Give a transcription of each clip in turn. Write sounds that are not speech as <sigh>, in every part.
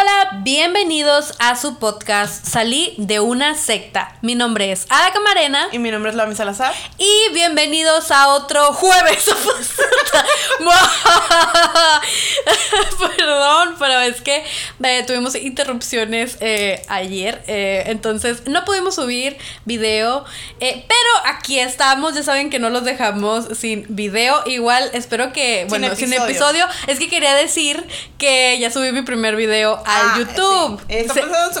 Hola, bienvenidos a su podcast Salí de una secta. Mi nombre es Ada Camarena. Y mi nombre es Lami Salazar. Y bienvenidos a otro jueves. <laughs> <laughs> Perdón, pero es que eh, tuvimos interrupciones eh, ayer, eh, entonces no pudimos subir video, pero aquí estamos, ya saben que no los dejamos sin video, igual espero que, bueno, sin episodio, es que quería decir que ya subí mi primer video al ah, YouTube.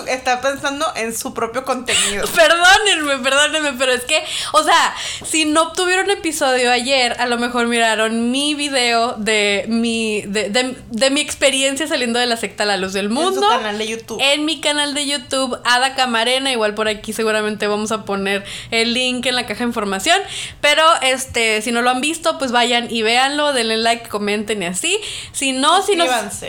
Está, pensando en su propio contenido. <laughs> Perdónenme, perdónenme, pero es que, o sea, si no tuvieron episodio ayer, a lo mejor miraron mi video de mi, de, mi experiencia saliendo de la secta a la luz del mundo. En su canal de YouTube. En mi canal de YouTube, Ada Camarena, igual por aquí seguramente vamos a poner el link en la caja de información. Pero este, si no lo han visto, pues vayan y véanlo, denle like, comenten y así. Si no, si no.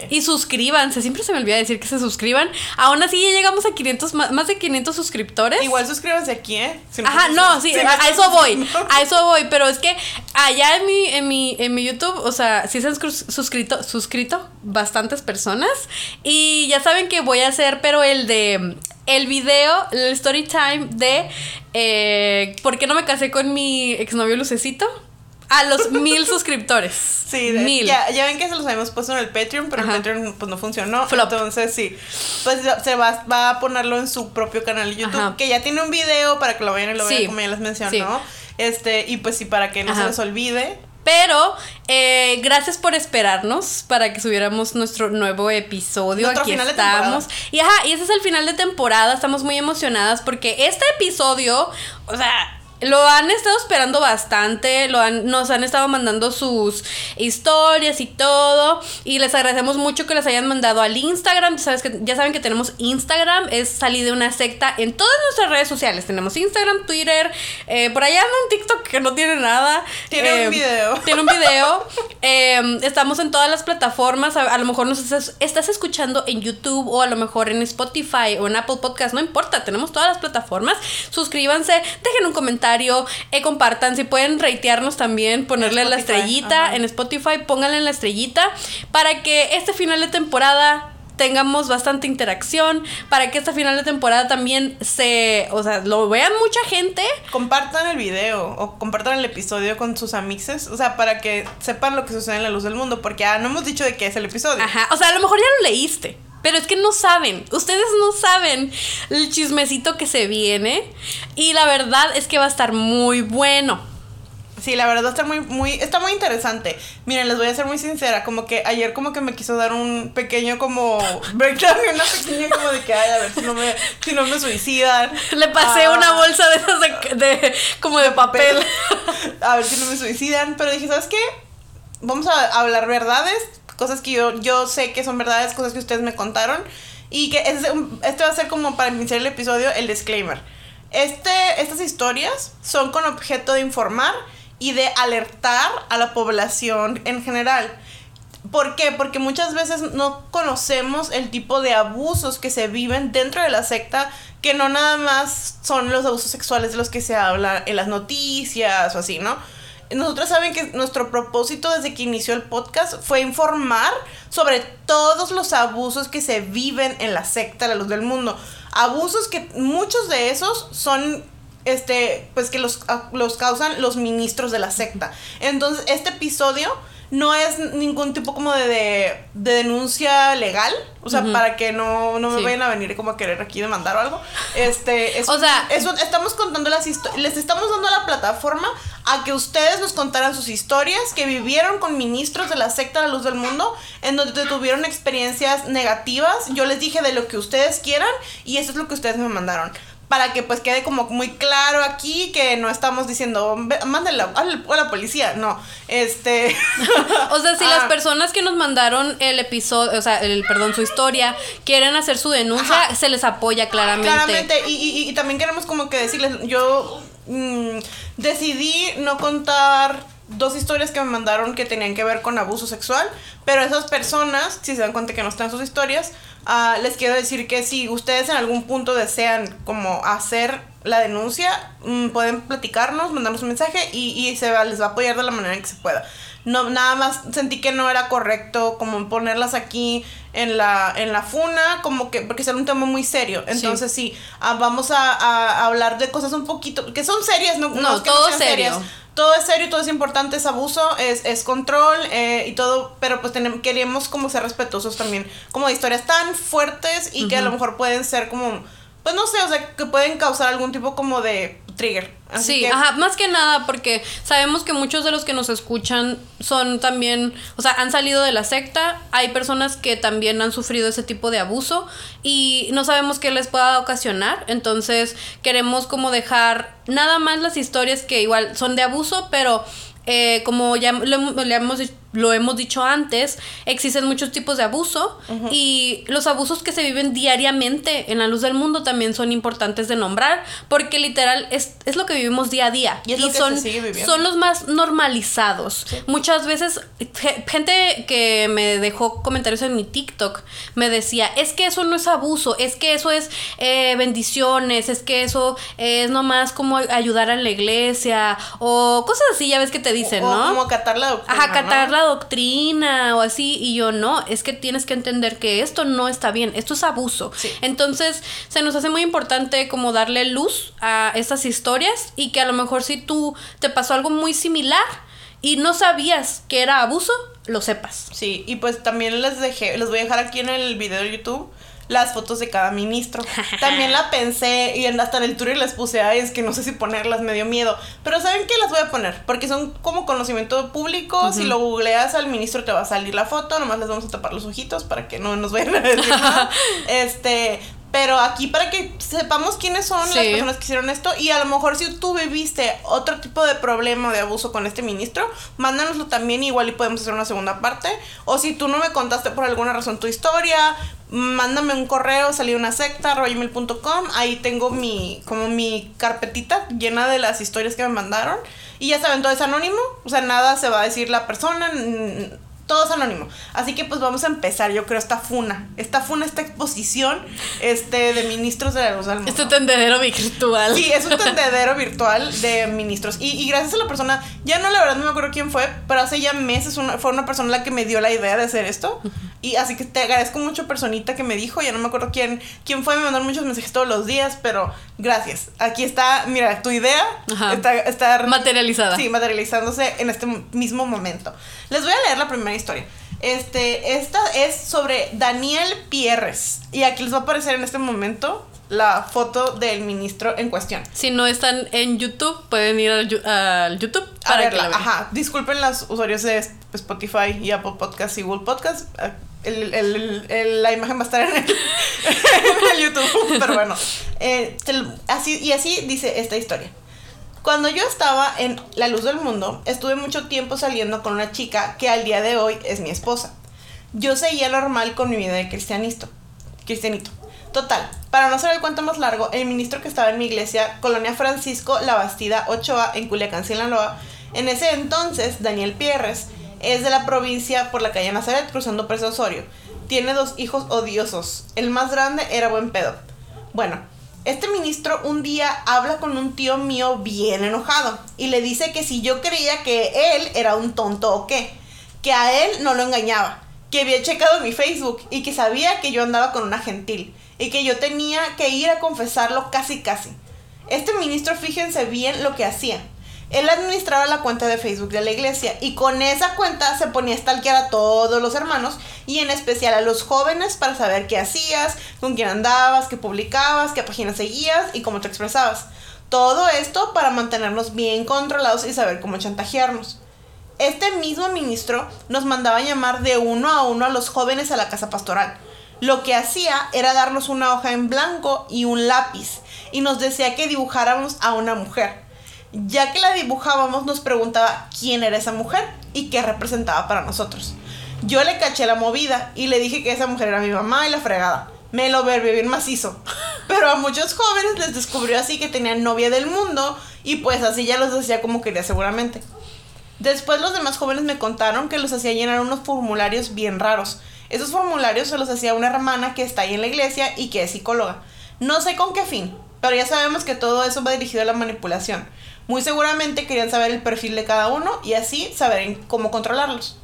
Y suscríbanse. Siempre se me olvida decir que se suscriban. Aún así ya llegamos a 500, más de 500 suscriptores. Igual suscríbanse aquí, ¿eh? Ajá, no, sí, a, eso voy. A eso voy. Pero es que allá en mi, en mi, en mi YouTube, o sea, si se han suscrito, suscrito bastantes personas. Y ya saben que voy a hacer, pero el de el video, el story time de eh, ¿Por qué no me casé con mi exnovio Lucecito? A los mil suscriptores. <laughs> Sí, mil. Ya, ven que se los habíamos puesto en el Patreon, pero el Patreon pues no funcionó. Entonces sí. Pues se va, va, a ponerlo en su propio canal de YouTube. Que ya tiene un video para que lo vayan y lo vean, como ya les mencionó. Este, y pues sí, para que no se les olvide. Pero eh, gracias por esperarnos para que subiéramos nuestro nuevo episodio. Aquí estamos. y ajá, y ese es el final de temporada. Estamos muy emocionadas porque este episodio, o sea, lo han estado esperando bastante, lo han, nos han estado mandando sus historias y todo. Y les agradecemos mucho que les hayan mandado al Instagram. Ya, sabes que, ya saben que tenemos Instagram, es salir de una secta en todas nuestras redes sociales. Tenemos Instagram, Twitter, eh, por allá anda un TikTok que no tiene nada. Tiene un eh, video. <laughs> Tiene un video. <laughs> Eh, estamos en todas las plataformas. A, lo mejor nos estás, estás, escuchando en YouTube o a lo mejor en Spotify o en Apple Podcast. No importa, tenemos todas las plataformas. Suscríbanse, dejen un comentario eh, compartan, si pueden reitearnos también, ponerle la estrellita en Spotify, pónganle la estrellita para que este final de temporada tengamos bastante interacción, para que este final de temporada también se, o sea, lo vean mucha gente. Compartan el video o compartan el episodio con sus amixes, o sea, para que sepan lo que sucede en la luz del mundo, porque ah, no hemos dicho de qué es el episodio. Ajá, o sea, a lo mejor ya lo leíste. Pero es que no saben, ustedes no saben el chismecito que se viene. Y la verdad es que va a estar muy bueno. Sí, la verdad está muy, muy, está muy interesante. Miren, les voy a ser muy sincera, como que ayer como que me quiso dar un pequeño como <laughs> breakdown una pequeña como de que, ay, a ver si no me, si no me suicidan. Le pasé una ah. bolsa de esas de, como de papel. <laughs> A ver si no me suicidan, pero dije, ¿sabes qué? Vamos a hablar verdades, cosas que yo, yo sé que son verdades, cosas que ustedes me contaron. Y que este va a ser como para iniciar el episodio el disclaimer. Este, estas historias son con objeto de informar y de alertar a la población en general. ¿Por qué? Porque muchas veces no conocemos el tipo de abusos que se viven dentro de la secta, que no nada más son los abusos sexuales de los que se habla en las noticias o así, ¿no? Nosotros saben que nuestro propósito desde que inició el podcast fue informar sobre todos los abusos que se viven en la secta La Luz del Mundo. Abusos que muchos de esos son este pues que los, los causan los ministros de la secta. Entonces, este episodio no es ningún tipo como de, de, denuncia legal. O sea, para que no, no me vayan a venir como a querer aquí demandar o algo. Este, es, o sea, estamos contando las. Les estamos dando la plataforma a que ustedes nos contaran sus historias que vivieron con ministros de la secta La Luz del Mundo, en donde tuvieron experiencias negativas. Yo les dije de lo que ustedes quieran y eso es lo que ustedes me mandaron para que pues quede como muy claro aquí que no estamos diciendo, mándenla a la, policía, no, este... <laughs> o sea, si las ah. personas que nos mandaron el episodio, o sea, el, perdón, su historia, quieren hacer su denuncia, se les apoya claramente. Claramente, y, y, también queremos como que decirles, yo mm, decidí no contar dos historias que me mandaron que tenían que ver con abuso sexual, pero esas personas, si se dan cuenta que no están sus historias, ah, les quiero decir que si ustedes en algún punto desean como hacer la denuncia, mm, pueden platicarnos, mandarnos un mensaje y, y se va, les va a apoyar de la manera en que se pueda. No nada más sentí que no era correcto como ponerlas aquí en la en la funa como que porque es un tema muy serio. Entonces sí, ah, vamos a, hablar de cosas un poquito que son serias no, no, todo es serio. Todo es serio todo es importante es abuso es, es control eh, y todo pero pues tenemos queríamos como ser respetuosos también como de historias tan fuertes y que a lo mejor pueden ser como pues no sé, o sea, que pueden causar algún tipo como de trigger. sí, ajá, más que nada porque sabemos que muchos de los que nos escuchan son también, o sea, han salido de la secta, hay personas que también han sufrido ese tipo de abuso y no sabemos qué les pueda ocasionar, entonces queremos como dejar nada más las historias que igual son de abuso, pero eh, como ya le hemos dicho lo hemos dicho antes, existen muchos tipos de abuso y los abusos que se viven diariamente en la luz del mundo también son importantes de nombrar porque literal es, es lo que vivimos día a día y, son, son los más normalizados. Muchas veces gente que me dejó comentarios en mi TikTok me decía, es que eso no es abuso, es que eso es eh, bendiciones, es que eso es nomás como ayudar a la iglesia o cosas así, ya ves que te dicen, ¿no? Como catar la doctrina. Ajá, catar la doctrina o así y yo no, es que tienes que entender que esto no está bien, esto es abuso. Entonces se nos hace muy importante como darle luz a estas historias y que a lo mejor si tú te pasó algo muy similar y no sabías que era abuso, lo sepas. Sí, y pues también les dejé, les voy a dejar aquí en el video de YouTube las fotos de cada ministro. También la pensé y hasta en el Twitter les puse, ay, es que no sé si ponerlas, me dio miedo. Pero ¿saben qué? Las voy a poner, porque son como conocimiento público. Si lo googleas al ministro te va a salir la foto, nomás les vamos a tapar los ojitos para que no nos vayan a decir nada. <laughs> Este, pero aquí para que sepamos quiénes son las personas que hicieron esto y a lo mejor si tú viviste otro tipo de problema de abuso con este ministro, mándanoslo también igual y podemos hacer una segunda parte. O si tú no me contaste por alguna razón tu historia, mándame un correo, salí una secta, gmail.com, ahí tengo mi, como mi carpetita llena de las historias que me mandaron. Y ya saben, todo es anónimo, o sea, nada se va a decir la persona, todo es anónimo. Así que pues vamos a empezar, yo creo, esta funa. Esta funa, esta exposición este, de ministros de la luz Este tendedero virtual. Sí, es un <laughs> tendedero virtual de ministros. Y, gracias a la persona, ya no, la verdad no me acuerdo quién fue, pero hace ya meses fue una persona la que me dio la idea de hacer esto. Y así que te agradezco mucho, personita que me dijo, ya no me acuerdo quién, quién fue, me mandaron muchos mensajes todos los días, pero gracias. Aquí está, mira, tu idea está, está materializada. Sí, materializándose en este mismo momento. Les voy a leer la primera historia. Este, esta es sobre Daniel Pierres. Y aquí les va a aparecer en este momento la foto del ministro en cuestión. Si no están en YouTube, pueden ir al, YouTube para verla. Ajá, disculpen los usuarios de Spotify y Apple Podcasts y Google Podcasts. Ah, la imagen va a estar en el, <laughs> YouTube, pero bueno. Eh, así, y así dice esta historia. Cuando yo estaba en La Luz del Mundo, estuve mucho tiempo saliendo con una chica que al día de hoy es mi esposa. Yo seguía normal con mi vida de cristianito. Cristianito. Total, para no hacer el cuento más largo, el ministro que estaba en mi iglesia, Colonia Francisco La Bastida 8A, en Culiacán, Sinaloa, en ese entonces, Daniel Pierres, es de la provincia por la calle Nazaret, cruzando Preso Osorio. Tiene dos hijos odiosos. El más grande era buen pedo. Bueno, este ministro un día habla con un tío mío bien enojado y le dice que si yo creía que él era un tonto o qué, que a él no lo engañaba, que había checado mi Facebook y que sabía que yo andaba con una gentil y que yo tenía que ir a confesarlo casi casi. Este ministro, fíjense bien lo que hacía. Él administraba la cuenta de Facebook de la iglesia y con esa cuenta se ponía a stalkear a todos los hermanos y en especial a los jóvenes para saber qué hacías, con quién andabas, qué publicabas, qué páginas seguías y cómo te expresabas. Todo esto para mantenernos bien controlados y saber cómo chantajearnos. Este mismo ministro nos mandaba llamar de uno a uno a los jóvenes a la casa pastoral. Lo que hacía era darnos una hoja en blanco y un lápiz y nos decía que dibujáramos a una mujer ya que la dibujábamos nos preguntaba quién era esa mujer y qué representaba para nosotros. Yo le caché la movida y le dije que esa mujer era mi mamá y la fregada. Me lo verbió bien macizo. <laughs> Pero a muchos jóvenes les descubrió así que tenían novia del mundo y pues así ya los decía como quería seguramente. Después los demás jóvenes me contaron que los hacía llenar unos formularios bien raros. Esos formularios se los hacía una hermana que está ahí en la iglesia y que es psicóloga. No sé con qué fin, pero ya sabemos que todo eso va dirigido a la manipulación. Muy seguramente querían saber el perfil de cada uno y así saber cómo controlarlos.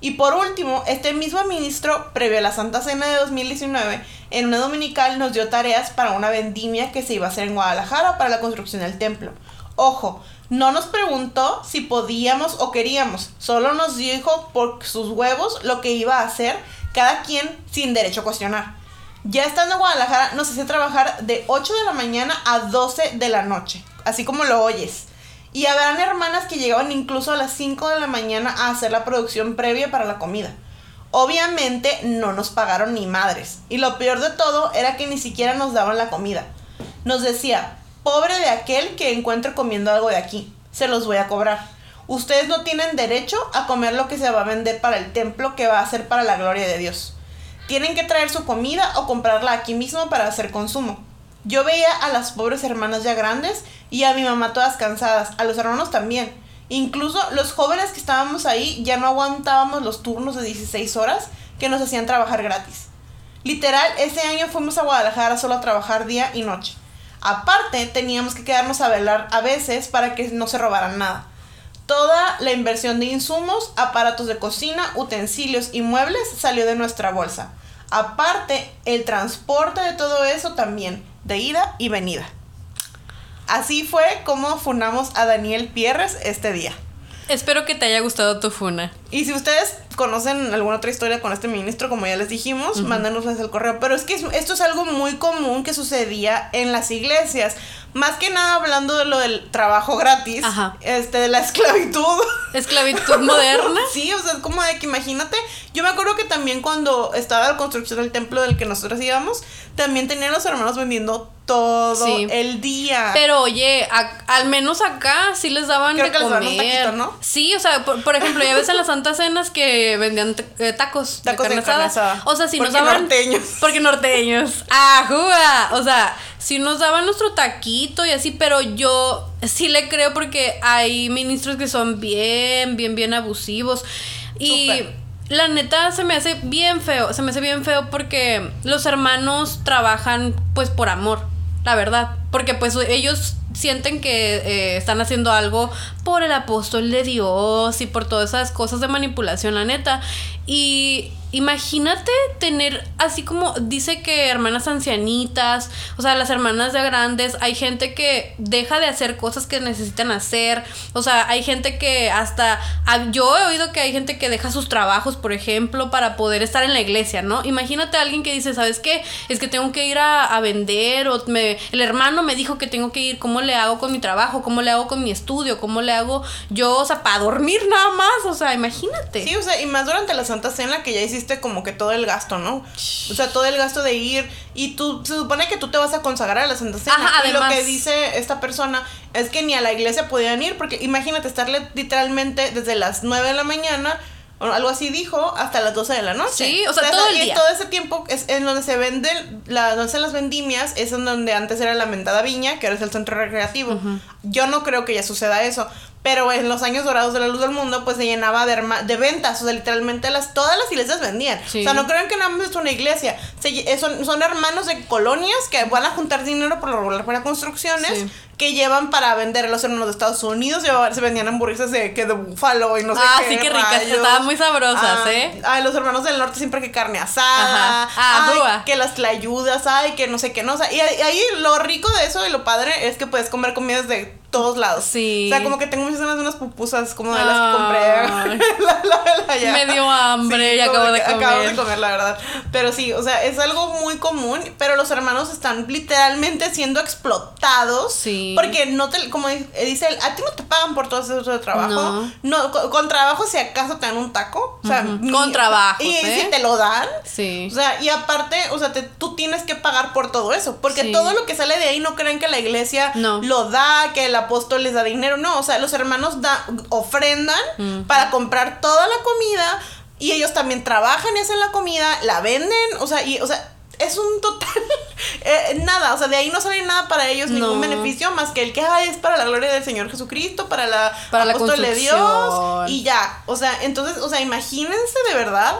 Y por último, este mismo ministro, previo a la Santa Cena de 2019, en una dominical nos dio tareas para una vendimia que se iba a hacer en Guadalajara para la construcción del templo. Ojo, no nos preguntó si podíamos o queríamos, solo nos dijo por sus huevos lo que iba a hacer cada quien sin derecho a cuestionar. Ya estando en Guadalajara nos hacía trabajar de 8 de la mañana a 12 de la noche, así como lo oyes. Y habrán hermanas que llegaban incluso a las 5 de la mañana a hacer la producción previa para la comida. Obviamente no nos pagaron ni madres. Y lo peor de todo era que ni siquiera nos daban la comida. Nos decía, Pobre de aquel que encuentre comiendo algo de aquí. Se los voy a cobrar. Ustedes no tienen derecho a comer lo que se va a vender para el templo que va a ser para la gloria de Dios. Tienen que traer su comida o comprarla aquí mismo para hacer consumo. Yo veía a las pobres hermanas ya grandes y a mi mamá todas cansadas, a los hermanos también. Incluso los jóvenes que estábamos ahí ya no aguantábamos los turnos de 16 horas que nos hacían trabajar gratis. Literal, ese año fuimos a Guadalajara solo a trabajar día y noche. Aparte, teníamos que quedarnos a velar a veces para que no se robaran nada. Toda la inversión de insumos, aparatos de cocina, utensilios y muebles salió de nuestra bolsa. Aparte, el transporte de todo eso también, de ida y venida. Así fue como funamos a Daniel Pierres este día. Espero que te haya gustado tu funa. Y si ustedes conocen alguna otra historia con este ministro, como ya les dijimos, mándanoslas al correo. Pero es que esto es algo muy común que sucedía en las iglesias. Más que nada hablando de lo del trabajo gratis, este, de la esclavitud. <laughs> ¿Esclavitud <laughs> moderna? sí, o sea, es como de que imagínate. Yo me acuerdo que también cuando estaba la construcción del templo del que nosotros íbamos, también tenían los hermanos vendiendo todo el día. Pero oye, al menos acá sí les daban de comer. ¿no? Sí, o sea, por, ejemplo, ya ves en las Santas Cenas que vendían eh, tacos, tacos de carne, O sea, si nos daban norteños. <laughs> Porque norteños. ¡Ajúa! O sea, si nos daban nuestro taquito y así, pero yo sí le creo porque hay ministros que son bien, bien, bien abusivos. Y la neta se me hace bien feo, se me hace bien feo porque los hermanos trabajan pues por amor, la verdad, porque pues ellos sienten que eh, están haciendo algo por el apóstol de Dios y por todas esas cosas de manipulación, la neta. Y imagínate tener, así como dice que hermanas ancianitas, o sea, las hermanas de grandes, hay gente que deja de hacer cosas que necesitan hacer, o sea, hay gente que hasta, yo he oído que hay gente que deja sus trabajos, por ejemplo, para poder estar en la iglesia, ¿no? Imagínate a alguien que dice, ¿sabes qué? Es que tengo que ir a, a vender, o me, el hermano me dijo que tengo que ir, ¿cómo le hago con mi trabajo? ¿Cómo le hago con mi estudio? ¿Cómo le hago yo, o sea, para dormir nada más? O sea, imagínate. Sí, o sea, y más durante la Santa Cena que ya hiciste como que todo el gasto, ¿no? O sea, todo el gasto de ir y tú, se supone que tú te vas a consagrar a la Santa Cena. y lo que dice esta persona es que ni a la iglesia podían ir porque imagínate estarle literalmente desde las 9 de la mañana o algo así dijo, hasta las 12 de la noche. Sí, o sea, todo el día. Y todo ese tiempo es en donde se venden, la, donde las vendimias, es en donde antes era la mentada viña, que ahora es el centro recreativo. Yo no creo que ya suceda eso, pero en los años dorados de la luz del mundo, pues se llenaba de, de ventas. O sea, literalmente las, todas las iglesias vendían. O sea, no crean que nada más es una iglesia. Eh, son, son hermanos de colonias que van a juntar dinero por lo para construcciones. Que llevan para vender a los hermanos de Estados Unidos. Se vendían hamburguesas de, que de búfalo y no sé ah, qué. Ah, sí, qué ricas. Estaban muy sabrosas, ah, ¿eh? Ay, los hermanos del norte siempre que carne asada. Ajá. que las tlayudas. Ay, que no sé qué. No, o sea, y ahí lo rico de eso y lo padre es que puedes comer comidas de todos lados. Sí. O sea, como que tengo muchas ganas de unas pupusas como de las que compré. <laughs> la, Me dio hambre y acabo de comer. Acabo de comer, la verdad. Pero sí, o sea, es algo muy común, pero los hermanos están literalmente siendo explotados. Sí. Porque no te, como dice él, a ti no te pagan por todo ese trabajo. No. con, trabajo si acaso te dan un taco. O sea, con trabajo. Y ¿eh? si te lo dan. Sí. O sea, y aparte, o sea, tú tienes que pagar por todo eso. Porque todo lo que sale de ahí no creen que la iglesia lo da, que la apóstol les da dinero, no, o sea, los hermanos da, ofrendan para comprar toda la comida y ellos también trabajan y hacen la comida, la venden, o sea, y, o sea, es un total <laughs> eh, nada, o sea, de ahí no sale nada para ellos, ningún beneficio más que el que es para la gloria del Señor Jesucristo, para la para apóstol de Dios y ya, o sea, entonces, o sea, imagínense de verdad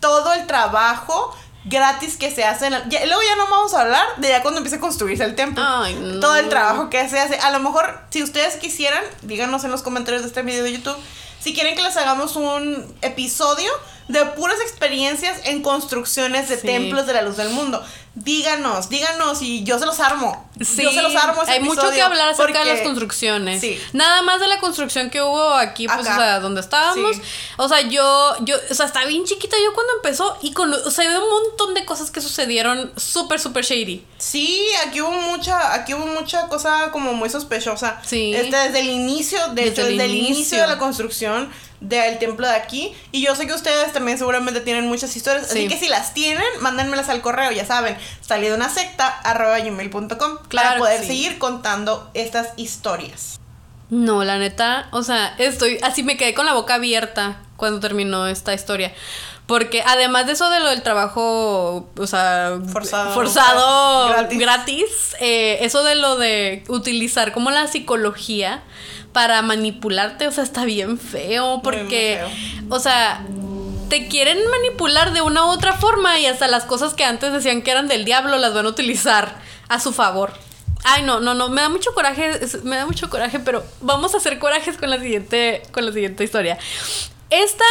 todo el trabajo gratis que se hace. luego ya no vamos a hablar de ya cuando empiece a construirse el templo. Todo el trabajo que se hace. A lo mejor, si ustedes quisieran, díganos en los comentarios de este video de YouTube, si quieren que les hagamos un episodio de puras experiencias en construcciones de templos de la luz del mundo díganos, díganos y yo se los armo. Sí, yo se los armo. hay mucho que hablar acerca de las construcciones. Sí. Nada más de la construcción que hubo aquí, pues, o sea, donde estábamos. O sea, yo, yo, o sea, estaba bien chiquita yo cuando empezó y con, o sea, un montón de cosas que sucedieron súper, súper shady. Sí, aquí hubo mucha, aquí hubo mucha cosa como muy sospechosa. Sí. Este, desde el inicio, desde, desde el inicio de la construcción del templo de aquí. Y yo sé que ustedes también seguramente tienen muchas historias. Así que si las tienen, mándenmelas al correo, ya saben, salido una secta arroba gmail.com claro para poder seguir contando estas historias. No, la neta, o sea, estoy así me quedé con la boca abierta cuando terminó esta historia. Porque además de eso de lo del trabajo, o sea, forzado, forzado gratis, eh, eso de lo de utilizar como la psicología para manipularte, o sea, está bien feo porque, o sea, te quieren manipular de una u otra forma y hasta las cosas que antes decían que eran del diablo las van a utilizar a su favor. Ay, no, no, no, me da mucho coraje, me da mucho coraje, pero vamos a hacer corajes con la siguiente, con la siguiente historia. Esta...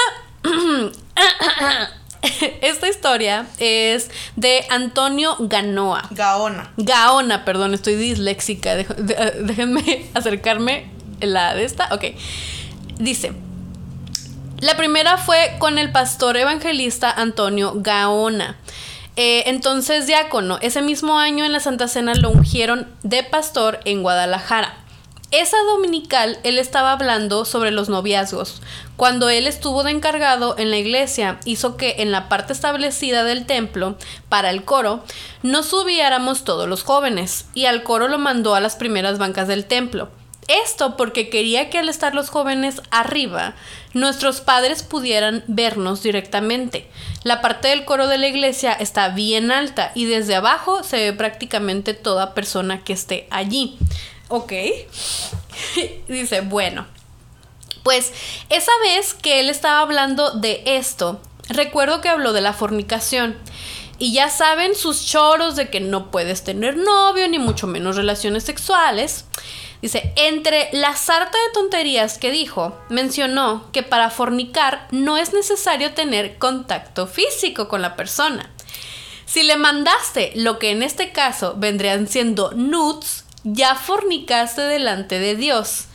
<coughs> Esta historia es de Antonio Ganoa. Gaona. Gaona, perdón, estoy disléxica. Déjenme <laughs> acercarme la de esta. Ok. Dice. La primera fue con el pastor evangelista Antonio Gaona. Eh, entonces diácono, ese mismo año en la Santa Cena lo ungieron de pastor en Guadalajara. Esa dominical él estaba hablando sobre los noviazgos. Cuando él estuvo de encargado en la iglesia, hizo que en la parte establecida del templo, para el coro, no subiéramos todos los jóvenes, y al coro lo mandó a las primeras bancas del templo. Esto porque quería que al estar los jóvenes arriba, nuestros padres pudieran vernos directamente. La parte del coro de la iglesia está bien alta y desde abajo se ve prácticamente toda persona que esté allí. Ok. <laughs> Dice, bueno. Pues esa vez que él estaba hablando de esto, recuerdo que habló de la fornicación. Y ya saben sus choros de que no puedes tener novio, ni mucho menos relaciones sexuales. Dice, entre la sarta de tonterías que dijo, mencionó que para fornicar no es necesario tener contacto físico con la persona. Si le mandaste lo que en este caso vendrían siendo nudes, ya fornicaste delante de Dios.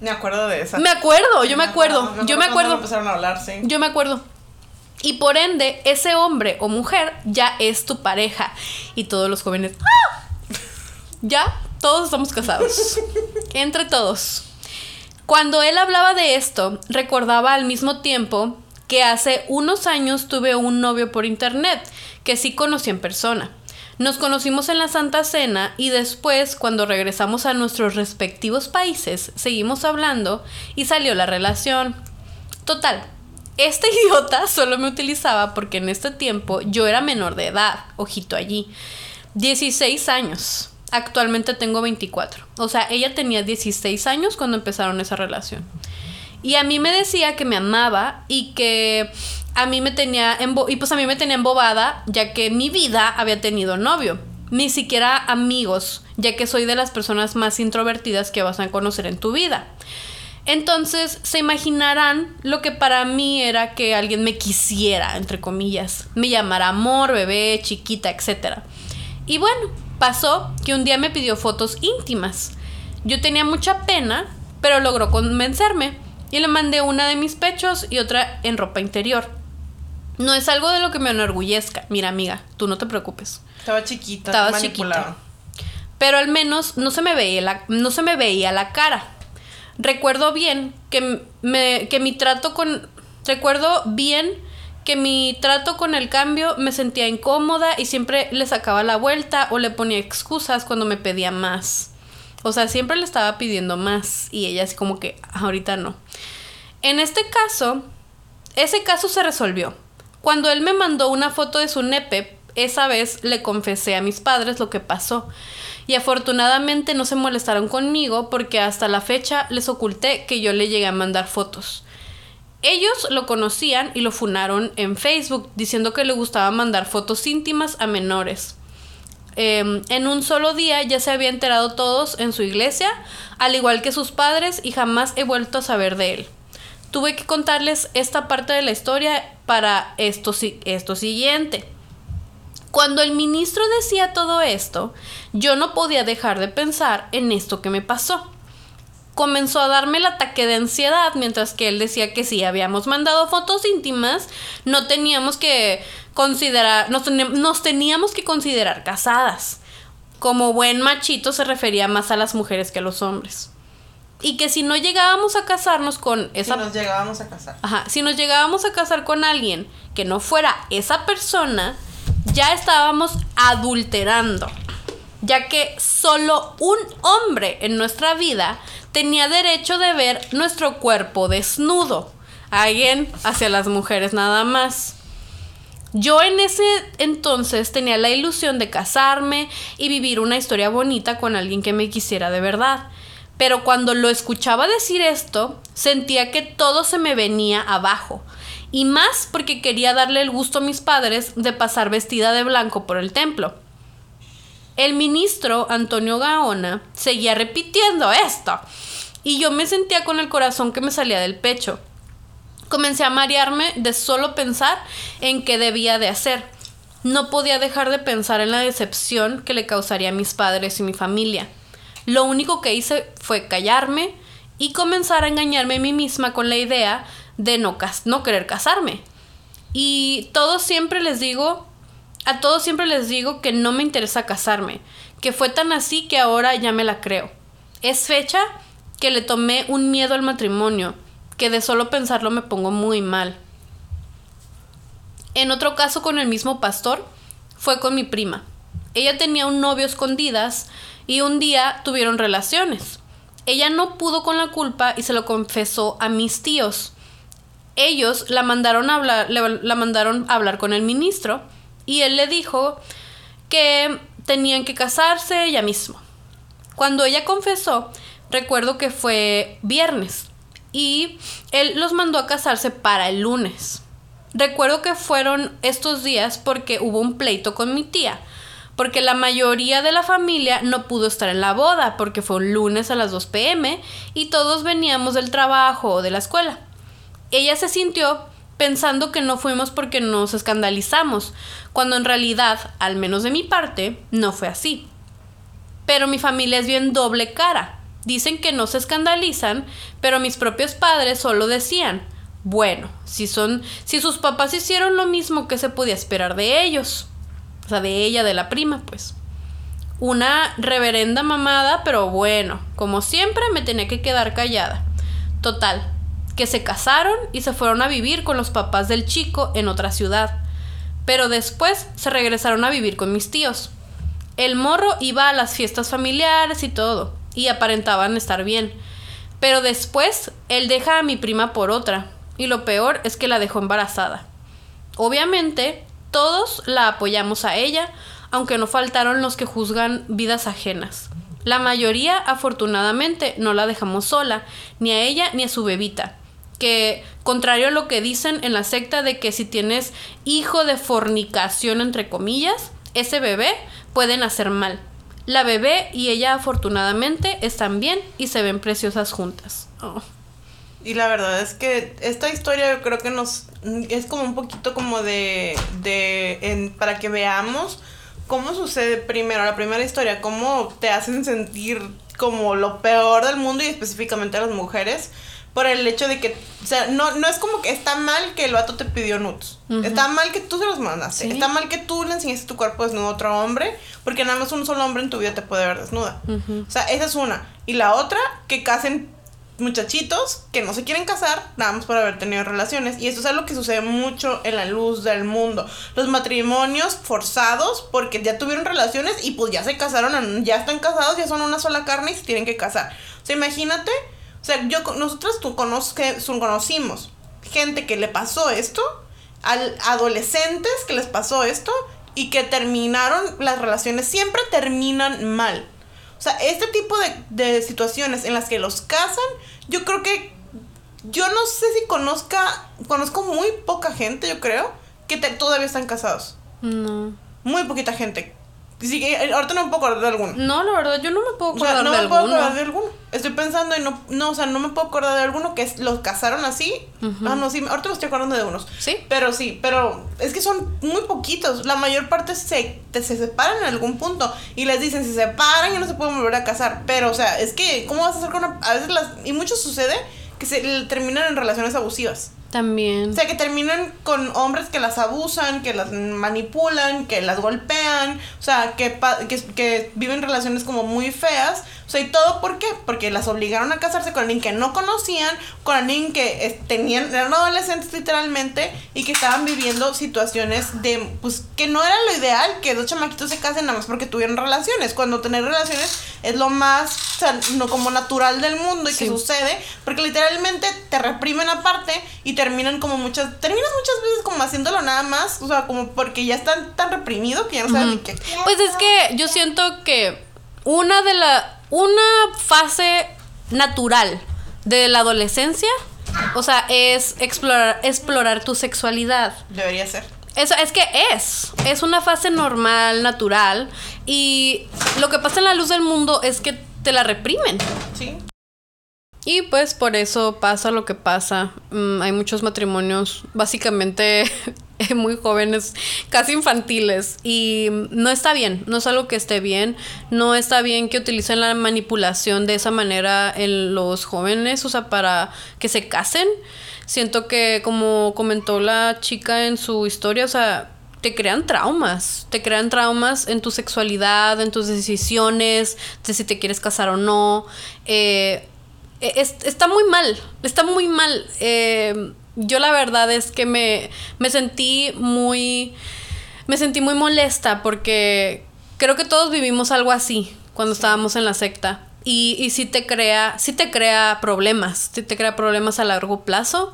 Me acuerdo de esa. Me acuerdo, yo me acuerdo. yo me acuerdo. Empezaron a hablar, sí. Yo me acuerdo. Y por ende, ese hombre o mujer ya es tu pareja. Y todos los jóvenes, ¡ah! Ya todos estamos casados. <laughs> Entre todos. Cuando él hablaba de esto, recordaba al mismo tiempo que hace unos años tuve un novio por internet que sí conocí en persona. Nos conocimos en la Santa Cena y después, cuando regresamos a nuestros respectivos países, seguimos hablando y salió la relación. Total, este <laughs> idiota solo me utilizaba porque en este tiempo yo era menor de edad, ojito allí, 16 años. Actualmente tengo 24. O sea, ella tenía 16 años cuando empezaron esa relación. Y a mí me decía que me amaba y que a mí me tenía y pues a mí me tenía embobada ya que mi vida había tenido novio. Ni siquiera amigos, ya que soy de las personas más introvertidas que vas a conocer en tu vida. Entonces se imaginarán lo que para mí era que alguien me quisiera, entre comillas. Me llamara amor, bebé, chiquita, etc. Y bueno, Pasó que un día me pidió fotos íntimas. Yo tenía mucha pena, pero logró convencerme y le mandé una de mis pechos y otra en ropa interior. No es algo de lo que me enorgullezca. Mira, amiga, tú no te preocupes. Estaba chiquita, estaba chiquita. Pero al menos no se me veía la, no se me veía la cara. Recuerdo bien que, me, que mi trato con. Recuerdo bien que mi trato con el cambio me sentía incómoda y siempre le sacaba la vuelta o le ponía excusas cuando me pedía más. O sea, siempre le estaba pidiendo más y ella así como que ahorita no. En este caso, ese caso se resolvió. Cuando él me mandó una foto de su nepe, esa vez le confesé a mis padres lo que pasó. Y afortunadamente no se molestaron conmigo porque hasta la fecha les oculté que yo le llegué a mandar fotos. Ellos lo conocían y lo funaron en Facebook diciendo que le gustaba mandar fotos íntimas a menores. Em, en un solo día ya se había enterado todos en su iglesia, al igual que sus padres, y jamás he vuelto a saber de él. Tuve que contarles esta parte de la historia para esto, esto siguiente. Cuando el ministro decía todo esto, yo no podía dejar de pensar en esto que me pasó. Comenzó a darme el ataque de ansiedad mientras que él decía que si habíamos mandado fotos íntimas, no teníamos que considerar, nos, nos teníamos que considerar casadas. Como buen machito se refería más a las mujeres que a los hombres. Y que si no llegábamos a casarnos con esa... Si nos llegábamos a casar. Ajá, si nos llegábamos a casar con alguien que no fuera esa persona, ya estábamos adulterando, ya que solo un hombre en nuestra vida tenía derecho de ver nuestro cuerpo desnudo, alguien hacia las mujeres nada más. Yo en ese entonces tenía la ilusión de casarme y vivir una historia bonita con alguien que me quisiera de verdad. Pero cuando lo escuchaba decir esto, sentía que todo se me venía abajo y más porque quería darle el gusto a mis padres de pasar vestida de blanco por el templo. El ministro Antonio Gaona seguía repitiendo esto y yo me sentía con el corazón que me salía del pecho. Comencé a marearme de solo pensar en qué debía de hacer. No podía dejar de pensar en la decepción que le causaría a mis padres y mi familia. Lo único que hice fue callarme y comenzar a engañarme a mí misma con la idea de no, no querer casarme. Y todos siempre les digo, a todos siempre les digo que no me interesa casarme, que fue tan así que ahora ya me la creo. Es fecha que le tomé un miedo al matrimonio, que de solo pensarlo me pongo muy mal. En otro caso con el mismo pastor, fue con mi prima. Ella tenía un novio escondidas y un día tuvieron relaciones. Ella no pudo con la culpa y se lo confesó a mis tíos ellos la mandaron a hablar, la mandaron a hablar con el ministro y él le dijo que tenían que casarse ya mismo. Cuando ella confesó, recuerdo que fue viernes y él los mandó a casarse para el lunes. Recuerdo que fueron estos días porque hubo un pleito con mi tía, porque la mayoría de la familia no pudo estar en la boda porque fue un lunes a las 2 pm y todos veníamos del trabajo o de la escuela. Ella se sintió pensando que no fuimos porque nos escandalizamos, cuando en realidad, al menos de mi parte, no fue así. Pero mi familia es bien doble cara. Dicen que no se escandalizan, pero mis propios padres solo decían, bueno, si son si sus papás hicieron lo mismo que se podía esperar de ellos. O sea, de ella, de la prima, pues. Una reverenda mamada, pero bueno, como siempre me tenía que quedar callada. Total, que se casaron y se fueron a vivir con los papás del chico en otra ciudad. Pero después se regresaron a vivir con mis tíos. El morro iba a las fiestas familiares y todo, y aparentaban estar bien. Pero después él deja a mi prima por otra, y lo peor es que la dejó embarazada. Obviamente, todos la apoyamos a ella, aunque no faltaron los que juzgan vidas ajenas. La mayoría, afortunadamente, no la dejamos sola, ni a ella ni a su bebita que contrario a lo que dicen en la secta de que si tienes hijo de fornicación entre comillas, ese bebé puede nacer mal. La bebé y ella afortunadamente están bien y se ven preciosas juntas. Oh. Y la verdad es que esta historia yo creo que nos es como un poquito como de, de en, para que veamos cómo sucede primero la primera historia, cómo te hacen sentir como lo peor del mundo y específicamente a las mujeres por el hecho de que, o sea, no, no es como que está mal que el vato te pidió nudes. Está mal que tú se los mandaste. Está mal que tú le enseñaste tu cuerpo desnudo a otro hombre, porque nada más un solo hombre en tu vida te puede ver desnuda. O sea, esa es una. Y la otra, que casen muchachitos que no se quieren casar nada más por haber tenido relaciones. Y esto es algo que sucede mucho en la luz del mundo. Los matrimonios forzados porque ya tuvieron relaciones y pues ya se casaron, ya están casados, ya son una sola carne y se tienen que casar. O sea, imagínate o sea, yo, nosotros tú conocimos gente que le pasó esto, al adolescentes que les pasó esto, y que terminaron, las relaciones siempre terminan mal. O sea, este tipo de, situaciones en las que los casan, yo creo que, yo no sé si conozca, conozco muy poca gente, yo creo, que todavía están casados. No. Muy poquita gente. Sí, eh, ahorita no me puedo acordar de alguno. No, la verdad, yo no me puedo acordar no me puedo acordar de alguno. Estoy pensando y no, no, o sea, no me puedo acordar de alguno que los casaron así. Ah, no, sí, ahorita me estoy acordando de unos. Sí. Pero sí, pero es que son muy poquitos. La mayor parte se, se separan en algún punto y les dicen, se separan y no se pueden volver a casar. Pero, o sea, es que, ¿cómo vas a hacer con una... A veces las... Y mucho sucede que se terminan en relaciones abusivas. También. O sea, que terminan con hombres que las abusan, que las manipulan, que las golpean, o sea, que, que, que viven relaciones como muy feas. O sea, ¿y todo por qué? Porque las obligaron a casarse con alguien que no conocían, con alguien que tenían, eran adolescentes literalmente, y que estaban viviendo situaciones de, pues, que no era lo ideal que dos chamaquitos se casen nada más porque tuvieron relaciones. Cuando tener relaciones es lo más, o sea, no como natural del mundo y que sucede, porque literalmente te reprimen aparte y terminan como muchas, terminas muchas veces como haciéndolo nada más, o sea, como porque ya están tan reprimido que ya no saben ni qué. Pues es que yo siento que una de la, una fase natural de la adolescencia, o sea, es explorar, explorar tu sexualidad. Debería ser. Eso, es que es, es una fase normal, natural, y lo que pasa en la luz del mundo es que te la reprimen. Sí. Y pues por eso pasa lo que pasa. Mm, hay muchos matrimonios básicamente <laughs> muy jóvenes, casi infantiles. Y no está bien, no es algo que esté bien. No está bien que utilicen la manipulación de esa manera en los jóvenes, o sea, para que se casen. Siento que como comentó la chica en su historia, o sea, te crean traumas, te crean traumas en tu sexualidad, en tus decisiones, de si te quieres casar o no. Eh, e, está muy mal, está muy mal. Eh, yo la verdad es que me, me sentí muy, me sentí muy molesta porque creo que todos vivimos algo así cuando estábamos en la secta. Y, y sí te crea, sí te crea problemas, sí te crea problemas a largo plazo.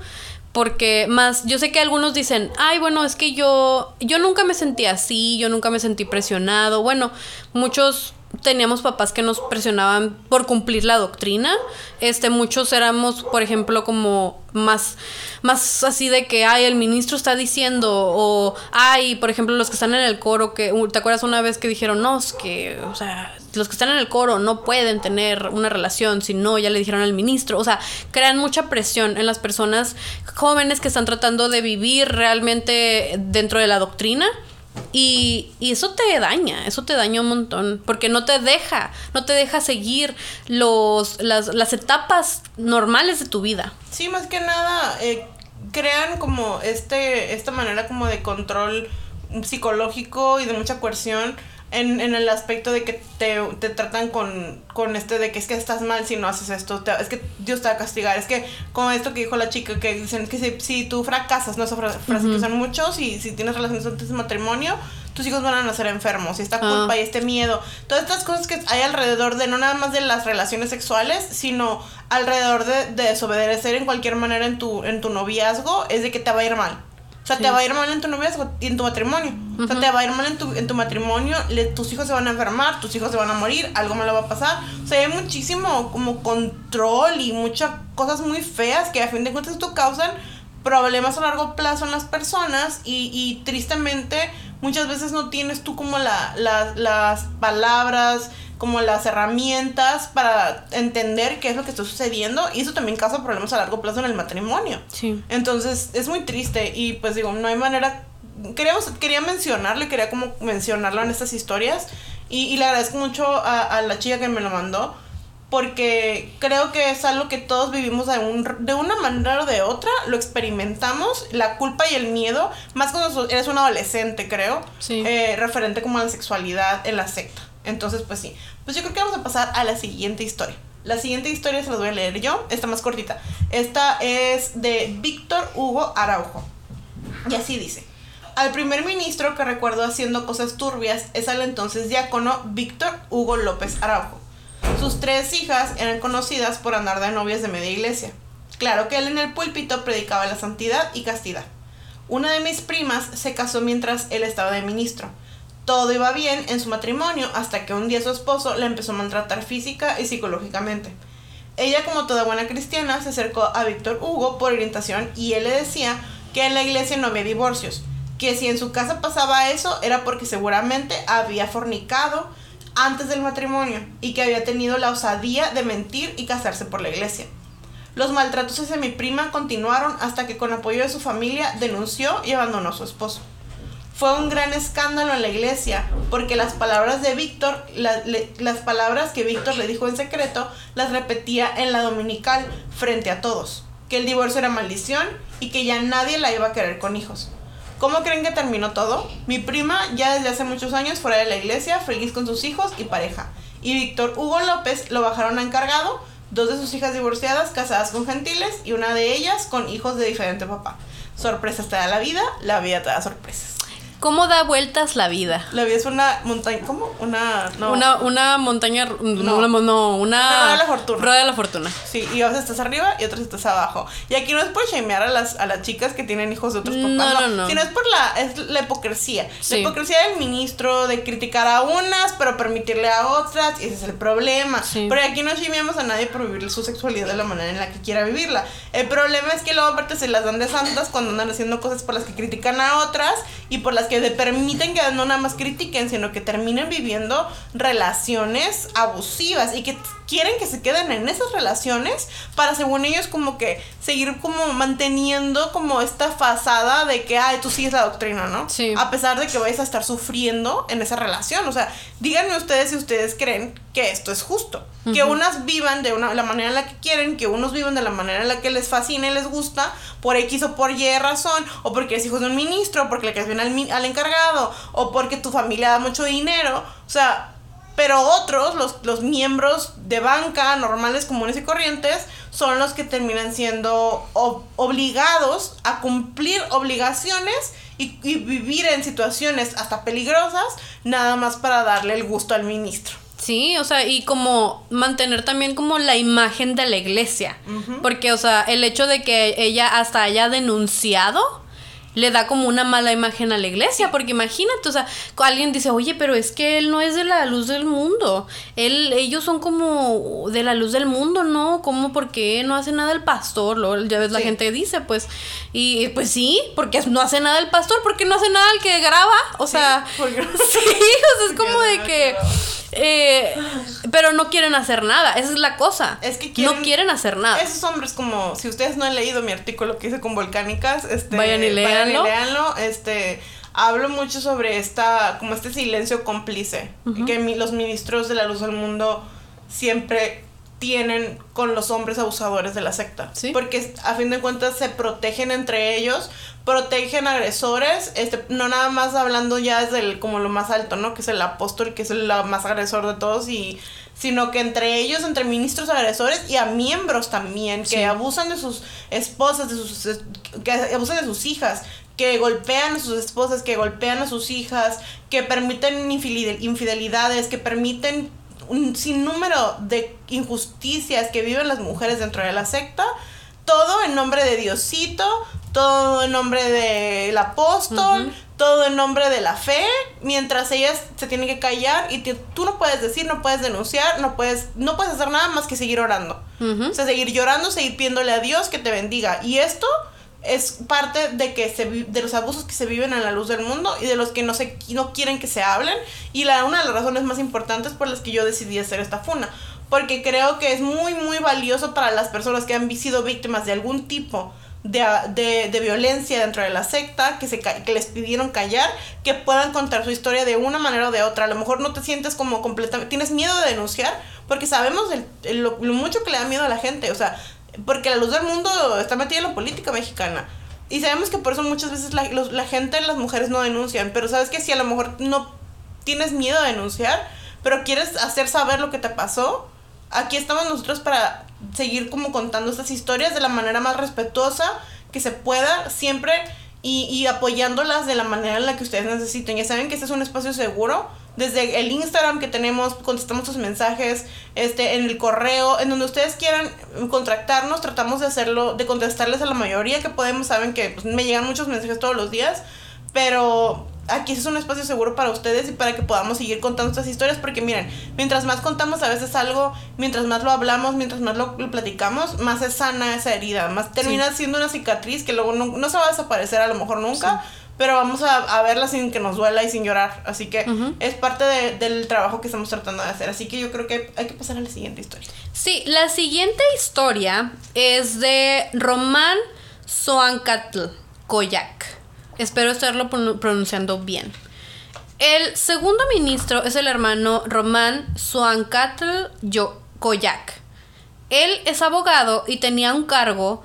Porque más, yo sé que algunos dicen, ay, bueno, es que yo, yo nunca me sentí así, yo nunca me sentí presionado. Bueno, muchos teníamos papás que nos presionaban por cumplir la doctrina. Este, muchos éramos, por ejemplo, como más, más así de que, ay, el ministro está diciendo, o, ay, por ejemplo, los que están en el coro, que, ¿te acuerdas una vez que dijeron, no, que, o sea, los que están en el coro no pueden tener una relación, si no, ya le dijeron al ministro, o sea, crean mucha presión en las personas jóvenes que están tratando de vivir realmente dentro de la doctrina y, eso te daña, eso te daña un montón, porque no te deja, no te deja seguir los, las, las etapas normales de tu vida. Sí, más que nada, eh, crean como este, esta manera como de control psicológico y de mucha coerción en, en el aspecto de que te, te tratan con, con, este de que es que estás mal si no haces esto, es que Dios te va a castigar, es que como esto que dijo la chica, que dicen que si, si tú fracasas, no esa frase que usan muchos, y si tienes relaciones antes de matrimonio, tus hijos van a nacer enfermos, y esta culpa ah. y este miedo, todas estas cosas que hay alrededor de no nada más de las relaciones sexuales, sino alrededor de, de desobedecer en cualquier manera en tu, en tu noviazgo, es de que te va a ir mal. O sea, te va a ir mal en tu noviazgo y en tu matrimonio. O sea, te va a ir mal en tu, en tu matrimonio, tus hijos se van a enfermar, tus hijos se van a morir, algo malo va a pasar. O sea, hay muchísimo como control y muchas cosas muy feas que a fin de cuentas esto causan problemas a largo plazo en las personas y, y tristemente muchas veces no tienes tú como la, las palabras, como las herramientas para entender qué es lo que está sucediendo y eso también causa problemas a largo plazo en el matrimonio. Sí. Entonces es muy triste y pues digo, no hay manera, queríamos, quería mencionarlo quería como mencionarlo en estas historias y, y le agradezco mucho a, a, la chica que me lo mandó porque creo que es algo que todos vivimos de, un, de una manera o de otra, lo experimentamos, la culpa y el miedo, más cuando eres un adolescente, creo, sí. eh, referente como a la sexualidad en la secta. Entonces, pues sí. Pues yo creo que vamos a pasar a la siguiente historia. La siguiente historia se las voy a leer yo. Está más cortita. Esta es de Víctor Hugo Araujo. Y así dice. Al primer ministro que recuerdo haciendo cosas turbias es al entonces diácono Víctor Hugo López Araujo. Sus tres hijas eran conocidas por andar de novias de media iglesia. Claro que él en el púlpito predicaba la santidad y castidad. Una de mis primas se casó mientras él estaba de ministro Todo iba bien en su matrimonio hasta que un día su esposo la empezó a maltratar física y psicológicamente. Ella, como toda buena cristiana, se acercó a Víctor Hugo por orientación y él le decía que en la iglesia no había divorcios, que si en su casa pasaba eso era porque seguramente había fornicado antes del matrimonio y que había tenido la osadía de mentir y casarse por la iglesia. Los maltratos hacia mi prima continuaron hasta que con apoyo de su familia denunció y abandonó a su esposo. Fue un gran escándalo en la iglesia, porque las palabras de Víctor, las palabras que Víctor le dijo en secreto, las repetía en la dominical frente a todos, que el divorcio era maldición y que ya nadie la iba a querer con hijos. ¿Cómo creen que terminó todo? Mi prima ya desde hace muchos años fuera de la iglesia, feliz con sus hijos y pareja. Y Víctor Hugo López lo bajaron a encargado, dos de sus hijas divorciadas, casadas con gentiles y una de ellas con hijos de diferente papá. Sorpresas te da la vida, la vida te da sorpresas. ¿Cómo da vueltas la vida? La vida es una montaña, ¿cómo? Una, no. Una, una montaña, no, una, no, una... Rueda de la fortuna. Rueda de la fortuna. Sí, y a veces estás arriba y otras estás abajo. Y aquí no es por shamear a las, a las chicas que tienen hijos de otros papás, no, no, no. sino es por la, es la hipocresía. La hipocresía del ministro de criticar a unas, pero permitirle a otras, y ese es el problema. Pero aquí no shameamos a nadie por vivir su sexualidad de la manera en la que quiera vivirla. El problema es que luego aparte se las dan de santas cuando andan haciendo cosas por las que critican a otras y por las que que permiten que no nada más critiquen, sino que terminen viviendo relaciones abusivas y que quieren que se queden en esas relaciones para según ellos como que seguir como manteniendo como esta fasada de que, ay, tú sigues la doctrina, ¿no? Sí. A pesar de que vais a estar sufriendo en esa relación. O sea, díganme ustedes si ustedes creen que esto es justo. Que unas vivan de una, la manera en la que quieren, que unos vivan de la manera en la que les fascina y les gusta, por X o por Y razón, o porque es hijo de un ministro, o porque le caes bien al, al encargado, o porque tu familia da mucho dinero. O sea, pero otros, los, los miembros de banca normales, comunes y corrientes, son los que terminan siendo obligados a cumplir obligaciones y, y, vivir en situaciones hasta peligrosas, nada más para darle el gusto al ministro. Sí, o sea, y como mantener también como la imagen de la iglesia. Porque, o sea, el hecho de que ella hasta haya denunciado le da como una mala imagen a la iglesia, porque imagínate, o sea, alguien dice, oye, pero es que él no es de la luz del mundo, él, ellos son como de la luz del mundo, ¿no? ¿Cómo? porque no hace nada el pastor? Lo, ya ves, la gente dice, pues, y pues sí, porque no hace nada el pastor, porque no hace nada el que graba, o sea, <laughs> sí, o sea, es <laughs> como de que... Eh, pero no quieren hacer nada, esa es la cosa. Es que no quieren hacer nada. Esos hombres como, si ustedes no han leído mi artículo que hice con Volcánicas, este, vayan y léanlo. este, hablo mucho sobre esta, como este silencio cómplice, que los ministros de la luz del mundo siempre tienen con los hombres abusadores de la secta. Porque a fin de cuentas se protegen entre ellos, protegen agresores, este, no nada más hablando ya desde el, como lo más alto, ¿no? Que es el apóstol, que es el más agresor de todos, y sino que entre ellos, entre ministros agresores y a miembros también, que abusan de sus esposas, de sus, que abusan de sus hijas, que golpean a sus esposas, que golpean a sus hijas, que permiten infidelidades, que permiten un sinnúmero de injusticias que viven las mujeres dentro de la secta, todo en nombre de Diosito, todo en nombre del apóstol, todo en nombre de la fe, mientras ellas se tienen que callar y tú no puedes decir, no puedes denunciar, no puedes, no puedes hacer nada más que seguir orando. O sea, seguir llorando, seguir pidiéndole a Dios que te bendiga. Y esto es parte de que se de los abusos que se viven en la luz del mundo y de los que no se no quieren que se hablen y la una de las razones más importantes por las que yo decidí hacer esta funa porque creo que es muy muy valioso para las personas que han sido víctimas de algún tipo de, de, violencia dentro de la secta, que, se, que les pidieron callar, que puedan contar su historia de una manera o de otra. A lo mejor no te sientes como completamente, tienes miedo de denunciar, porque sabemos lo, mucho que le da miedo a la gente. O sea, porque la luz del mundo está metida en la política mexicana. Y sabemos que por eso muchas veces la, la gente, las mujeres no denuncian. Pero sabes que si a lo mejor no tienes miedo de denunciar, pero quieres hacer saber lo que te pasó, aquí estamos nosotros para seguir como contando estas historias de la manera más respetuosa que se pueda, siempre y, y apoyándolas de la manera en la que ustedes necesiten. Ya saben que este es un espacio seguro desde el Instagram que tenemos, contestamos sus mensajes, este, en el correo, en donde ustedes quieran contactarnos, tratamos de hacerlo, de contestarles a la mayoría que podemos, saben que pues, me llegan muchos mensajes todos los días, pero aquí es un espacio seguro para ustedes y para que podamos seguir contando estas historias, porque miren, mientras más contamos a veces algo, mientras más lo hablamos, mientras más lo, platicamos, más es sana esa herida, más termina siendo una cicatriz que luego no, se va a desaparecer a lo mejor nunca. Pero vamos a, verla sin que nos duela y sin llorar. Así que es parte del trabajo que estamos tratando de hacer. Así que yo creo que hay que pasar a la siguiente historia. Sí, la siguiente historia es de Román Soancatl Koyak. Espero estarlo pronunciando bien. El segundo ministro es el hermano Román Soancatl Koyak. Él es abogado y tenía un cargo,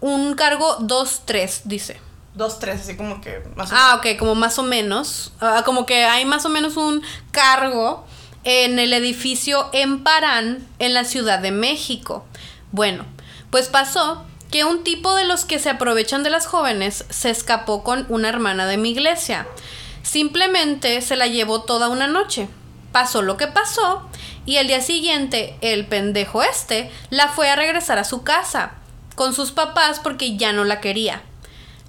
un cargo 2-3, dice. 2-3, así como que más o Ah, ok, como más o menos. Ah, como que hay más o menos un cargo en el edificio en Parán, en la Ciudad de México. Bueno, pues pasó que un tipo de los que se aprovechan de las jóvenes se escapó con una hermana de mi iglesia. Simplemente se la llevó toda una noche. Pasó lo que pasó y el día siguiente el pendejo este la fue a regresar a su casa con sus papás porque ya no la quería.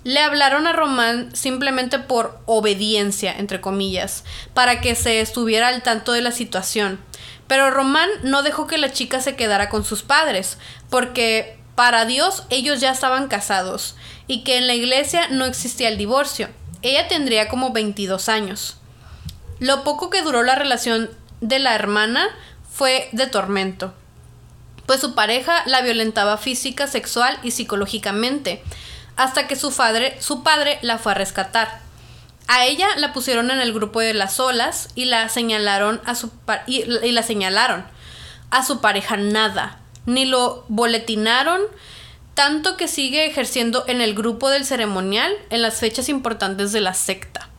Le hablaron a Román simplemente por obediencia, entre comillas, para que se estuviera al tanto de la situación. Pero Román no dejó que la chica se quedara con sus padres, porque para Dios ellos ya estaban casados y que en la iglesia no existía el divorcio. Ella tendría como 22 años. Lo poco que duró la relación de la hermana fue de tormento, pues su pareja la violentaba física, sexual y psicológicamente, hasta que su padre, su padre la fue a rescatar. A ella la pusieron en el grupo de las olas y la señalaron a su y la señalaron. A su pareja nada ni lo boletinaron, tanto que sigue ejerciendo en el grupo del ceremonial en las fechas importantes de la secta.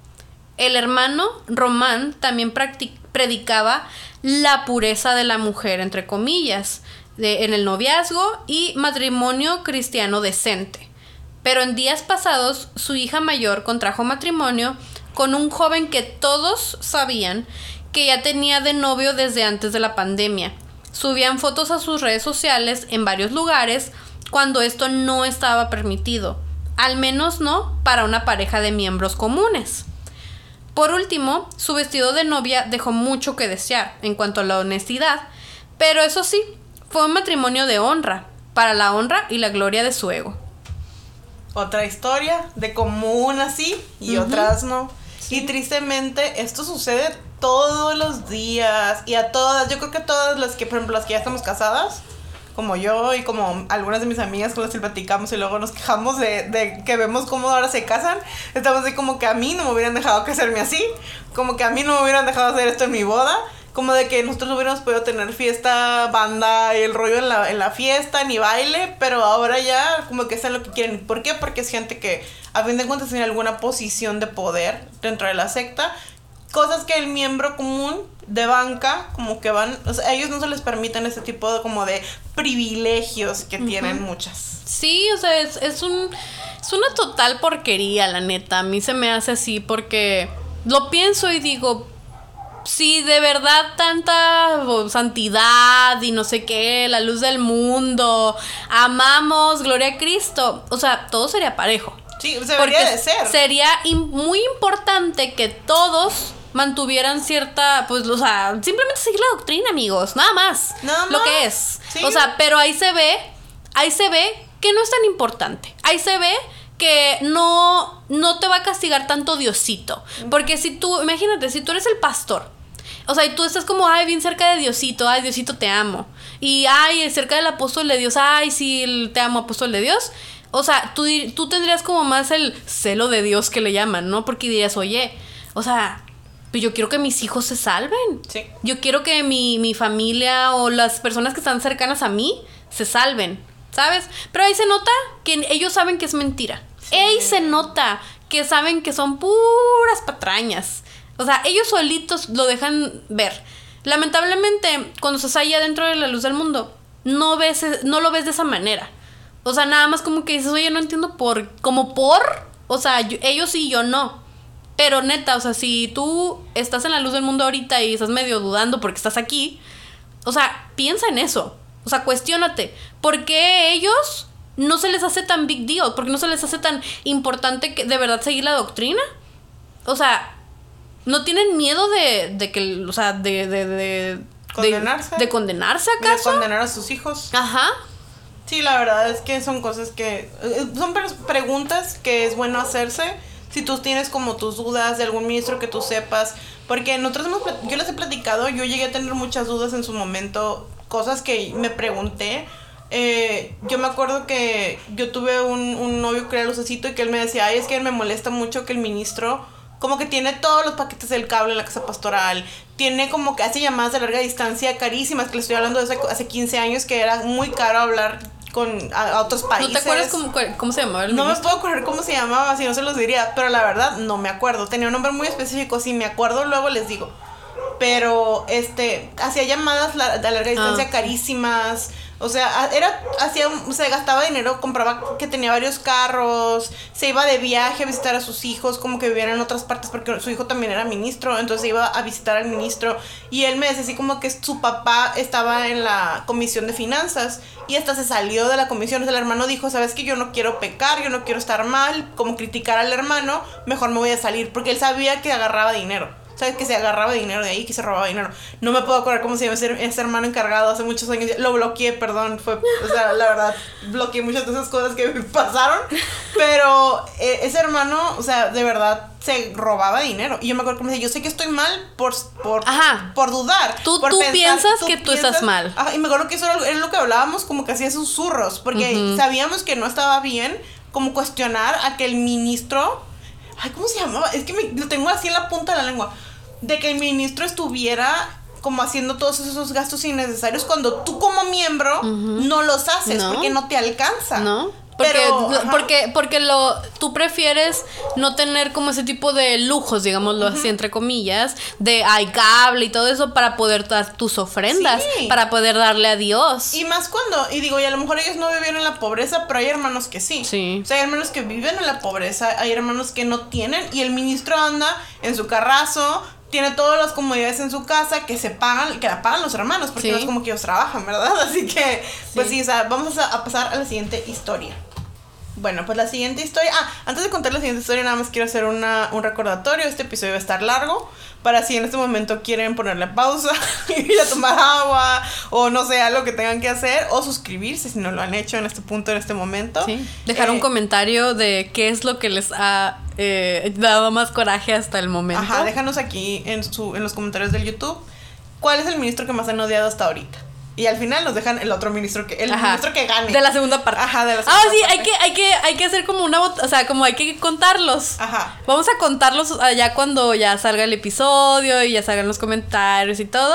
El hermano Román también predicaba la pureza de la mujer, entre comillas, en el noviazgo y matrimonio cristiano decente. Pero en días pasados su hija mayor contrajo matrimonio con un joven que todos sabían que ya tenía de novio desde antes de la pandemia subían fotos a sus redes sociales en varios lugares cuando esto no estaba permitido, al menos no para una pareja de miembros comunes. Por último, su vestido de novia dejó mucho que desear en cuanto a la honestidad, pero eso sí, fue un matrimonio de honra, para la honra y la gloria de su ego. Otra historia de común así y otras no. Y tristemente esto sucede todos los días y a todas, yo creo que todas las que, por ejemplo, las que ya estamos casadas, como yo y como algunas de mis amigas con las que platicamos y luego nos quejamos de, que vemos cómo ahora se casan, estamos así como que a mí no me hubieran dejado casarme así, como que a mí no me hubieran dejado hacer esto en mi boda, como de que nosotros hubiéramos podido tener fiesta, banda y el rollo en la, en la fiesta, ni baile, pero ahora ya como que es lo que quieren. ¿Por qué? Porque es gente que a fin de cuentas tiene alguna posición de poder dentro de la secta cosas que el miembro común de banca como que van, o sea, a ellos no se les permiten ese tipo de como de privilegios que tienen muchas. Sí, o sea, es, es un es una total porquería, la neta. A mí se me hace así porque lo pienso y digo, si de verdad tanta santidad y no sé qué, la luz del mundo, amamos, gloria a Cristo, o sea, todo sería parejo. Sí, debería de ser. Sería muy importante que todos mantuvieran cierta, pues, o sea, simplemente seguir la doctrina, amigos, nada más. Nada más. Lo que es. O sea, pero ahí se ve, ahí se ve que no es tan importante. Ahí se ve que no, no te va a castigar tanto Diosito. Porque si tú, imagínate, si tú eres el pastor, o sea, y tú estás como, ay, bien cerca de Diosito, ay, Diosito te amo. Y, ay, cerca del apóstol de Dios, ay, sí, te amo, apóstol de Dios. O sea, tú, tú tendrías como más el celo de Dios que le llaman, ¿no? Porque dirías, oye, o sea, pues yo quiero que mis hijos se salven. Sí. Yo quiero que mi, familia o las personas que están cercanas a mí se salven, ¿sabes? Pero ahí se nota que ellos saben que es mentira. Ahí se nota que saben que son puras patrañas. O sea, ellos solitos lo dejan ver. Lamentablemente, cuando estás allá dentro de la luz del mundo, no ves, no lo ves de esa manera. O sea, nada más como que dices, oye, no entiendo por, como por, o sea, ellos sí, yo no. Pero neta, o sea, si tú estás en la luz del mundo ahorita y estás medio dudando porque estás aquí, o sea, piensa en eso. O sea, cuestiónate. ¿Por qué ellos no se les hace tan big deal? ¿Por qué no se les hace tan importante que de verdad seguir la doctrina? o sea, no tienen miedo de, de que, o sea, de, de, de condenarse. De, condenarse acaso. De condenar a sus hijos. Ajá. Sí, la verdad es que son cosas que eh, son preguntas que es bueno hacerse si tú tienes como tus dudas de algún ministro que tú sepas, porque nosotros hemos, yo les he platicado, yo llegué a tener muchas dudas en su momento, cosas que me pregunté. Eh, yo me acuerdo que yo tuve un, un novio que era lucecito y que él me decía, ay, es que me molesta mucho que el ministro como que tiene todos los paquetes del cable en la casa pastoral, tiene como que hace llamadas de larga distancia carísimas, que le estoy hablando de hace, hace 15 años, que era muy caro hablar con a, otros países. ¿No te acuerdas cómo, se llamaba el No me puedo acordar cómo se llamaba, si no se los diría, pero la verdad no me acuerdo. Tenía un nombre muy específico, si me acuerdo luego les digo. Pero este hacía llamadas de larga distancia ah, carísimas, o sea, era, hacía, se gastaba dinero, compraba que tenía varios carros, se iba de viaje a visitar a sus hijos, como que vivían en otras partes, porque su hijo también era ministro, entonces iba a visitar al ministro. Y él me decía así como que su papá estaba en la comisión de finanzas y hasta se salió de la comisión. O sea, el hermano dijo, sabes que yo no quiero pecar, yo no quiero estar mal, como criticar al hermano, mejor me voy a salir, porque él sabía que agarraba dinero. ¿Sabes? Que se agarraba dinero de ahí, que se robaba dinero. No me puedo acordar cómo se llama ese, hermano encargado hace muchos años. Lo bloqueé, perdón. Fue, o sea, la verdad, bloqueé muchas de esas cosas que <laughs> me pasaron. Pero eh, ese hermano, o sea, de verdad se robaba dinero. Y yo me acuerdo que me decía, yo sé que estoy mal por, por, por dudar. Tú, tú piensas que tú estás mal. Ajá, y me acuerdo que eso era, lo que hablábamos como que hacía susurros, porque sabíamos que no estaba bien como cuestionar a que el ministro... Ay, ¿cómo se llamaba? Es que me, lo tengo así en la punta de la lengua de que el ministro estuviera como haciendo todos esos gastos innecesarios cuando tú como miembro no los haces porque no te alcanza. No. Porque, porque, porque lo, tú prefieres no tener como ese tipo de lujos, digámoslo así, entre comillas, de hay cable y todo eso para poder dar tus ofrendas, para poder darle a Dios. Y más cuando, y digo, y a lo mejor ellos no vivieron en la pobreza, pero hay hermanos que sí. Sí. O sea, hay hermanos que viven en la pobreza, hay hermanos que no tienen, y el ministro anda en su carrazo, tiene todas las comodidades en su casa que se pagan, que la pagan los hermanos, porque no es como que ellos trabajan, ¿verdad? <laughs> Así que, pues sí, o sea, vamos a, pasar a la siguiente historia. Bueno, pues la siguiente historia. Ah, antes de contar la siguiente historia, nada más quiero hacer una, un recordatorio. Este episodio va a estar largo. Para si en este momento quieren ponerle pausa, <laughs> ir a tomar agua, o no sé, algo que tengan que hacer, o suscribirse si no lo han hecho en este punto, en este momento. Sí. Dejar un eh, comentario de qué es lo que les ha eh, dado más coraje hasta el momento. Ajá, déjanos aquí en, su, en los comentarios del YouTube cuál es el ministro que más han odiado hasta ahorita. Y al final nos dejan el otro ministro que el ministro que gane. De la segunda parte. Ajá, de la segunda Ah, sí, hay que hay que hay que hacer como una, o sea, como hay que contarlos. Ajá. Vamos a contarlos allá cuando ya salga el episodio y ya salgan los comentarios y todo,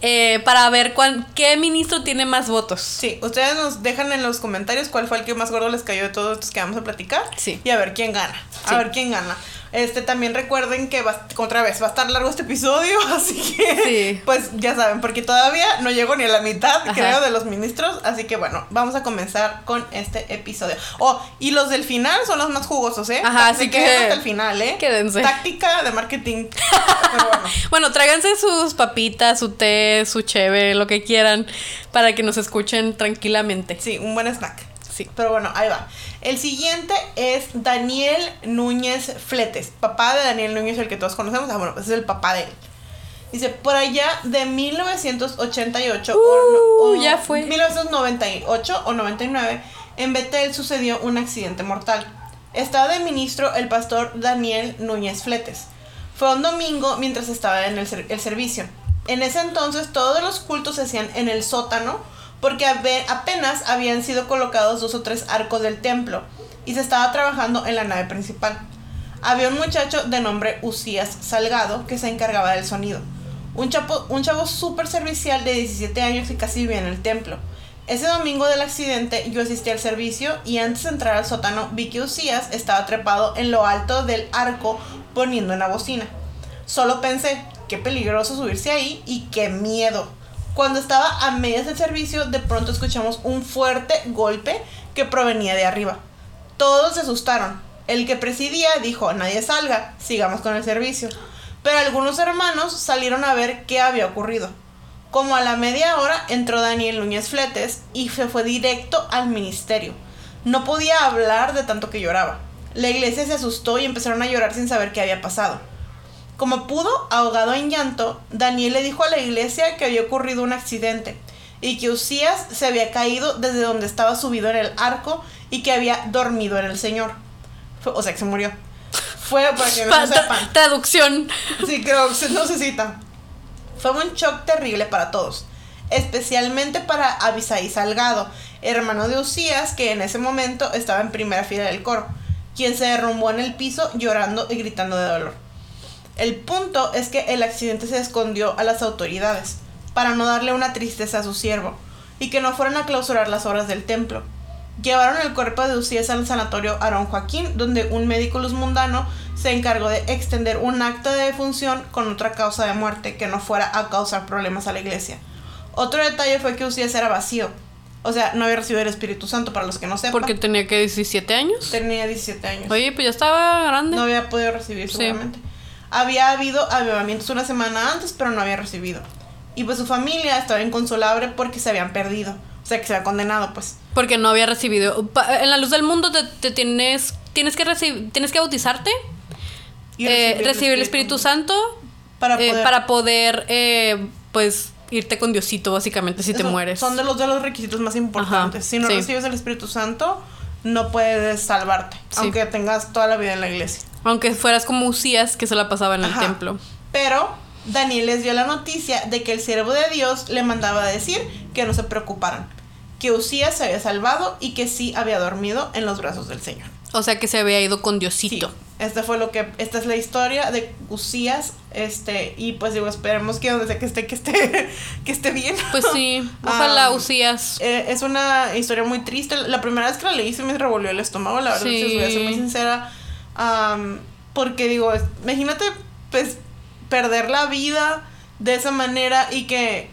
eh, para ver cuán, qué ministro tiene más votos. Sí, ustedes nos dejan en los comentarios cuál fue el que más gordo les cayó de todos estos que vamos a platicar. Sí. Y a ver quién gana. A ver quién gana. Este, también recuerden que va, otra vez va a estar largo este episodio, <laughs> así que pues ya saben, porque todavía no llego ni a la mitad, creo, de los ministros, así que bueno, vamos a comenzar con este episodio. Oh, y los del final son los más jugosos, ¿eh? Ajá, así que hasta el final, ¿eh? Quédense. Táctica de marketing. <laughs> bueno. bueno, tráiganse sus papitas, su té, su cheve, lo que quieran para que nos escuchen tranquilamente. Sí, un buen snack. Sí, pero bueno, ahí va. El siguiente es Daniel Núñez Fletes, papá de Daniel Núñez, el que todos conocemos. Ah, bueno, pues es el papá de él. Dice, por allá de 1988 o, uh, ya fue. 1998 o 99, en Betel sucedió un accidente mortal. Estaba de ministro el pastor Daniel Núñez Fletes. Fue un domingo mientras estaba en el, el servicio. En ese entonces todos los cultos se hacían en el sótano porque apenas habían sido colocados dos o tres arcos del templo y se estaba trabajando en la nave principal. Había un muchacho de nombre Usías Salgado que se encargaba del sonido. Un, chavo súper servicial de 17 años y casi vivía en el templo. Ese domingo del accidente yo asistí al servicio y antes de entrar al sótano vi que Usías estaba trepado en lo alto del arco poniendo una bocina. Solo pensé, qué peligroso subirse ahí y qué miedo. Cuando estaba a medias del servicio, de pronto escuchamos un fuerte golpe que provenía de arriba. Todos se asustaron. El que presidía dijo, nadie salga, sigamos con el servicio. Pero algunos hermanos salieron a ver qué había ocurrido. Como a la media hora entró Daniel Núñez Fletes y se fue directo al ministerio. No podía hablar de tanto que lloraba. La iglesia se asustó y empezaron a llorar sin saber qué había pasado. Como pudo, ahogado en llanto, Daniel le dijo a la iglesia que había ocurrido un accidente y que Usías se había caído desde donde estaba subido en el arco y que había dormido en el Señor. o sea, que se murió. Fue para que <laughs> no sepan. Traducción. Sí, creo que se necesita. Fue un shock terrible para todos, especialmente para Abisai Salgado, hermano de Usías, que en ese momento estaba en primera fila del coro, quien se derrumbó en el piso llorando y gritando de dolor. El punto es que el accidente se escondió a las autoridades, para no darle una tristeza a su siervo, y que no fueran a clausurar las obras del templo. Llevaron el cuerpo de Usías al sanatorio Aarón Joaquín, donde un médico luz mundano se encargó de extender un acta de defunción con otra causa de muerte que no fuera a causar problemas a la iglesia. Otro detalle fue que Usías era vacío. O sea, no había recibido el Espíritu Santo, para los que no sepan. Porque tenía que 17 años. Tenía 17 años. Oye, pues ya estaba grande. No había podido recibir, seguramente. Había habido avivamientos una semana antes, pero no había recibido. Y pues su familia estaba inconsolable porque se habían perdido. O sea, que se había condenado, pues. Porque no había recibido. En la luz del mundo te, tienes. Tienes que recibir. Tienes que bautizarte. Y eh, recibir, el Espíritu, Santo. Para eh, poder. para poder eh, pues irte con Diosito, básicamente, si te mueres. Son de los de los requisitos más importantes. si no recibes el Espíritu Santo, no puedes salvarte. Aunque tengas toda la vida en la iglesia. Aunque fueras como Usías, que se la pasaba en el templo. Pero Daniel les dio la noticia de que el siervo de Dios le mandaba a decir que no se preocuparan, que Usías se había salvado y que sí había dormido en los brazos del Señor. O sea que se había ido con Diosito. esta fue lo que, esta es la historia de Usías, este, y pues digo, esperemos que donde sea que esté, que esté, <laughs> que esté bien. Pues sí, <laughs> ojalá Usías. Eh, es una historia muy triste. La primera vez que la leí se me revolvió el estómago, la verdad, si voy a ser muy sincera. Porque digo, imagínate, pues perder la vida de esa manera y que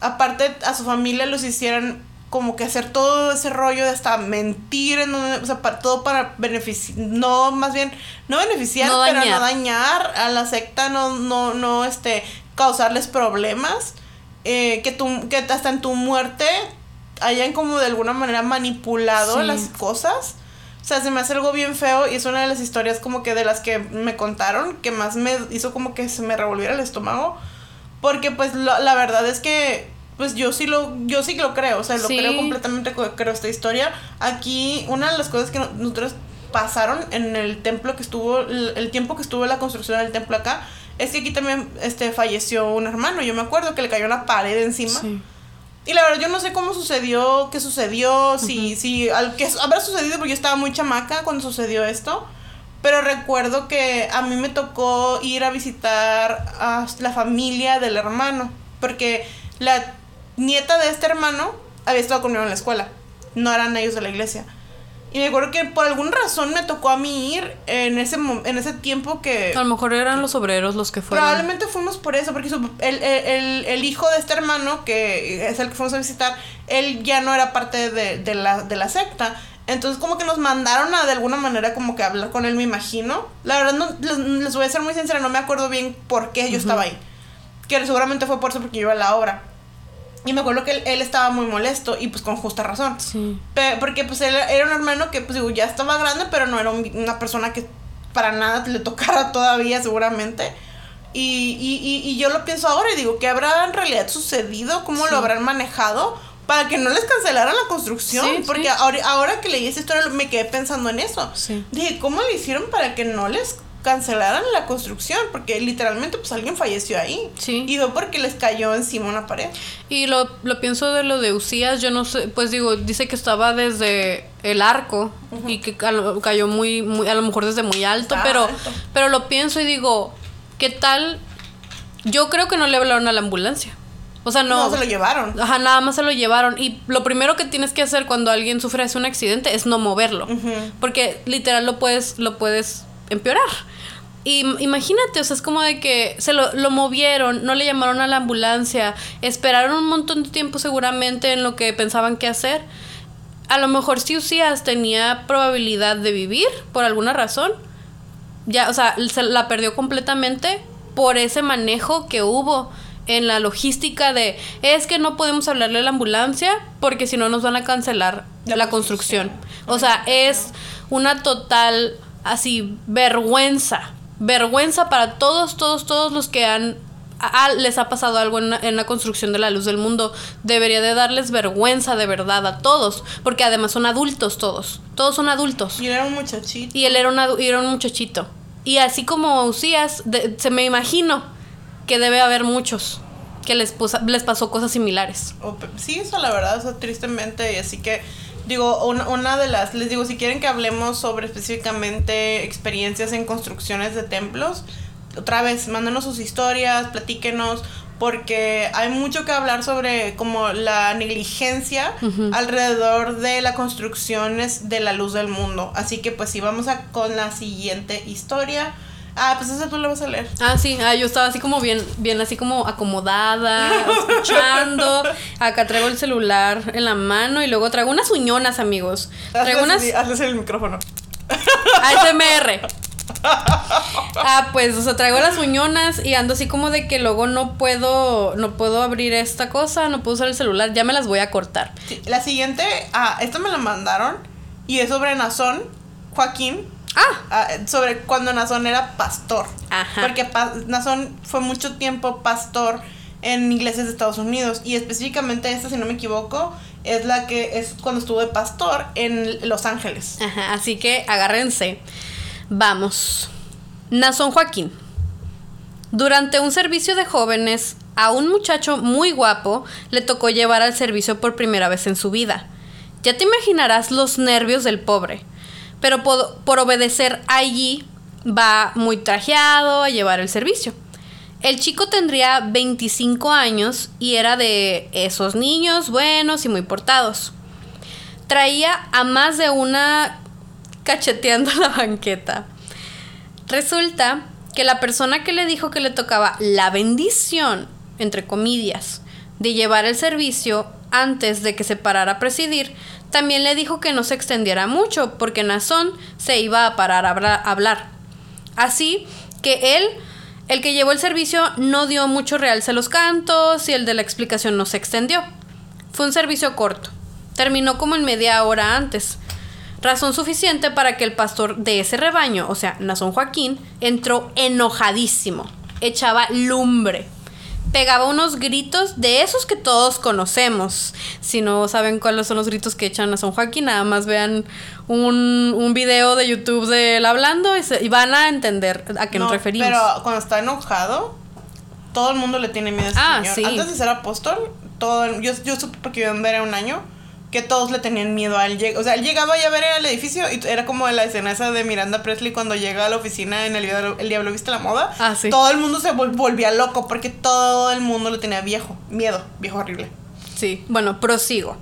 aparte a su familia los hicieran como que hacer todo ese rollo de hasta mentir, en o sea, para, todo para beneficiar, no, más bien, no beneficiar, pero no dañar a la secta, no, no, no, este, causarles problemas, eh, que, tu, que hasta en tu muerte hayan como de alguna manera manipulado las cosas. O sea, se me hace algo bien feo y es una de las historias como que de las que me contaron que más me hizo como que se me revolviera el estómago. Porque pues la verdad es que pues yo sí lo yo sí lo creo, o sea, lo creo completamente creo esta historia. Aquí una de las cosas que nosotros pasaron en el templo que estuvo el, tiempo que estuvo la construcción del templo acá es que aquí también este falleció un hermano, yo me acuerdo que le cayó una pared encima. Y la verdad, yo no sé cómo sucedió, qué sucedió, si, si, al que habrá sucedido, porque yo estaba muy chamaca cuando sucedió esto. Pero recuerdo que a mí me tocó ir a visitar a la familia del hermano, porque la nieta de este hermano había estado conmigo en la escuela, no eran ellos de la iglesia. Y me acuerdo que por alguna razón me tocó a mí ir en ese, en ese tiempo que... A lo mejor eran los obreros los que fueron. Probablemente fuimos por eso, porque el, hijo de este hermano, que es el que fuimos a visitar, él ya no era parte de, la, de la secta. Entonces como que nos mandaron a de alguna manera como que hablar con él, me imagino. La verdad, no, les, voy a ser muy sincera, no me acuerdo bien por qué yo estaba ahí. Que seguramente fue por eso porque yo iba a la obra. Y me acuerdo que él, estaba muy molesto y pues con justa razón. Sí. porque pues él era un hermano que pues digo, ya estaba grande, pero no era una persona que para nada le tocara <laughs> todavía seguramente. Y, y, y, yo lo pienso ahora y digo, ¿qué habrá en realidad sucedido? ¿Cómo lo habrán manejado? Para que no les cancelaran la construcción. porque ahora, ahora, que leí esa historia me quedé pensando en eso. Dije, ¿cómo le hicieron para que no les cancelaran la construcción, porque literalmente pues alguien falleció ahí. Sí. Y fue porque les cayó encima una pared. Y lo, lo pienso de lo de Usías, yo no sé, pues digo, dice que estaba desde el arco y que cayó muy, muy, a lo mejor desde muy alto, pero, pero lo pienso y digo, ¿qué tal? Yo creo que no le hablaron a la ambulancia. O sea, no. No se lo llevaron. Ajá, nada más se lo llevaron. Y lo primero que tienes que hacer cuando alguien sufre un accidente es no moverlo. Porque literal lo puedes, lo puedes empeorar. Y imagínate, o sea, es como de que se lo, lo, movieron, no le llamaron a la ambulancia, esperaron un montón de tiempo seguramente en lo que pensaban que hacer. A lo mejor si Usías tenía probabilidad de vivir por alguna razón, ya, o sea, se la perdió completamente por ese manejo que hubo en la logística de es que no podemos hablarle a la ambulancia porque si no nos van a cancelar la, construcción. O sea, es una total, así, vergüenza. Vergüenza para todos, todos, todos los que han les ha pasado algo en, en, la construcción de la luz del mundo. Debería de darles vergüenza de verdad a todos, porque además son adultos todos. Todos son adultos. Y él era un muchachito. Y él era un, era un muchachito. Y así como Usías, se me imagino que debe haber muchos que les, les pasó cosas similares. sí, eso la verdad, o sea, tristemente, y así que digo, una, una, de las, les digo, si quieren que hablemos sobre específicamente experiencias en construcciones de templos, otra vez, mándenos sus historias, platíquenos, porque hay mucho que hablar sobre como la negligencia alrededor de las construcciones de la luz del mundo. Así que pues si vamos a con la siguiente historia. Ah, pues esa tú la vas a leer. Ah, sí, ah, yo estaba así como bien, bien así como acomodada, escuchando. <laughs> Acá traigo el celular en la mano y luego traigo unas uñonas, amigos. Traigo unas. Hazles el micrófono. <laughs> ASMR. ah, pues, o sea, traigo las uñonas y ando así como de que luego no puedo, no puedo abrir esta cosa, no puedo usar el celular, ya me las voy a cortar. la siguiente, ah, esta me la mandaron y es sobre Nazón, Joaquín. Ah. ah sobre cuando Nazón era pastor. Ajá. Porque Nazón fue mucho tiempo pastor en iglesias de Estados Unidos y específicamente esta, si no me equivoco, es la que es cuando estuvo de pastor en Los Ángeles. Ajá, así que agárrense. Vamos. Nazón Joaquín. Durante un servicio de jóvenes, a un muchacho muy guapo le tocó llevar al servicio por primera vez en su vida. Ya te imaginarás los nervios del pobre. Pero por, obedecer allí, va muy trajeado a llevar el servicio. El chico tendría 25 años y era de esos niños buenos y muy portados. Traía a más de una cacheteando <laughs> la banqueta. Resulta que la persona que le dijo que le tocaba la bendición, entre comillas, de llevar el servicio antes de que se parara a presidir, también le dijo que no se extendiera mucho porque Nazón se iba a parar a hablar. Así que él, el que llevó el servicio, no dio mucho realce a los cantos y el de la explicación no se extendió. Fue un servicio corto. Terminó como en media hora antes. Razón suficiente para que el pastor de ese rebaño, o sea, Nazón Joaquín, entró enojadísimo. Echaba lumbre. Pegaba unos gritos de esos que todos conocemos. Si no saben cuáles son los gritos que echan Nazón Joaquín, nada más vean un, un video de YouTube de él hablando y, van a entender a qué nos referimos. Pero cuando está enojado, todo el mundo le tiene miedo a ese ah, Sí. Antes de ser apóstol, todo yo, yo supe porque yo en ver un año que todos le tenían miedo a él. O sea, él llegaba ya a ver el edificio y era como la escena esa de Miranda Presley cuando llega a la oficina en el, el Diablo Viste la Moda. Ah, sí. Todo el mundo se volvía loco porque todo el mundo le tenía viejo, miedo, viejo horrible. Sí, bueno, prosigo.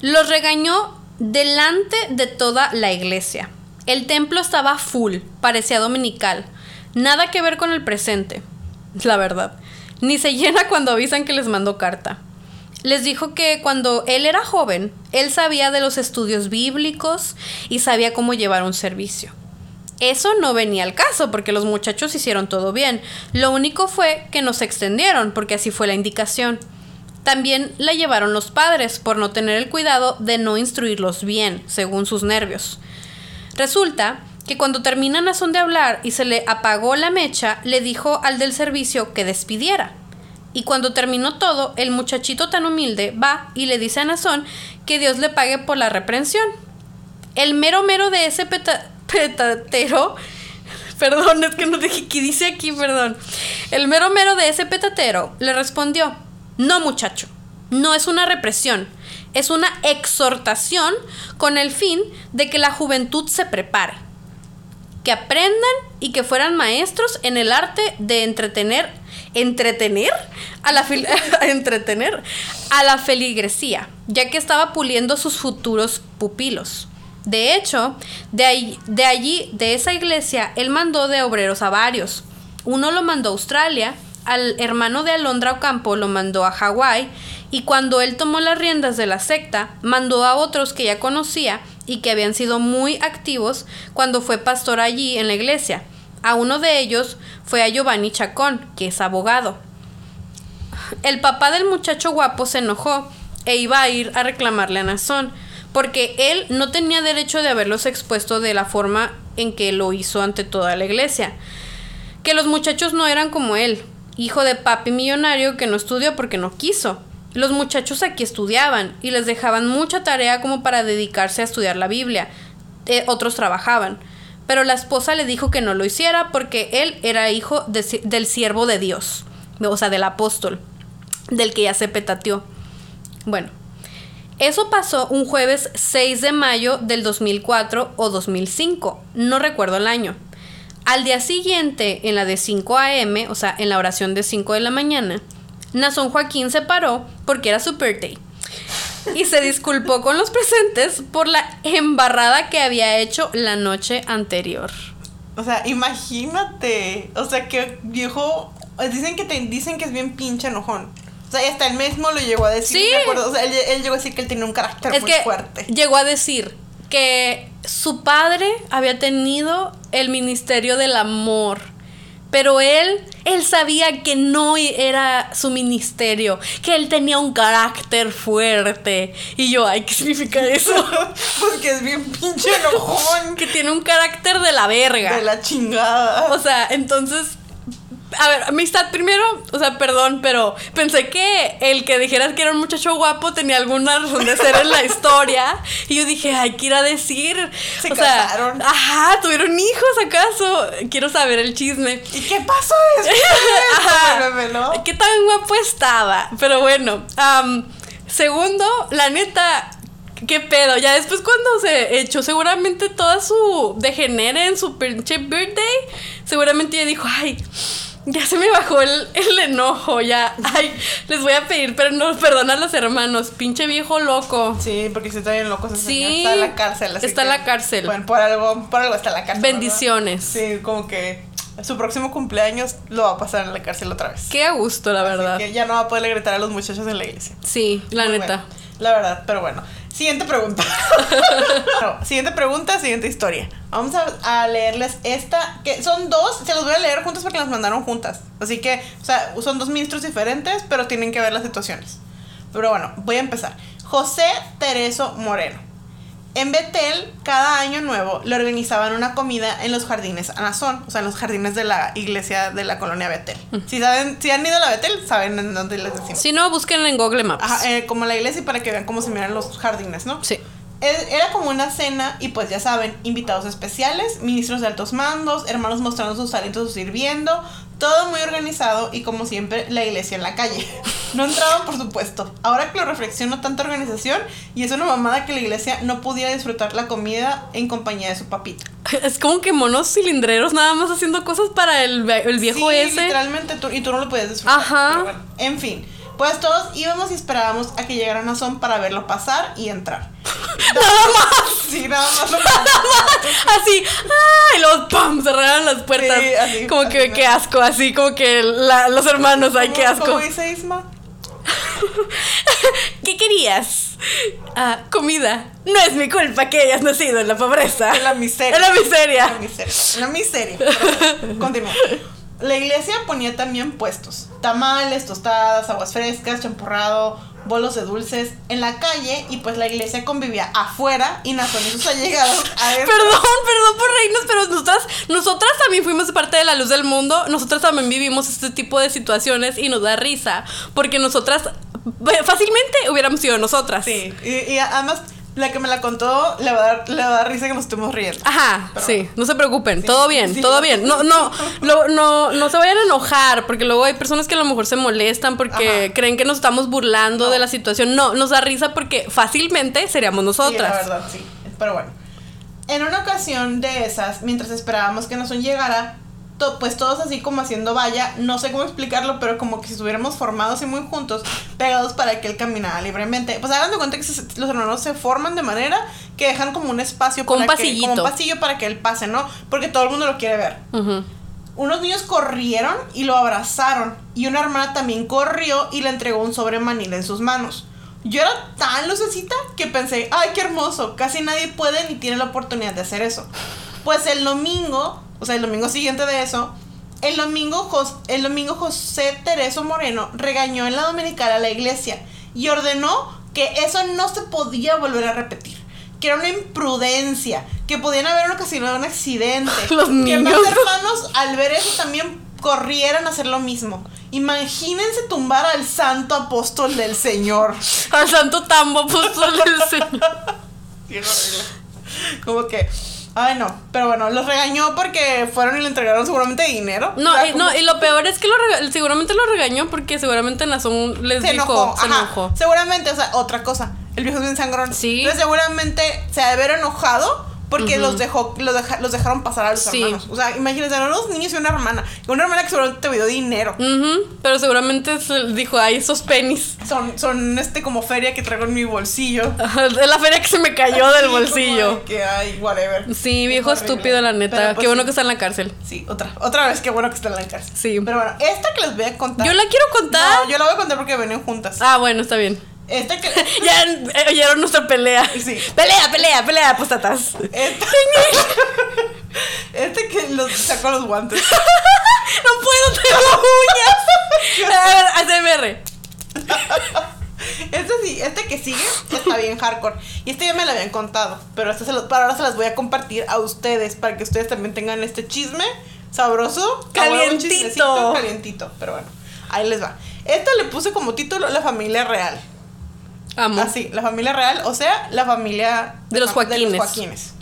Los regañó delante de toda la iglesia. El templo estaba full, parecía dominical. Nada que ver con el presente, la verdad. Ni se llena cuando avisan que les mandó carta les dijo que cuando él era joven, él sabía de los estudios bíblicos y sabía cómo llevar un servicio. Eso no venía al caso porque los muchachos hicieron todo bien. Lo único fue que no se extendieron porque así fue la indicación. También la llevaron los padres por no tener el cuidado de no instruirlos bien, según sus nervios. Resulta que cuando terminan a son de hablar y se le apagó la mecha, le dijo al del servicio que despidiera. Y cuando terminó todo, el muchachito tan humilde va y le dice a Nazón que Dios le pague por la reprensión. El mero mero de ese petatero, <laughs> perdón, es que no dije que dice aquí, perdón. El mero mero de ese petatero le respondió, no muchacho, no es una represión, es una exhortación con el fin de que la juventud se prepare, que aprendan y que fueran maestros en el arte de entretener entretener a la <laughs> entretener a la feligresía, ya que estaba puliendo sus futuros pupilos. De hecho, de, de allí, de esa iglesia, él mandó de obreros a varios. Uno lo mandó a Australia, al hermano de Alondra Ocampo lo mandó a Hawái, y cuando él tomó las riendas de la secta, mandó a otros que ya conocía y que habían sido muy activos cuando fue pastor allí en la iglesia a uno de ellos fue a Giovanni Chacón, que es abogado. El papá del muchacho guapo se enojó e iba a ir a reclamarle a Nazón, porque él no tenía derecho de haberlos expuesto de la forma en que lo hizo ante toda la iglesia. Que los muchachos no eran como él, hijo de papi millonario que no estudió porque no quiso. Los muchachos aquí estudiaban y les dejaban mucha tarea como para dedicarse a estudiar la Biblia. Eh, otros trabajaban. Pero la esposa le dijo que no lo hiciera porque él era hijo del siervo de Dios, o sea, del apóstol, del que ya se petateó. Bueno, eso pasó un jueves 6 de mayo del 2004 o 2005, no recuerdo el año. Al día siguiente, en la de 5 a.m., o sea, en la oración de 5 de la mañana, Nazón Joaquín se paró porque era su birthday y se disculpó con los presentes por la embarrada que había hecho la noche anterior. O sea, imagínate. O sea, que viejo. Dicen que te dicen que es bien pinche enojón. O sea, hasta él mismo lo llegó a decir. Sí. O sea, él, llegó a decir que él tenía un carácter es muy que fuerte. Llegó a decir que su padre había tenido el ministerio del amor pero él, él sabía que no era su ministerio, que él tenía un carácter fuerte. Y yo, ay, ¿qué significa eso? <laughs> Porque es bien pinche enojón. que tiene un carácter de la verga. De la chingada. O sea, entonces a ver, amistad primero, o sea, perdón, pero pensé que el que dijeras que era un muchacho guapo tenía alguna razón de ser en la historia. Y yo dije, ay, ¿qué a decir? Se casaron. ajá, ¿tuvieron hijos acaso? Quiero saber el chisme. ¿Y qué pasó después? <laughs> ajá. ¿Qué tan guapo estaba? Pero bueno, segundo, la neta, ¿Qué pedo? Ya después cuando se echó seguramente toda su degenere en su pinche birthday, seguramente ella dijo, ay, ya se me bajó el, enojo, ya. Ay, les voy a pedir pero no, perdón a los hermanos, pinche viejo loco. Sí, porque si está bien loco, sí, está en la cárcel. está en la cárcel. Bueno, por algo, por algo está en la cárcel. Bendiciones. Sí, como que su próximo cumpleaños lo va a pasar en la cárcel otra vez. Qué gusto, la verdad. Que ya no va a poder gritar a los muchachos en la iglesia. Sí, la neta. la verdad, pero bueno. Siguiente pregunta. <laughs> siguiente pregunta, siguiente historia. Vamos a, leerles esta, que son dos, se los voy a leer juntas porque las mandaron juntas. Así que, o sea, son dos ministros diferentes, pero tienen que ver las situaciones. Pero bueno, voy a empezar. José Tereso Moreno. En Betel, cada año nuevo, le organizaban una comida en los jardines Anazón, o sea, en los jardines de la iglesia de la colonia Betel. Si saben, si han ido a la Betel, saben en dónde les decimos. Si no, busquen en Google Maps. Ajá, eh, como la iglesia para que vean cómo se miran los jardines, ¿no? Sí. Era como una cena y pues ya saben, invitados especiales, ministros de altos mandos, hermanos mostrando sus talentos sirviendo, todo muy organizado y como siempre la iglesia en la calle. No entraban, por supuesto. Ahora que lo reflexiono, tanta organización y es una mamada que la iglesia no pudiera disfrutar la comida en compañía de su papito. Es como que monos cilindreros nada más haciendo cosas para el, el viejo sí, ese. literalmente tú, y tú no lo podías disfrutar. Ajá. en fin. Pues todos íbamos y esperábamos a que llegara Nazón para verlo pasar y entrar. <laughs> nada más. Sí, nada más. <laughs> Nada más. Así. ¡Ay! Los ¡pam! Cerraron las puertas. Sí, así, como que qué asco, así como que los hermanos, ay, qué asco. ¿Cómo dice Isma? <laughs> ¿Qué querías? Ah, comida. No es mi culpa que hayas nacido en la pobreza. En la miseria. En la miseria. En la miseria. En la miseria. Continúa. La iglesia ponía también puestos, tamales, tostadas, aguas frescas, champurrado, bolos de dulces en la calle y pues la iglesia convivía afuera y Nazón y sus allegados Perdón, perdón por reírnos, pero nosotras, nosotras también fuimos parte de la luz del mundo, nosotras también vivimos este tipo de situaciones y nos da risa, porque nosotras fácilmente hubiéramos sido nosotras. Sí, y además la que me la contó le va a dar, le va a dar risa que nos estemos riendo. Ajá, sí, no se preocupen, todo bien, todo bien. No, no, <laughs> no, no se vayan a enojar, porque luego hay personas que a lo mejor se molestan porque creen que nos estamos burlando de la situación. No, nos da risa porque fácilmente seríamos nosotras. Sí, la verdad, sí. Pero bueno. En una ocasión de esas, mientras esperábamos que nos llegara, pues todos así como haciendo valla, no sé cómo explicarlo, pero como que si estuviéramos formados y muy juntos, pegados para que él caminara libremente. Pues hagan de cuenta que los hermanos se forman de manera que dejan como un espacio con para un que, como un pasillo para que él pase, ¿no? Porque todo el mundo lo quiere ver. Unos niños corrieron y lo abrazaron y una hermana también corrió y le entregó un sobre manila en sus manos. Yo era tan lucecita que pensé, ay, qué hermoso, casi nadie puede ni tiene la oportunidad de hacer eso. Pues el domingo o sea, el domingo siguiente de eso, el domingo, el domingo José Tereso Moreno regañó en la dominical a la iglesia y ordenó que eso no se podía volver a repetir. que era una imprudencia, que podían haber ocasionado un accidente. <laughs> Los que más hermanos al ver eso también corrieran a hacer lo mismo. Imagínense tumbar al santo apóstol del Señor. al santo tambo apóstol del Señor. <laughs> Como que Ay, no. Pero bueno, los regañó porque fueron y le entregaron seguramente dinero. No, y, no y lo peor es que lo seguramente lo regañó porque seguramente Nazón les se dijo, se enojó. Seguramente, o sea, otra cosa. El viejo es bien sangrón. Sí. Entonces seguramente se ha de haber enojado porque los dejó, los, los, dejaron pasar a los hermanos. O sea, imagínense, eran dos niños y una hermana. Una hermana que seguramente te dio dinero. Pero seguramente dijo, ay, esos pennies. Son, son este como feria que traigo en mi bolsillo. Es la feria que se me cayó del bolsillo. que hay, whatever. Sí, viejo estúpido, la neta. Pues, qué bueno que está en la cárcel. Sí, otra. Otra vez, qué bueno que está en la cárcel. Sí. Pero bueno, esta que les voy a contar. Yo la quiero contar. No, yo la voy a contar porque venían juntas. Ah, bueno, está bien. Este que. <laughs> ya oyeron nuestra pelea. Sí. Pelea, pelea, pelea, apostatas. Este, <laughs> este que los sacó los guantes. <laughs> no puedo, tengo uñas. A ver, ASMR. Este sí, este que sigue está bien hardcore. Y este ya me lo habían contado. Pero este se para ahora se las voy a compartir a ustedes. Para que ustedes también tengan este chisme sabroso. Calientito. Calientito. Pero bueno, ahí les va. Esta le puse como título La familia real. Así, la familia real, o sea, la familia de, los Joaquines.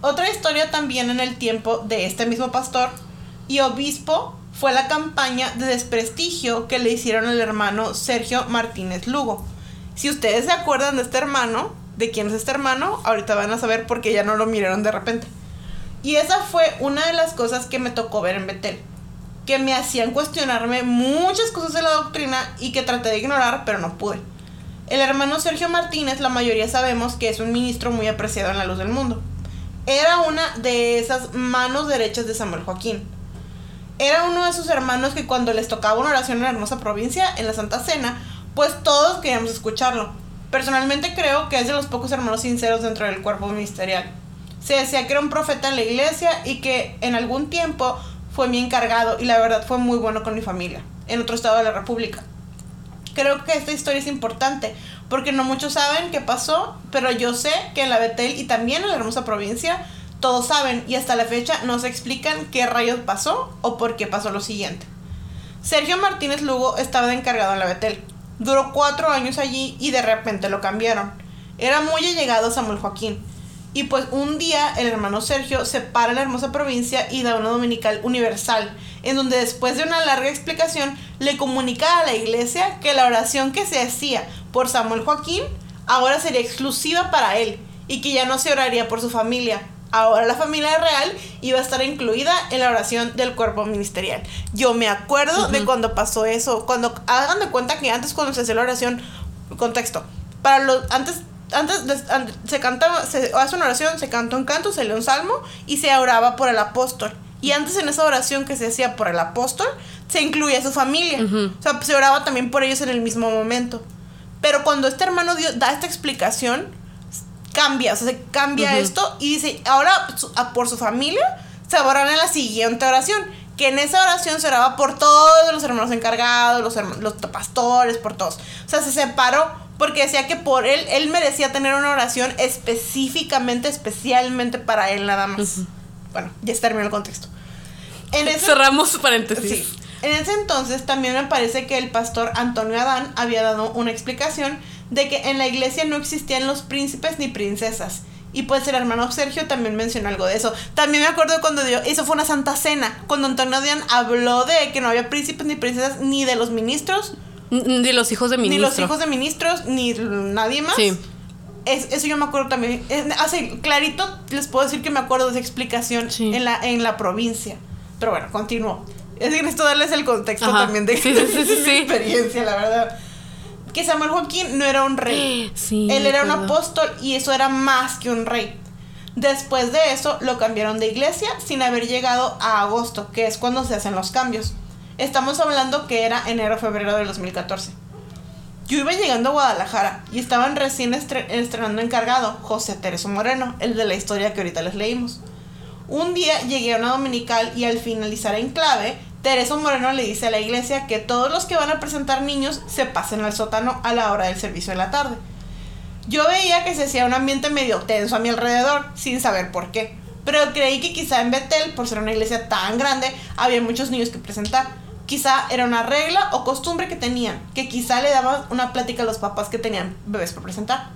Otra historia también en el tiempo de este mismo pastor y obispo fue la campaña de desprestigio que le hicieron al hermano Sergio Martínez Lugo. Si ustedes se acuerdan de este hermano, de quién es este hermano, ahorita van a saber porque ya no lo miraron de repente. Y esa fue una de las cosas que me tocó ver en Betel, que me hacían cuestionarme muchas cosas de la doctrina y que traté de ignorar, pero no pude. El hermano Sergio Martínez, la mayoría sabemos que es un ministro muy apreciado en la luz del mundo. Era una de esas manos derechas de Samuel Joaquín. Era uno de sus hermanos que cuando les tocaba una oración en la hermosa provincia, en la Santa Cena, pues todos queríamos escucharlo. Personalmente creo que es de los pocos hermanos sinceros dentro del cuerpo ministerial. Se decía que era un profeta en la iglesia y que en algún tiempo fue mi encargado y la verdad fue muy bueno con mi familia, en otro estado de la República creo que esta historia es importante porque no muchos saben qué pasó, pero yo sé que en la Betel y también en la hermosa provincia todos saben y hasta la fecha no se explican qué rayos pasó o por qué pasó lo siguiente. Sergio Martínez Lugo estaba encargado en la Betel. Duró cuatro años allí y de repente lo cambiaron. Era muy allegado a Samuel Joaquín. Y pues un día el hermano Sergio se para en la hermosa provincia y da una dominical universal en donde después de una larga explicación le comunica a la iglesia que la oración que se hacía por Samuel Joaquín ahora sería exclusiva para él y que ya no se oraría por su familia. Ahora la familia real iba a estar incluida en la oración del cuerpo ministerial. Yo me acuerdo de cuando pasó eso, cuando hagan de cuenta que antes cuando se hacía la oración, contexto, para los antes antes, se cantaba, se hace una oración, se canta un canto, se lee un salmo y se oraba por el apóstol. Y antes en esa oración que se hacía por el apóstol, se incluía su familia. O sea, se oraba también por ellos en el mismo momento. Pero cuando este hermano da esta explicación, cambia, o sea, se cambia esto y dice, ahora por su familia se oran en la siguiente oración. Que en esa oración se oraba por todos los hermanos encargados, los, los pastores, por todos. O sea, se separó porque decía que por él, él merecía tener una oración específicamente, especialmente para él nada más. Bueno, ya terminó el contexto. En Cerramos paréntesis. Sí. En ese entonces también me parece que el pastor Antonio Adán había dado una explicación de que en la iglesia no existían los príncipes ni princesas. Y pues el hermano Sergio también mencionó algo de eso. También me acuerdo cuando dio, eso fue una santa cena, cuando Antonio Adán habló de que no había príncipes ni princesas ni de los ministros. Ni los hijos de ministros. Ni los hijos de ministros, ni nadie más. Sí eso yo me acuerdo también. Hace clarito les puedo decir que me acuerdo de esa explicación en, la, en la provincia. Pero bueno, continúo. Es decir, esto darles el contexto también de, <laughs> sí, experiencia, la verdad. Que Samuel Joaquín no era un rey. <gasps> Él era un apóstol y eso era más que un rey. Después de eso lo cambiaron de iglesia sin haber llegado a agosto, que es cuando se hacen los cambios. Estamos hablando que era enero-febrero del 2014. Yo iba llegando a Guadalajara y estaban recién estrenando encargado José Tereso Moreno, el de la historia que ahorita les leímos. Un día llegué a una dominical y al finalizar en clave, Tereso Moreno le dice a la iglesia que todos los que van a presentar niños se pasen al sótano a la hora del servicio de la tarde. Yo veía que se hacía un ambiente medio tenso a mi alrededor, sin saber por qué. Pero creí que quizá en Betel, por ser una iglesia tan grande, había muchos niños que presentar. Quizá era una regla o costumbre que tenían, que quizá le daban una plática a los papás que tenían bebés por presentar.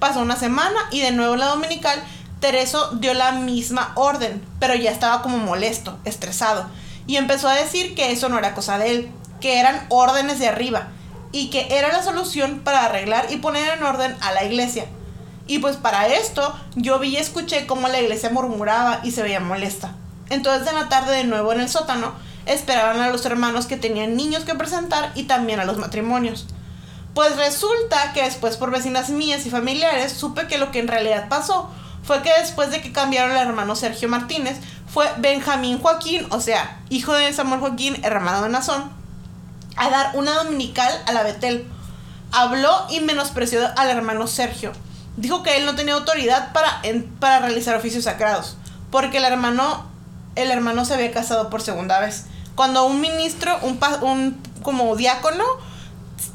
Pasó una semana y de nuevo la dominical, Tereso dio la misma orden, pero ya estaba como molesto, estresado, y empezó a decir que eso no era cosa de él, que eran órdenes de arriba, y que era la solución para arreglar y poner en orden a la iglesia. Y pues para esto yo vi y escuché cómo la iglesia murmuraba y se veía molesta. Entonces en la tarde de nuevo en el sótano, esperaban a los hermanos que tenían niños que presentar y también a los matrimonios. Pues resulta que después por vecinas mías y familiares supe que lo que en realidad pasó fue que después de que cambiaron al hermano Sergio Martínez, fue Benjamín Joaquín, o sea, hijo de Samuel Joaquín, hermano de Nazón, a dar una dominical a la Betel. Habló y menospreció al hermano Sergio. Dijo que él no tenía autoridad para, para realizar oficios sagrados, porque el hermano, el hermano se había casado por segunda vez cuando un ministro, un, un como diácono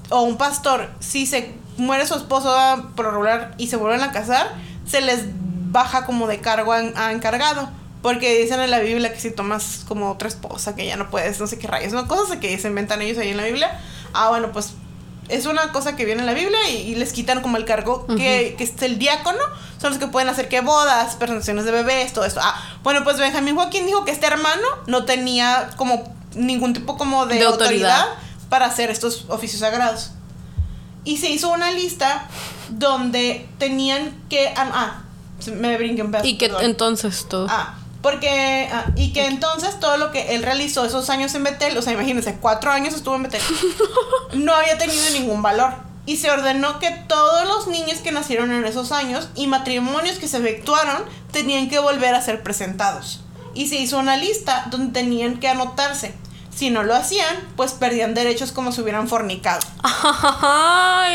o un pastor, si se muere su esposo por regular y se vuelven a casar, se les baja como de cargo a, encargado. Porque dicen en la Biblia que si tomas como otra esposa, que ya no puedes, no sé qué rayos, no cosas que se inventan ellos ahí en la Biblia. Ah, bueno, pues es una cosa que viene en la Biblia y, les quitan como el cargo que, que, es el diácono, son los que pueden hacer que bodas, presentaciones de bebés, todo eso. Ah, bueno, pues Benjamín Joaquín dijo que este hermano no tenía como ningún tipo como de, autoridad. para hacer estos oficios sagrados. Y se hizo una lista donde tenían que... Ah, ah me brinqué un pedazo. Y que entonces todo. Ah, porque, ah, y que entonces todo lo que él realizó esos años en Betel, o sea, imagínense, cuatro años estuvo en Betel, <laughs> no había tenido ningún valor. Y se ordenó que todos los niños que nacieron en esos años y matrimonios que se efectuaron tenían que volver a ser presentados. Y se hizo una lista donde tenían que anotarse. Si no lo hacían, pues perdían derechos como si hubieran fornicado.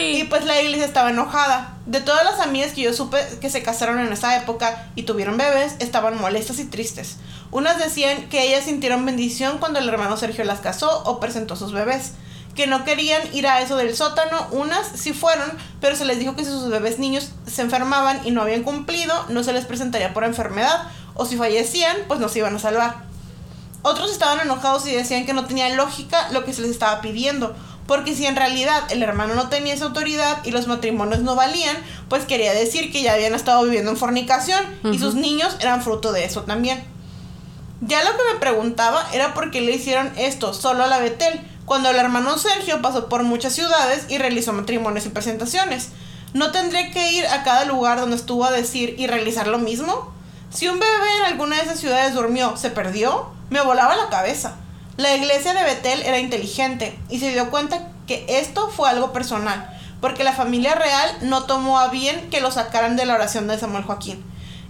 Y pues la iglesia estaba enojada. De todas las amigas que yo supe que se casaron en esa época y tuvieron bebés, estaban molestas y tristes. Unas decían que ellas sintieron bendición cuando el hermano Sergio las casó o presentó sus bebés. Que no querían ir a eso del sótano, unas sí fueron, pero se les dijo que si sus bebés niños se enfermaban y no habían cumplido, no se les presentaría por enfermedad, o si fallecían, pues no se iban a salvar. Otros estaban enojados y decían que no tenía lógica lo que se les estaba pidiendo, porque si en realidad el hermano no tenía esa autoridad y los matrimonios no valían, pues quería decir que ya habían estado viviendo en fornicación y sus niños eran fruto de eso también. Ya lo que me preguntaba era por qué le hicieron esto solo a la Betel, cuando el hermano Sergio pasó por muchas ciudades y realizó matrimonios y presentaciones. ¿No tendría que ir a cada lugar donde estuvo a decir y realizar lo mismo? Si un bebé en alguna de esas ciudades durmió, ¿se perdió? Me volaba la cabeza. La iglesia de Betel era inteligente y se dio cuenta que esto fue algo personal, porque la familia real no tomó a bien que lo sacaran de la oración de Samuel Joaquín.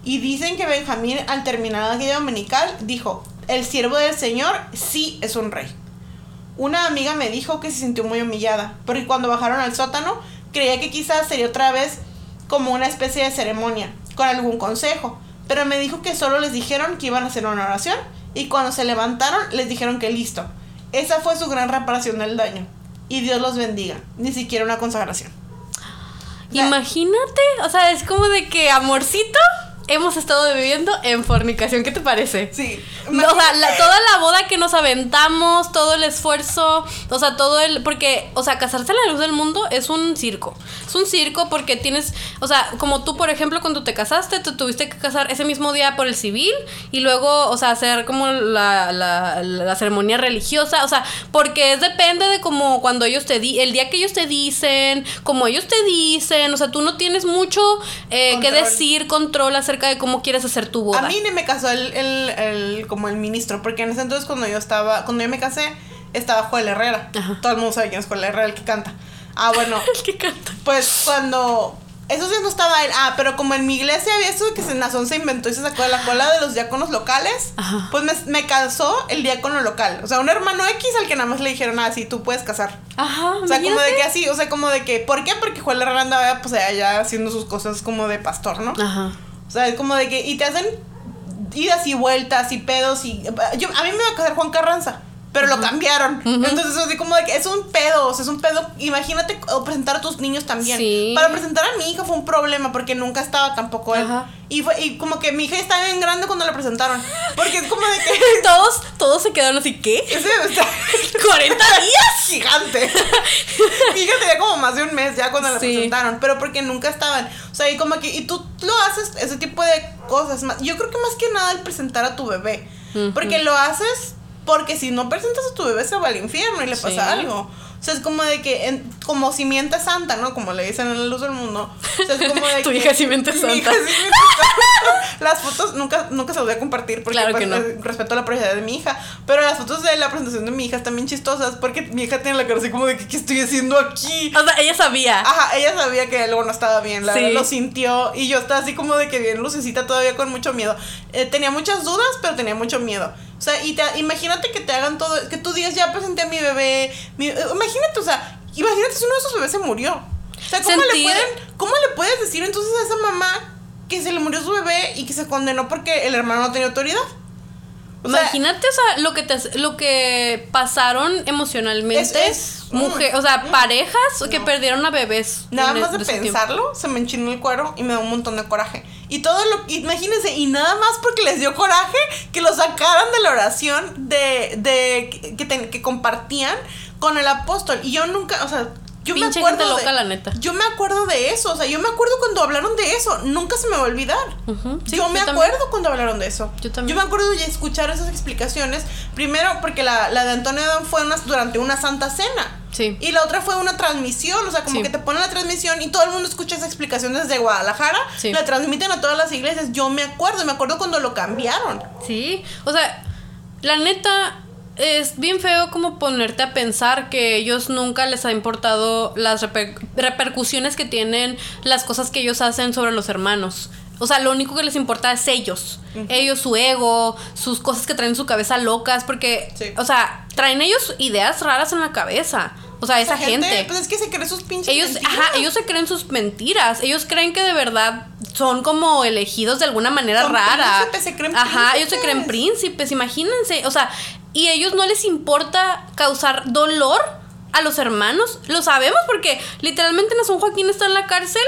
Y dicen que Benjamín, al terminar la guía dominical, dijo, el siervo del Señor sí es un rey. Una amiga me dijo que se sintió muy humillada, porque cuando bajaron al sótano, creía que quizás sería otra vez como una especie de ceremonia, con algún consejo, pero me dijo que solo les dijeron que iban a hacer una oración y cuando se levantaron les dijeron que listo. Esa fue su gran reparación del daño. Y Dios los bendiga. Ni siquiera una consagración. Imagínate, o sea, es como de que amorcito hemos estado viviendo en fornicación. ¿Qué te parece? Sí. O sea, toda la boda que nos aventamos, todo el esfuerzo, o sea, todo el... Porque, o sea, casarse a la luz del mundo es un circo. Es un circo porque tienes, o sea, como tú, por ejemplo, cuando te casaste, tú tuviste que casar ese mismo día por el civil y luego, o sea, hacer como la, la, la ceremonia religiosa, o sea, porque depende de como cuando ellos te di, el día que ellos te dicen, como ellos te dicen, o sea, tú no tienes mucho eh, que decir, control, hacer de cómo quieres hacer tu boda. A mí ni me casó el, el, como el ministro, porque en ese entonces cuando yo estaba, cuando yo me casé, estaba Joel Herrera. Todo el mundo sabe quién es Joel Herrera, el que canta. Ah, bueno. <laughs> el que canta. Pues cuando eso sí no estaba él. Ah, pero como en mi iglesia había eso de que se Nazón se inventó y se sacó de la cola de los diáconos locales, pues me, me, casó el diácono local. O sea, un hermano X al que nada más le dijeron, ah, sí, tú puedes casar. Ajá. O sea, como de que así, o sea, como de que, ¿por qué? Porque Joel Herrera andaba pues allá haciendo sus cosas como de pastor, ¿no? Ajá. O sea, es como de que. Y te hacen idas y vueltas y pedos y. Yo, a mí me va a casar Juan Carranza. Pero lo cambiaron. Entonces, así como de que es un pedo, o sea, es un pedo. Imagínate presentar a tus niños también. Para presentar a mi hija fue un problema porque nunca estaba tampoco él. Y, fue, y como que mi hija estaba bien grande cuando la presentaron. Porque es como de que. <laughs> todos, todos se quedaron así, ¿qué? <laughs> Ese, o 40 <laughs> días. Gigante. mi hija tenía como más de un mes ya cuando la presentaron. Pero porque nunca estaban. O sea, y como que. Y tú lo haces, ese tipo de cosas. Más, yo creo que más que nada el presentar a tu bebé. Porque lo haces porque si no presentas a tu bebé se va al infierno y le pasa algo. O sea, es como de que, en, como simiente santa, ¿no? Como le dicen en la luz del mundo. O sea, es como de <laughs> tu hija simiente santa. las fotos nunca, nunca se las voy a compartir porque pues, eh, respeto a la privacidad de mi hija. Pero las fotos de la presentación de mi hija están bien chistosas porque mi hija tiene la cara así como de que, ¿qué estoy haciendo aquí? O sea, ella sabía. Ajá, ella sabía que algo no estaba bien. La verdad lo sintió y yo estaba así como de que bien lucecita todavía con mucho miedo. Eh, tenía muchas dudas, pero tenía mucho miedo. O sea, y te, imagínate que te hagan todo, que tú digas, ya presenté a mi bebé. Eh, imagínate, o sea, imagínate si uno de esos bebés se murió. O sea, ¿cómo le, pueden, ¿cómo le puedes decir entonces a esa mamá que se le murió su bebé y que se condenó porque el hermano no tenía autoridad? Imagínate, o sea, lo que te, lo que pasaron emocionalmente. Es, mujer, o sea, parejas que perdieron a bebés. Nada más de, pensarlo, se me enchinó el cuero y me da un montón de coraje. Y todo lo imagínense, y nada más porque les dio coraje que lo sacaran de la oración de, de que, que compartían con el apóstol. Y yo nunca, o sea, yo me acuerdo loca, la neta. Yo me acuerdo de eso, o sea, yo me acuerdo cuando hablaron de eso, nunca se me va a olvidar. yo me acuerdo cuando hablaron de eso. Yo también. Yo me acuerdo de escuchar esas explicaciones, primero porque la, la de Antonio Adán fue durante una santa cena. Sí. Y la otra fue una transmisión, o sea, como que te ponen la transmisión y todo el mundo escucha esa explicación desde Guadalajara, la transmiten a todas las iglesias. Yo me acuerdo, me acuerdo cuando lo cambiaron. Sí, o sea, la neta, es bien feo como ponerte a pensar que ellos nunca les ha importado las repercusiones que tienen las cosas que ellos hacen sobre los hermanos. O sea, lo único que les importa es ellos. Ellos, su ego, sus cosas que traen en su cabeza locas, porque, o sea, traen ellos ideas raras en la cabeza. O sea, esa, gente, Pues es que se creen sus pinches ellos, mentiras. Ajá, ellos se creen sus mentiras. Ellos creen que de verdad son como elegidos de alguna manera rara. Príncipes, se creen Ajá, ellos se creen príncipes, imagínense. O sea, y ellos no les importa causar dolor a los hermanos. Lo sabemos porque literalmente Nazón Joaquín está en la cárcel.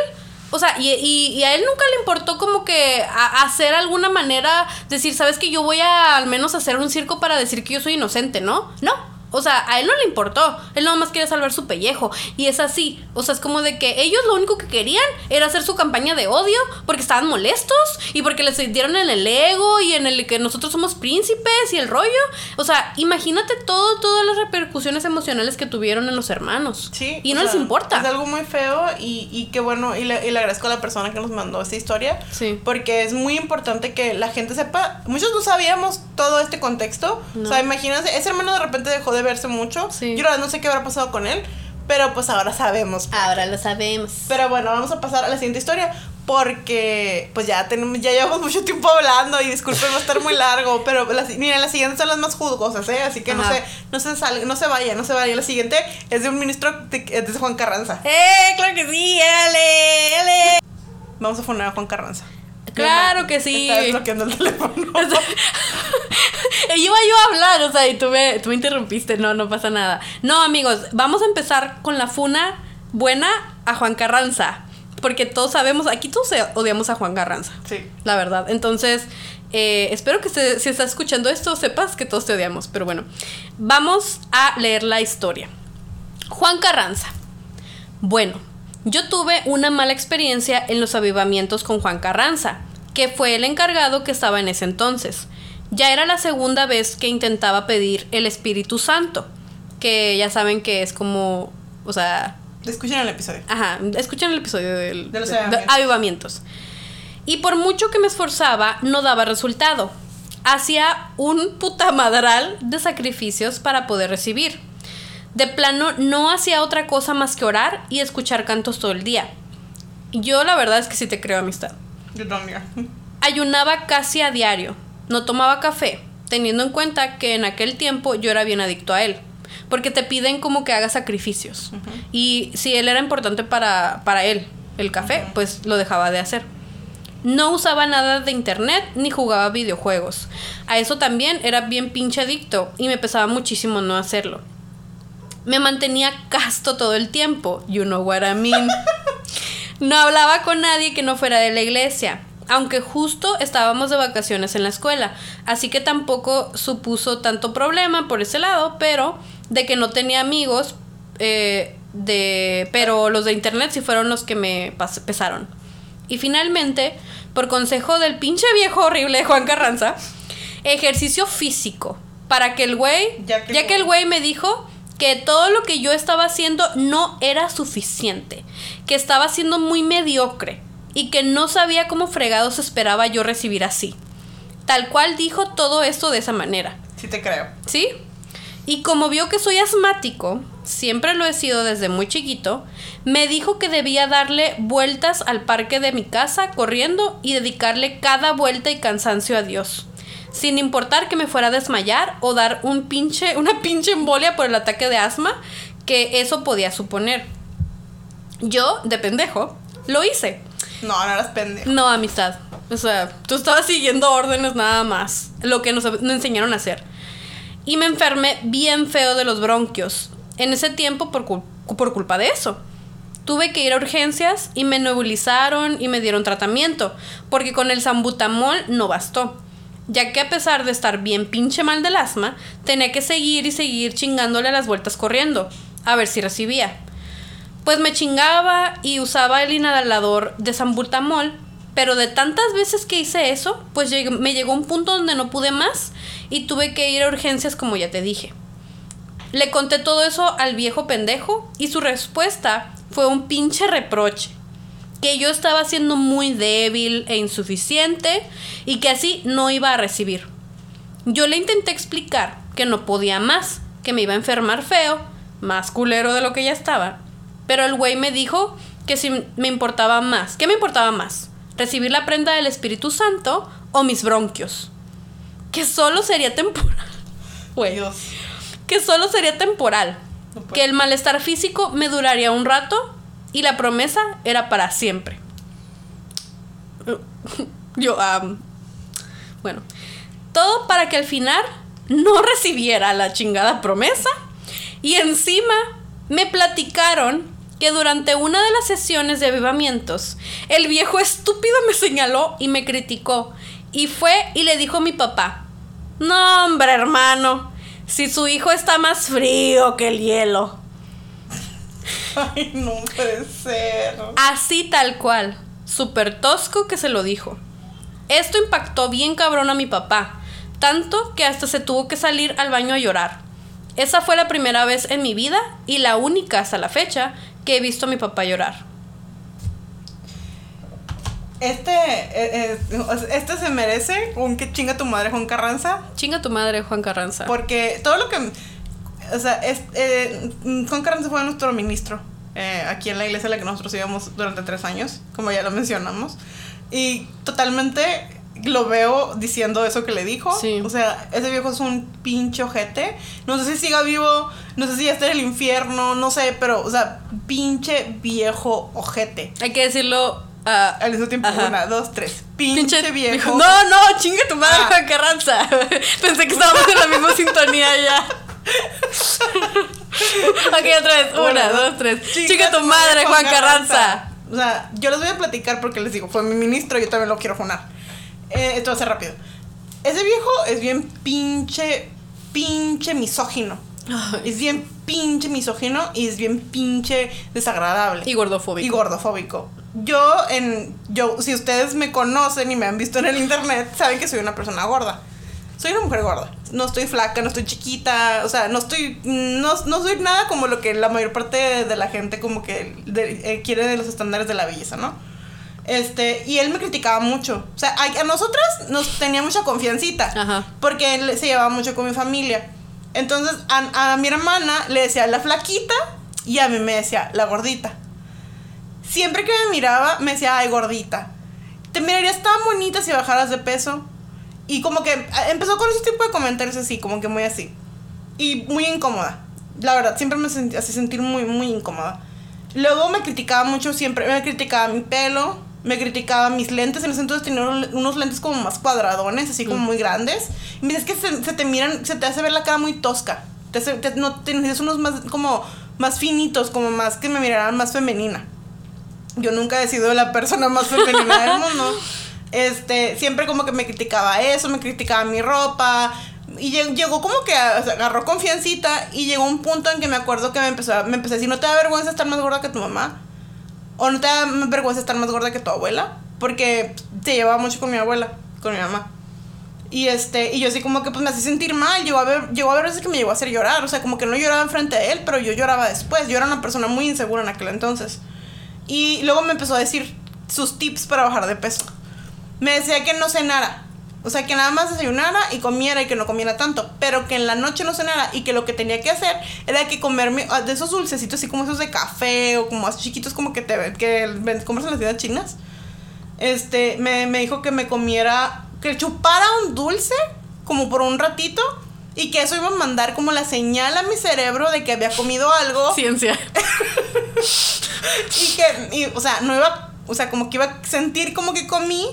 O sea, y, y, a él nunca le importó como que hacer alguna manera, decir, sabes que yo voy a al menos hacer un circo para decir que yo soy inocente, ¿no? No, o sea, a él no le importó. Él nada más quería salvar su pellejo. Y es así. O sea, es como de que ellos lo único que querían era hacer su campaña de odio porque estaban molestos y porque les dieron en el ego y en el que nosotros somos príncipes y el rollo. O sea, imagínate todo, todas las repercusiones emocionales que tuvieron en los hermanos. Sí. Y no les importa. Es algo muy feo y, y qué bueno. Y le, y le agradezco a la persona que nos mandó esta historia. Sí. Porque es muy importante que la gente sepa. Muchos no sabíamos todo este contexto. O sea, imagínense, ese hermano de repente dejó de verse mucho. Yo no sé qué habrá pasado con él. Pero pues ahora sabemos. Ahora lo sabemos. Pero bueno, vamos a pasar a la siguiente historia. Porque pues ya tenemos, ya llevamos mucho tiempo hablando y disculpen va a estar muy <laughs> largo. Pero las, miren, las siguientes son las más jugosas, ¿eh? Así que no se, no se salga, no se vaya, no se vaya. La siguiente es de un ministro de, Juan Carranza. ¡Eh! ¡Claro que sí! ¡Éale! Vamos a poner a Juan Carranza. Claro que sí. Está desbloqueando el teléfono. <laughs> <laughs> iba yo a hablar, o sea, y tú me, tú me interrumpiste. No, no pasa nada. No, amigos, vamos a empezar con la funa buena a Juan Carranza. Porque todos sabemos, aquí todos odiamos a Juan Carranza. Sí. La verdad. Entonces, eh, espero que si estás escuchando esto, sepas que todos te odiamos. Pero bueno, vamos a leer la historia. Juan Carranza. Bueno, yo tuve una mala experiencia en los avivamientos con Juan Carranza, que fue el encargado que estaba en ese entonces. Ya era la segunda vez que intentaba pedir el Espíritu Santo, que ya saben que es como, o sea... Escuchen el episodio. Ajá, escuchen el episodio del, de los avivamientos. Y por mucho que me esforzaba, no daba resultado. Hacía un putamadral de sacrificios para poder recibir. De plano, no hacía otra cosa más que orar y escuchar cantos todo el día. Yo la verdad es que sí te creo amistad. Yo también. Ayunaba casi a diario. No tomaba café, teniendo en cuenta que en aquel tiempo yo era bien adicto a él. Porque te piden como que hagas sacrificios. Y si él era importante para, para él, el café, pues lo dejaba de hacer. No usaba nada de internet ni jugaba videojuegos. A eso también era bien pinche adicto y me pesaba muchísimo no hacerlo. Me mantenía casto todo el tiempo, you know what I mean. No hablaba con nadie que no fuera de la iglesia, aunque justo estábamos de vacaciones en la escuela, así que tampoco supuso tanto problema por ese lado, pero de que no tenía amigos, eh, de, pero los de internet sí fueron los que me pesaron. Y finalmente, por consejo del pinche viejo horrible de Juan Carranza, ejercicio físico, para que el güey, ya que el güey me dijo que todo lo que yo estaba haciendo no era suficiente, que estaba siendo muy mediocre y que no sabía cómo fregados esperaba yo recibir así. Tal cual dijo todo esto de esa manera. Sí te creo. ¿Sí? Y como vio que soy asmático, siempre lo he sido desde muy chiquito, me dijo que debía darle vueltas al parque de mi casa corriendo y dedicarle cada vuelta y cansancio a Dios. Sin importar que me fuera a desmayar o dar un pinche, una <laughs> pinche embolia por el ataque de asma que eso podía suponer. Yo, de pendejo, lo hice. No, no eras pendejo. No, amistad. O sea, tú estabas siguiendo órdenes nada más. Lo que nos, enseñaron a hacer. Y me enfermé bien feo de los bronquios. En ese tiempo por, por culpa de eso. Tuve que ir a urgencias y me nebulizaron y me dieron tratamiento. Porque con el sambutamol no bastó. Ya que a pesar de estar bien pinche mal del asma, tenía que seguir y seguir chingándole las vueltas corriendo. A ver si recibía pues me chingaba y usaba el inhalador de sambutamol, pero de tantas veces que hice eso, pues me llegó un punto donde no pude más y tuve que ir a urgencias como ya te dije. Le conté todo eso al viejo pendejo y su respuesta fue un pinche reproche. Que yo estaba siendo muy débil e insuficiente y que así no iba a recibir. Yo le intenté explicar que no podía más, que me iba a enfermar feo, más culero de lo que ya estaba, pero el güey me dijo que si me importaba más. ¿Qué me importaba más? ¿Recibir la prenda del Espíritu Santo o mis bronquios? Que solo sería temporal. <laughs> Güey. Que solo sería temporal. que el malestar físico me duraría un rato y la promesa era para siempre. <laughs> Yo, bueno, todo para que al final no <laughs> recibiera la chingada promesa y encima me platicaron que durante una de las sesiones de avivamientos, el viejo estúpido me señaló y me criticó. Y fue y le dijo a mi papá, no hombre hermano, si su hijo está más frío que el hielo. Ay, no puede ser. Así tal cual, súper tosco que se lo dijo. Esto impactó bien cabrón a mi papá, tanto que hasta se tuvo que salir al baño a llorar. Esa fue la primera vez en mi vida y la única hasta la fecha que he visto a mi papá llorar. Este, eh, eh, este se merece un que chinga tu madre Juan Carranza. Chinga tu madre Juan Carranza. Porque todo lo que... O sea, es, eh, Juan Carranza fue nuestro ministro aquí en la iglesia en la que nosotros íbamos durante tres años, como ya lo mencionamos. Y totalmente lo veo diciendo eso que le dijo. O sea, ese viejo es un pinche ojete. No sé si siga vivo, no sé si ya está en el infierno, no sé, pero, o sea, pinche viejo ojete. Hay que decirlo. Uh, Al mismo tiempo, una, dos, tres. Pinche, viejo. No, no, chingue tu madre, ah. Carranza. <laughs> Pensé que estábamos en la misma sintonía ya. Ok, otra vez. Una, dos, tres. Chingue tu madre, Juan Carranza. O sea, yo les voy a platicar porque les digo, fue mi ministro, yo también lo quiero funar. Eh, esto va a ser rápido. Ese viejo es bien pinche, pinche misógino. Es bien pinche misógino y es bien pinche desagradable. Y gordofóbico. Y gordofóbico. Yo, en. Yo, si ustedes me conocen y me han visto en el internet, saben que soy una persona gorda. Soy una mujer gorda. No estoy flaca, no estoy chiquita. O sea, no estoy. No, no soy nada como lo que la mayor parte de la gente, como que eh, quiere de los estándares de la belleza, ¿no? Este, y él me criticaba mucho. O sea, a, nosotras nos tenía mucha confiancita. Porque él se llevaba mucho con mi familia. Entonces, a, mi hermana le decía la flaquita y a mí me decía la gordita. Siempre que me miraba, me decía, ay, gordita. Te mirarías tan bonita si bajaras de peso. Y como que empezó con ese tipo de comentarios así, como que muy así. Y muy incómoda. La verdad, siempre me hacía sentir muy, muy incómoda. Luego me criticaba mucho, siempre me criticaba mi pelo, me criticaba mis lentes. En ese entonces tenía unos lentes como más cuadradones, así como muy grandes. Y me dice, es que se, te miran, se te hace ver la cara muy tosca. Te, te, no, tienes unos más, como, más finitos, como más que me miraran más femenina. Yo nunca he sido la persona más femenina del <laughs> mundo. Este, siempre como que me criticaba eso, me criticaba mi ropa. Y llegó como que agarró confiancita y llegó un punto en que me acuerdo que me empezó, me empecé a decir, ¿no te da vergüenza estar más gorda que tu mamá? ¿O no te da vergüenza estar más gorda que tu abuela? Porque te llevaba mucho con mi abuela, con mi mamá. Y este, y yo así como que pues me hacía sentir mal, llegó a ver, llegó a veces que me llegó a hacer llorar, o sea, como que no lloraba enfrente de él, pero yo lloraba después, yo era una persona muy insegura en aquel entonces. Y luego me empezó a decir sus tips para bajar de peso. Me decía que no cenara, o sea, que nada más desayunara y comiera y que no comiera tanto, pero que en la noche no cenara y que lo que tenía que hacer era que comerme ah, de esos dulcecitos así como esos de café o como así chiquitos como que te que compras en las tiendas chinas. Este, me, me dijo que me comiera, que chupara un dulce como por un ratito y que eso iba a mandar como la señal a mi cerebro de que había comido algo. <laughs> Ciencia. <laughs> y que, y, o sea, no iba, o sea, como que iba a sentir como que comí,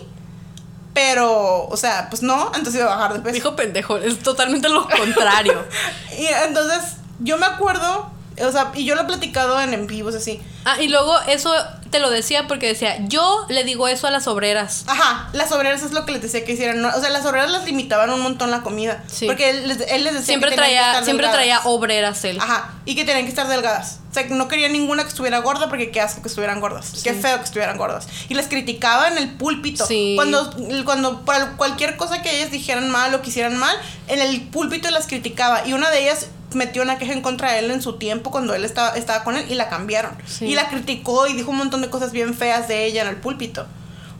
pero, o sea, pues no, entonces iba a bajar de peso. Dijo pendejo, es totalmente lo contrario. <laughs> y entonces, yo me acuerdo, o sea, y yo lo he platicado en en vivos así. Ah, y luego eso te lo decía porque decía, yo le digo eso a las obreras. Ajá, las obreras es lo que les decía que hicieran. o sea, las obreras les limitaban un montón la comida. Sí. Porque él, les decía siempre que traía, Siempre traía obreras él. Ajá, y que tenían que estar delgadas. O sea, no quería ninguna que estuviera gorda porque qué asco que estuvieran gordas. Qué feo que estuvieran gordas. Y les criticaba en el púlpito. Sí. Cuando, cuando cualquier cosa que ellas dijeran mal o que hicieran mal, en el púlpito las criticaba. Y una de ellas metió una queja en contra de él en su tiempo cuando él estaba, estaba con él y la cambiaron. Y la criticó y dijo un montón de cosas bien feas de ella en el púlpito.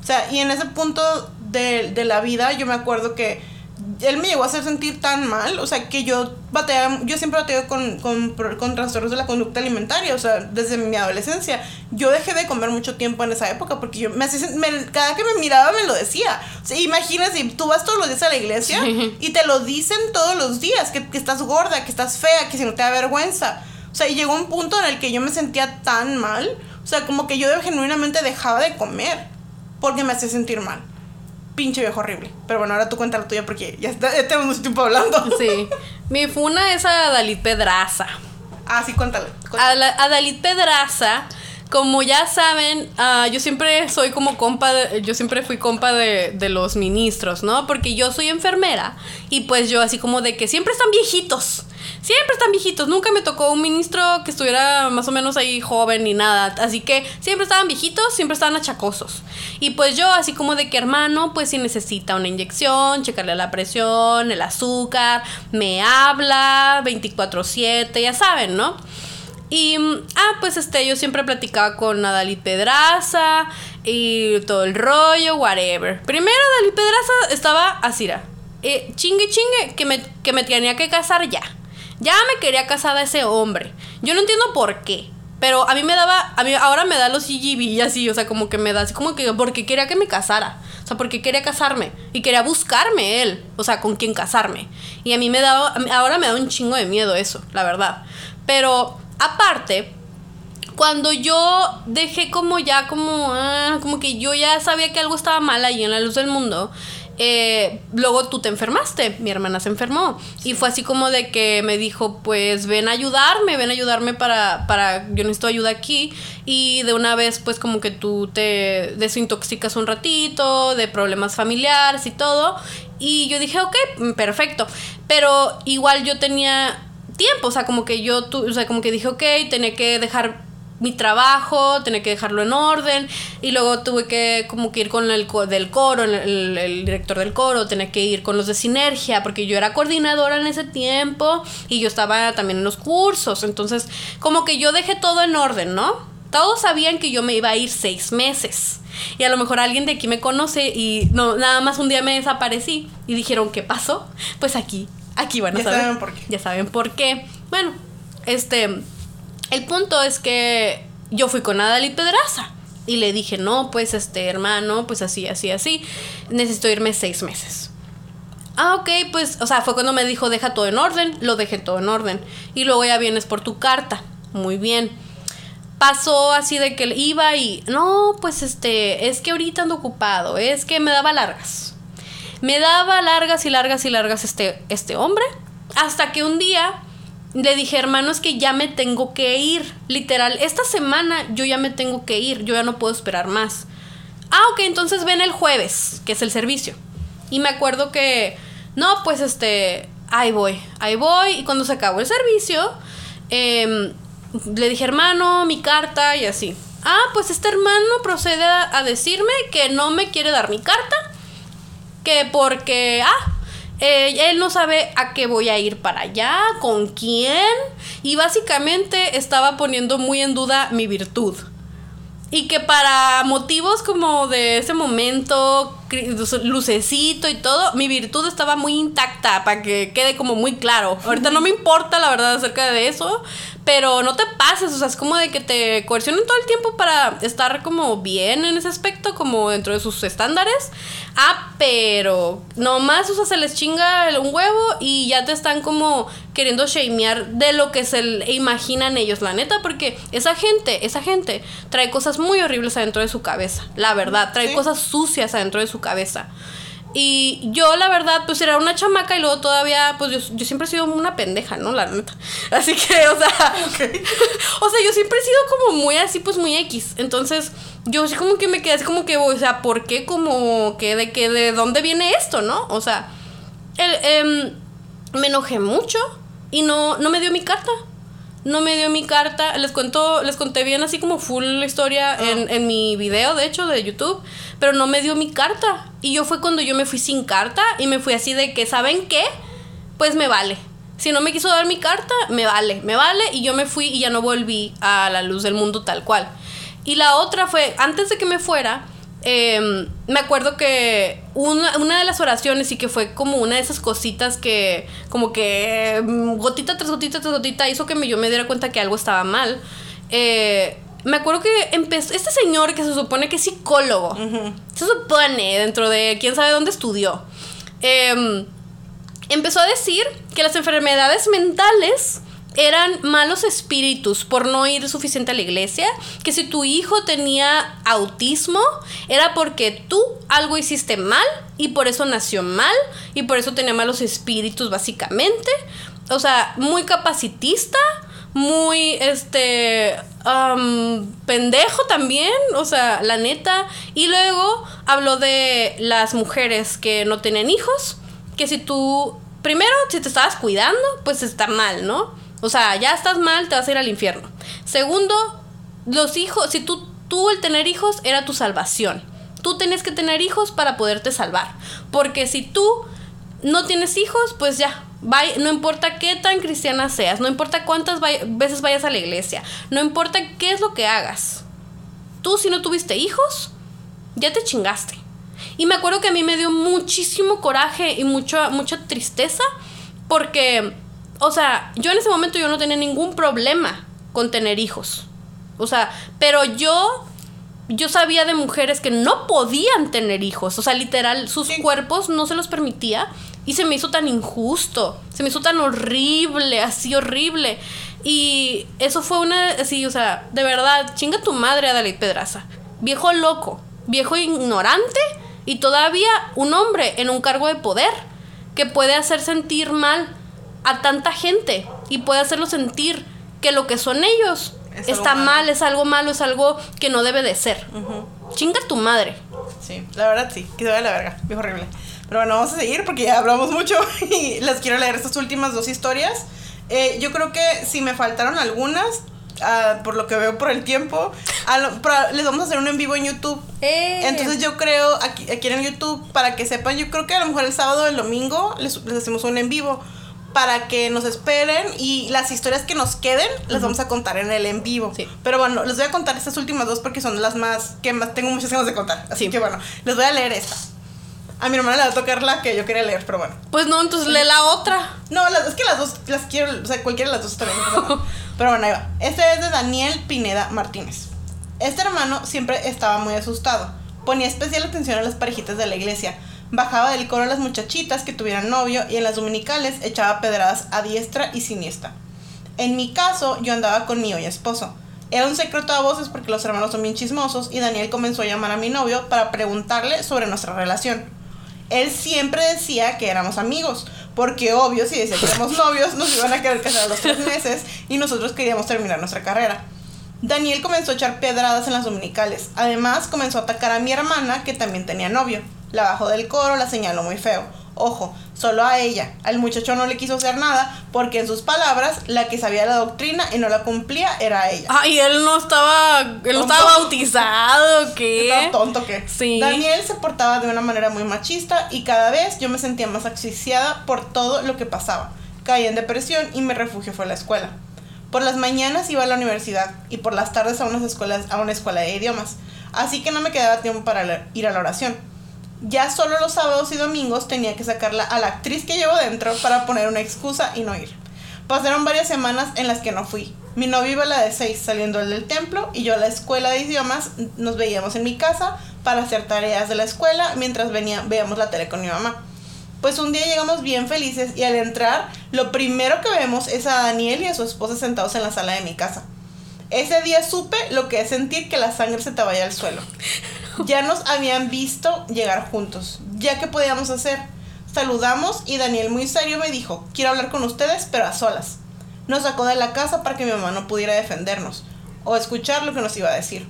O sea, y en ese punto de, de la vida yo me acuerdo que él me llegó a hacer sentir tan mal, o sea, que yo bateaba, yo siempre bateo con, con, con, trastornos de la conducta alimentaria, o sea, desde mi adolescencia. Yo dejé de comer mucho tiempo en esa época porque yo me, hacía, cada que me miraba me lo decía. O sea, imagínate, tú vas todos los días a la iglesia y te lo dicen todos los días, que, que estás gorda, que estás fea, que si no te da vergüenza. O sea, y llegó un punto en el que yo me sentía tan mal, o sea, como que yo genuinamente dejaba de comer porque me hacía sentir mal pinche viejo horrible. Pero bueno, ahora tú cuenta la tuya porque ya, está, ya tenemos mucho tiempo hablando. <laughs> Sí. Mi funa es a Dalit Pedraza. Ah, sí, cuéntale. A, Dalit Pedraza, como ya saben, uh, yo siempre soy como compa, yo siempre fui compa de, de, los ministros, ¿no? Porque yo soy enfermera y pues yo así como de que siempre están viejitos siempre están viejitos. Nunca me tocó un ministro que estuviera más o menos ahí joven ni nada. Así que siempre estaban viejitos, siempre estaban achacosos. Y pues yo, así como de que hermano, pues si necesita una inyección, checarle la presión, el azúcar, me habla 24/7, ya saben, ¿no? Y, ah, pues este, yo siempre platicaba con Nadalit Pedraza y todo el rollo, whatever. Primero, Nadalit Pedraza estaba así, eh, chingue chingue, que me, que me tenía que casar ya. Ya me quería casada ese hombre. Yo no entiendo por qué. Pero a mí me daba, a mí ahora me da los CGB así, o sea, como que me da así como que porque quería que me casara. O sea, porque quería casarme y quería buscarme él, o sea, con quién casarme. Y a mí me daba, ahora me da un chingo de miedo eso, la verdad. Pero aparte, cuando yo dejé como ya como, ah, como que yo ya sabía que algo estaba mal ahí en la luz del mundo, eh, luego tú te enfermaste, mi hermana se enfermó. Y fue así como de que me dijo, pues ven a ayudarme, ven a ayudarme para, para, yo necesito ayuda aquí. Y de una vez, pues como que tú te desintoxicas un ratito de problemas familiares y todo. Y yo dije, ok, perfecto. Pero igual yo tenía tiempo, o sea, como que yo, o sea, como que dije, ok, tenía que dejar mi trabajo, tenía que dejarlo en orden y luego tuve que como que ir con el del coro, el, director del coro, tenía que ir con los de sinergia porque yo era coordinadora en ese tiempo y yo estaba también en los cursos, entonces como que yo dejé todo en orden, ¿no? Todos sabían que yo me iba a ir seis meses. Y a lo mejor alguien de aquí me conoce y no, nada más un día me desaparecí y dijeron, ¿qué pasó? Pues aquí, aquí van a ya saben por qué. Ya saben por qué. Bueno, este, el punto es que yo fui con Adalí Pedraza y le dije, no, pues este hermano, pues así, así, así, necesito irme seis meses. Ah, ok, pues, o sea, fue cuando me dijo, deja todo en orden, lo dejé todo en orden. Y luego ya vienes por tu carta. Muy bien. pasó así de que iba y, no, pues este, es que ahorita ando ocupado, es que me daba largas. Me daba largas y largas y largas este, este hombre, hasta que un día le dije, hermano, es que ya me tengo que ir. Literal, esta semana yo ya me tengo que ir, yo ya no puedo esperar más. Ah, ok, entonces ven el jueves, que es el servicio. Y me acuerdo que, no, pues este, ahí voy, ahí voy. Y cuando se acabó el servicio, em, le dije, hermano, mi carta y así. Ah, pues este hermano procede a decirme que no me quiere dar mi carta. Que porque, ah, eh, él no sabe a qué voy a ir para allá, con quién. Y básicamente estaba poniendo muy en duda mi virtud. Y que para motivos como de ese momento, lucecito y todo, mi virtud estaba muy intacta, para que quede como muy claro. Ahorita no me importa la verdad acerca de eso, pero no te pases, o sea, es como de que te coercionen todo el tiempo para estar como bien en ese aspecto, como dentro de sus estándares. Ah, pero nomás, o sea, se les chinga un huevo y ya te están como queriendo shamear de lo que se imaginan ellos, la neta, porque esa gente, esa gente trae cosas muy horribles adentro de su cabeza, la verdad, trae cosas sucias adentro de su cabeza. Y yo, la verdad, pues era una chamaca y luego todavía, pues yo, siempre he sido una pendeja, ¿no? La neta. <laughs> Así que, o sea, <laughs> o sea, yo siempre he sido como muy así, pues muy X. Entonces, yo sí como que me quedé así como que, o sea, ¿por qué? Como que de que, de dónde viene esto, ¿no? O sea, el, em, me enojé mucho y no, no me dio mi carta no me dio mi carta. Les cuento, les conté bien así como full la historia ah. en, en, mi video, de hecho, de YouTube. Pero no me dio mi carta. Y yo fue cuando yo me fui sin carta y me fui así de que, ¿saben qué? Pues me vale. Si no me quiso dar mi carta, me vale, me vale. Y yo me fui y ya no volví a la luz del mundo tal cual. Y la otra fue, antes de que me fuera, Em, me acuerdo que una, una, de las oraciones y que fue como una de esas cositas que, como que mm, gotita tras gotita tras gotita, hizo que yo me diera cuenta que algo estaba mal. Eh, me acuerdo que empezó, este señor que se supone que es psicólogo, se supone dentro de quién sabe dónde estudió, em, empezó a decir que las enfermedades mentales eran malos espíritus por no ir suficiente a la iglesia, que si tu hijo tenía autismo era porque tú algo hiciste mal y por eso nació mal y por eso tenía malos espíritus básicamente. O sea, muy capacitista, muy este pendejo también, o sea, la neta. Y luego habló de las mujeres que no tienen hijos, que si tú primero si te estabas cuidando, pues está mal, ¿no? O sea, ya estás mal, te vas a ir al infierno. Segundo, los hijos, si tú, tú el tener hijos era tu salvación. Tú tenías que tener hijos para poderte salvar. Porque si tú no tienes hijos, pues ya, no importa qué tan cristiana seas, no importa cuántas veces vayas a la iglesia, no importa qué es lo que hagas. Tú si no tuviste hijos, ya te chingaste. Y me acuerdo que a mí me dio muchísimo coraje y mucha, mucha tristeza porque o sea, yo en ese momento yo no tenía ningún problema con tener hijos. O sea, pero yo yo sabía de mujeres que no podían tener hijos, o sea, literal sus cuerpos no se los permitía y se me hizo tan injusto, se me hizo tan horrible, así horrible. Y eso fue una así, o sea, de verdad, chinga tu madre Adelaide Pedraza. Viejo loco, viejo ignorante y todavía un hombre en un cargo de poder que puede hacer sentir mal a tanta gente y puede hacerlo sentir que lo que son ellos está mal, es algo malo, es algo que no debe de ser. Chinga tu madre. Sí, la verdad sí, que se vaya la verga, es horrible. Pero bueno, vamos a seguir porque ya hablamos mucho <laughs> y les quiero leer estas últimas dos historias. Eh, yo creo que si me faltaron algunas, ah, por lo que veo por el tiempo, les vamos a hacer un en vivo en YouTube. Eh. Entonces yo creo, aquí, aquí en YouTube, para que sepan, yo creo que a lo mejor el sábado o el domingo les, les hacemos un en vivo para que nos esperen y las historias que nos queden las vamos a contar en el en vivo. Pero bueno, les voy a contar estas últimas dos porque son las más que más tengo muchas ganas de contar. Así que bueno, les voy a leer esta. A mi hermana le va a tocar la que yo quería leer, pero bueno. Pues no, entonces lee la otra. No, es que las dos las quiero, o sea, cualquiera de las dos bien. <laughs> pero bueno, ahí va. Este es de Daniel Pineda Martínez. Este hermano siempre estaba muy asustado. Ponía especial atención a las parejitas de la iglesia bajaba del coro a las muchachitas que tuvieran novio y en las dominicales echaba pedradas a diestra y siniestra. En mi caso, yo andaba con mi hoy esposo. Era un secreto a voces porque los hermanos son bien chismosos y Daniel comenzó a llamar a mi novio para preguntarle sobre nuestra relación. Él siempre decía que éramos amigos, porque obvio, si decía que éramos <laughs> novios, nos iban a querer casar a los tres meses y nosotros queríamos terminar nuestra carrera. Daniel comenzó a echar pedradas en las dominicales. Además, comenzó a atacar a mi hermana, que también tenía novio. La bajó del coro, la señaló muy feo. Ojo, solo a ella. Al muchacho no le quiso hacer nada porque en sus palabras, la que sabía la doctrina y no la cumplía era ella. Ah, y él no estaba, él no estaba bautizado, ¿qué? Estaba tonto, ¿qué? Sí. Daniel se portaba de una manera muy machista y cada vez yo me sentía más asfixiada por todo lo que pasaba. Caí en depresión y mi refugio fue la escuela. Por las mañanas iba a la universidad y por las tardes a unas escuelas, a una escuela de idiomas. Así que no me quedaba tiempo para ir a la oración ya solo los sábados y domingos tenía que sacarla a la actriz que llevo dentro para poner una excusa y no ir. Pasaron varias semanas en las que no fui. Mi novio iba a la de seis saliendo del templo y yo a la escuela de idiomas nos veíamos en mi casa para hacer tareas de la escuela mientras venía, veíamos la tele con mi mamá. Pues un día llegamos bien felices y al entrar lo primero que vemos es a Daniel y a su esposa sentados en la sala de mi casa. Ese día supe lo que es sentir que la sangre se te vaya al suelo. <laughs> Ya nos habían visto llegar juntos. ¿Ya qué podíamos hacer? Saludamos y Daniel muy serio me dijo, quiero hablar con ustedes, pero a solas. Nos sacó de la casa para que mi mamá no pudiera defendernos o escuchar lo que nos iba a decir.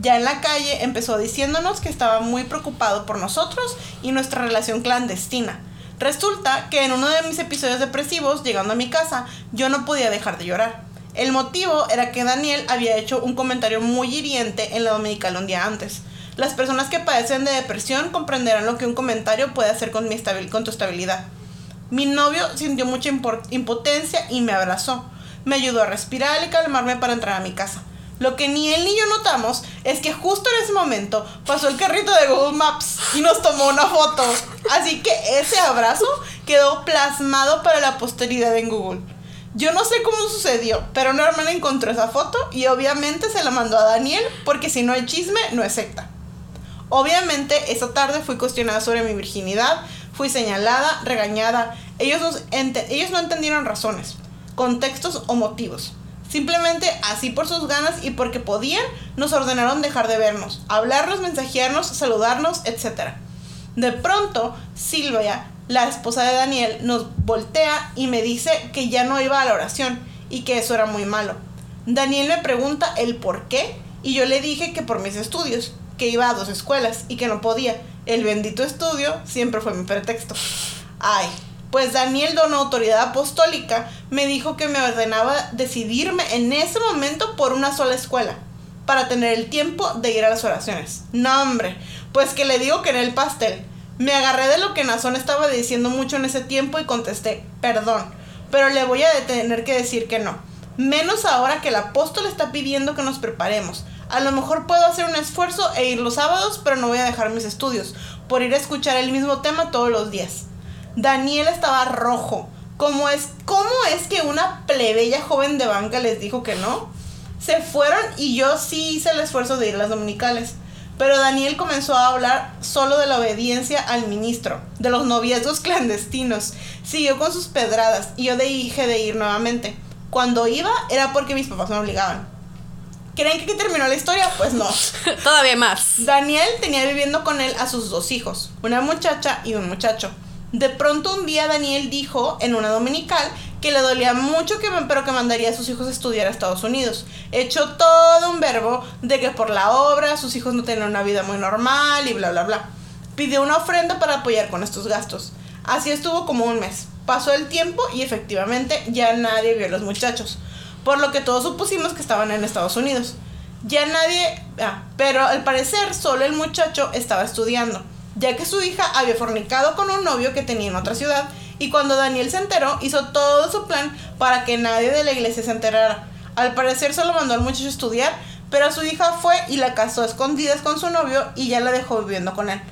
Ya en la calle empezó diciéndonos que estaba muy preocupado por nosotros y nuestra relación clandestina. Resulta que en uno de mis episodios depresivos, llegando a mi casa, yo no podía dejar de llorar. El motivo era que Daniel había hecho un comentario muy hiriente en la dominical un día antes. Las personas que padecen de depresión comprenderán lo que un comentario puede hacer con, mi tu estabilidad. Mi novio sintió mucha impotencia y me abrazó. Me ayudó a respirar y calmarme para entrar a mi casa. Lo que ni él ni yo notamos es que justo en ese momento pasó el carrito de Google Maps y nos tomó una foto. Así que ese abrazo quedó plasmado para la posteridad en Google. Yo no sé cómo sucedió, pero Norman encontró esa foto y obviamente se la mandó a Daniel porque si no hay chisme, no es secta. Obviamente, esa tarde fui cuestionada sobre mi virginidad, fui señalada, regañada. Ellos, no entendieron razones, contextos o motivos. Simplemente así por sus ganas y porque podían, nos ordenaron dejar de vernos, hablarnos, mensajearnos, saludarnos, etc. De pronto, Silvia, la esposa de Daniel, nos voltea y me dice que ya no iba a la oración y que eso era muy malo. Daniel me pregunta el por qué y yo le dije que por mis estudios que iba a dos escuelas y que no podía. El bendito estudio siempre fue mi pretexto. Ay, pues Daniel, don autoridad apostólica, me dijo que me ordenaba decidirme en ese momento por una sola escuela, para tener el tiempo de ir a las oraciones. No, hombre, pues que le digo que en el pastel. Me agarré de lo que Nazón estaba diciendo mucho en ese tiempo y contesté, perdón, pero le voy a tener que decir que no. Menos ahora que el apóstol está pidiendo que nos preparemos. A lo mejor puedo hacer un esfuerzo e ir los sábados, pero no voy a dejar mis estudios por ir a escuchar el mismo tema todos los días. Daniel estaba rojo. ¿Cómo es, ¿Cómo es que una plebeya joven de banca les dijo que no? Se fueron y yo sí hice el esfuerzo de ir las dominicales. Pero Daniel comenzó a hablar solo de la obediencia al ministro, de los noviazgos clandestinos. Siguió con sus pedradas y yo dije de ir nuevamente. Cuando iba era porque mis papás me obligaban. ¿Creen que terminó la historia? Pues no. <laughs> Todavía más. Daniel tenía viviendo con él a sus dos hijos, una muchacha y un muchacho. De pronto un día Daniel dijo en una dominical que le dolía mucho que pero que mandaría a sus hijos a estudiar a Estados Unidos. Echó todo un verbo de que por la obra sus hijos no tenían una vida muy normal y bla bla bla. Pidió una ofrenda para apoyar con estos gastos. Así estuvo como un mes. Pasó el tiempo y efectivamente ya nadie vio a los muchachos por lo que todos supusimos que estaban en Estados Unidos. Ya nadie, ah, pero al parecer solo el muchacho estaba estudiando, ya que su hija había fornicado con un novio que tenía en otra ciudad y cuando Daniel se enteró hizo todo su plan para que nadie de la iglesia se enterara. Al parecer solo mandó al muchacho a estudiar, pero su hija fue y la casó a escondidas con su novio y ya la dejó viviendo con él.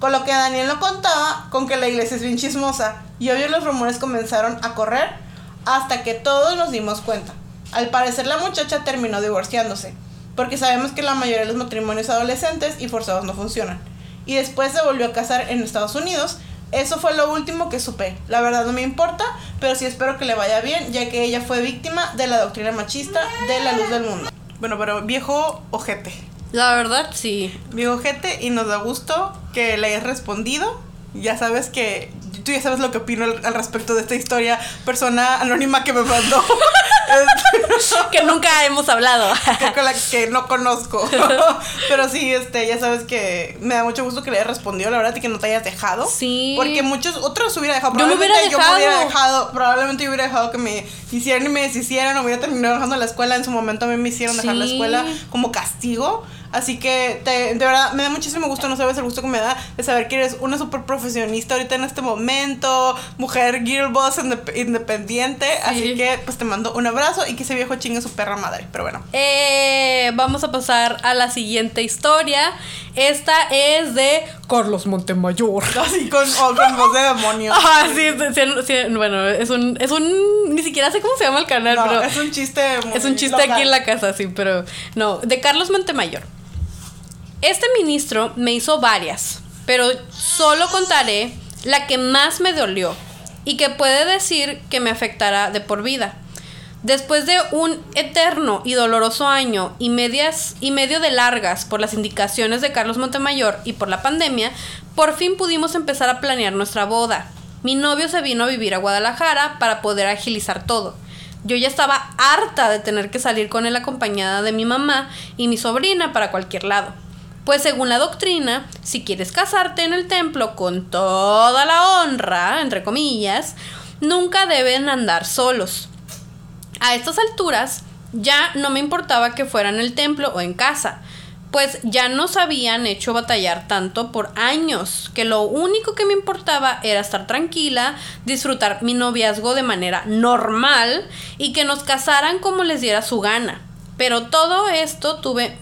Con lo que Daniel no contaba con que la iglesia es bien chismosa y obvio los rumores comenzaron a correr hasta que todos nos dimos cuenta. Al parecer la muchacha terminó divorciándose, porque sabemos que la mayoría de los matrimonios adolescentes y forzados no funcionan. Y después se volvió a casar en Estados Unidos. Eso fue lo último que supe. La verdad no me importa, pero sí espero que le vaya bien, ya que ella fue víctima de la doctrina machista de la luz del mundo. Bueno, pero viejo ojete. La verdad, sí. Viejo ojete y nos da gusto que le hayas respondido. Ya sabes que tú ya sabes lo que opino al, respecto de esta historia, persona anónima que me mandó. <laughs> que nunca hemos hablado. <laughs> que, con la que no conozco. <laughs> Pero sí, este, ya sabes que me da mucho gusto que le hayas respondido, la verdad, y que no te hayas dejado. Sí. Porque muchos otros hubiera dejado. Yo me hubiera dejado. Yo me hubiera dejado. Probablemente yo hubiera dejado que me hicieran y me deshicieran, o hubiera terminado dejando la escuela. En su momento a mí me hicieron dejar la escuela como castigo. Así que de verdad me da muchísimo gusto, no sabes el gusto que me da de saber que eres una super profesionista ahorita en este momento, mujer girl boss independiente. Así que pues te mando un abrazo y que ese viejo chingue su perra madre. Pero bueno. Eh, vamos a pasar a la siguiente historia. Esta es de Carlos Montemayor. <laughs> Así con, con voz de demonio. <laughs> Ah, sí, sí, bueno, es un, es un. Ni siquiera sé cómo se llama el canal, pero. Es un chiste. es un chiste aquí en la casa, sí, pero. No, de Carlos Montemayor. Este ministro me hizo varias, pero solo contaré la que más me dolió y que puede decir que me afectará de por vida. Después de un eterno y doloroso año y, medias, y medio de largas por las indicaciones de Carlos Montemayor y por la pandemia, por fin pudimos empezar a planear nuestra boda. Mi novio se vino a vivir a Guadalajara para poder agilizar todo. Yo ya estaba harta de tener que salir con él acompañada de mi mamá y mi sobrina para cualquier lado. Pues según la doctrina, si quieres casarte en el templo con toda la honra, entre comillas, nunca deben andar solos. A estas alturas, ya no me importaba que fuera en el templo o en casa, pues ya nos habían hecho batallar tanto por años que lo único que me importaba era estar tranquila, disfrutar mi noviazgo de manera normal y que nos casaran como les diera su gana. Pero todo esto tuve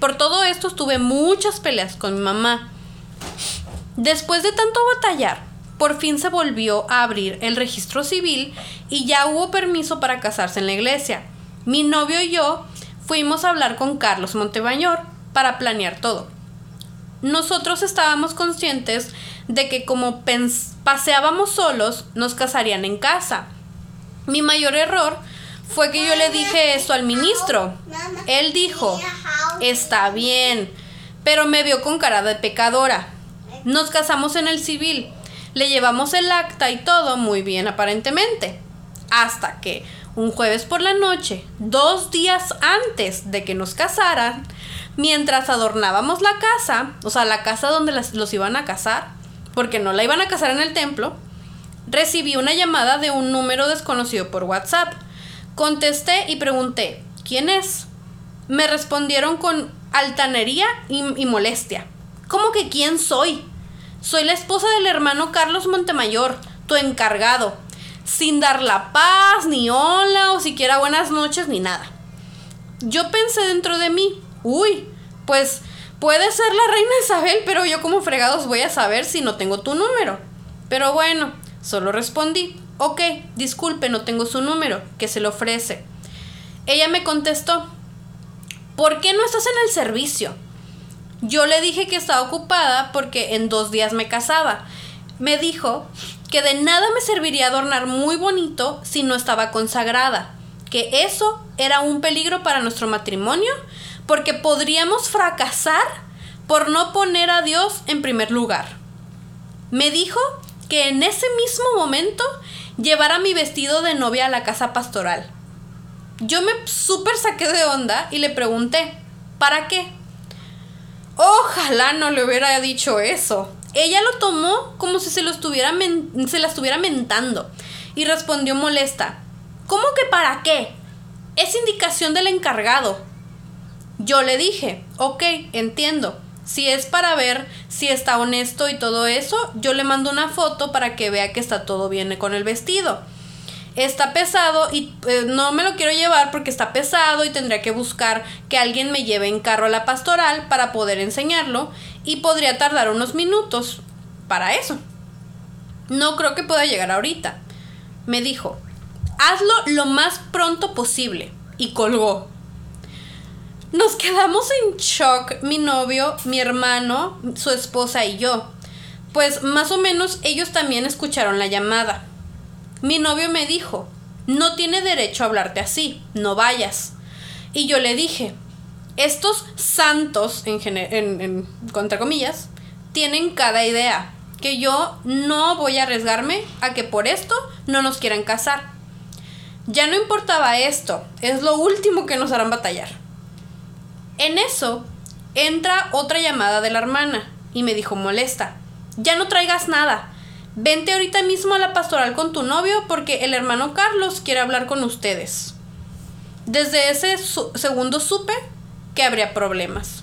por todo esto tuve muchas peleas con mi mamá. Después de tanto batallar, por fin se volvió a abrir el registro civil y ya hubo permiso para casarse en la iglesia. Mi novio y yo fuimos a hablar con Carlos Montebañor para planear todo. Nosotros estábamos conscientes de que como paseábamos solos, nos casarían en casa. Mi mayor error fue que yo le dije esto al ministro. Él dijo, está bien, pero me vio con cara de pecadora. Nos casamos en el civil, le llevamos el acta y todo muy bien aparentemente. Hasta que un jueves por la noche, dos días antes de que nos casaran, mientras adornábamos la casa, o sea, la casa donde los iban a casar, porque no la iban a casar en el templo, recibí una llamada de un número desconocido por WhatsApp Contesté y pregunté, ¿quién es? Me respondieron con altanería y, molestia. ¿Cómo que quién soy? Soy la esposa del hermano Carlos Montemayor, tu encargado, sin dar la paz, ni hola, o siquiera buenas noches, ni nada. Yo pensé dentro de mí, uy, pues puede ser la reina Isabel, pero yo como fregados voy a saber si no tengo tu número. Pero bueno, solo respondí, Ok, disculpe, no tengo su número, que se le ofrece. Ella me contestó, ¿por qué no estás en el servicio? Yo le dije que estaba ocupada porque en dos días me casaba. Me dijo que de nada me serviría adornar muy bonito si no estaba consagrada, que eso era un peligro para nuestro matrimonio porque podríamos fracasar por no poner a Dios en primer lugar. Me dijo que en ese mismo momento llevara mi vestido de novia a la casa pastoral. Yo me súper saqué de onda y le pregunté, ¿para qué? Ojalá no le hubiera dicho eso. Ella lo tomó como si se, lo estuviera se la estuviera mentando y respondió molesta, ¿cómo que para qué? Es indicación del encargado. Yo le dije, ok, entiendo, si es para ver si está honesto y todo eso, yo le mando una foto para que vea que está todo bien con el vestido. Está pesado y eh, no me lo quiero llevar porque está pesado y tendría que buscar que alguien me lleve en carro a la pastoral para poder enseñarlo y podría tardar unos minutos para eso. No creo que pueda llegar ahorita. Me dijo, hazlo lo más pronto posible. Y colgó. Nos quedamos en shock, mi novio, mi hermano, su esposa y yo. Pues más o menos ellos también escucharon la llamada. Mi novio me dijo, no tiene derecho a hablarte así, no vayas. Y yo le dije, estos santos, en, en, en contra comillas, tienen cada idea, que yo no voy a arriesgarme a que por esto no nos quieran casar. Ya no importaba esto, es lo último que nos harán batallar. En eso, entra otra llamada de la hermana y me dijo molesta, ya no traigas nada, vente ahorita mismo a la pastoral con tu novio porque el hermano Carlos quiere hablar con ustedes. Desde ese segundo supe que habría problemas.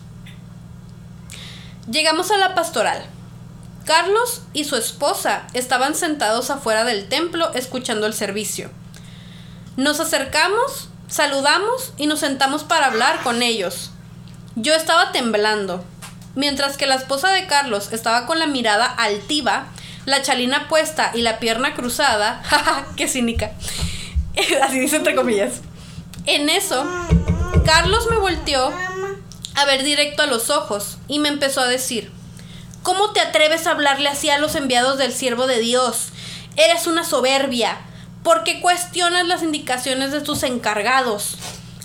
Llegamos a la pastoral. Carlos y su esposa estaban sentados afuera del templo escuchando el servicio. Nos acercamos, saludamos y nos sentamos para hablar con ellos. Yo estaba temblando, mientras que la esposa de Carlos estaba con la mirada altiva, la chalina puesta y la pierna cruzada. <laughs> ¡Jaja! ¡Qué cínica! <laughs> Así dice entre comillas. En eso, Carlos me volteó a ver directo a los ojos y me empezó a decir, ¿cómo te atreves a hablarle así a los enviados del siervo de Dios? Eres una soberbia, porque cuestionas las indicaciones de tus encargados.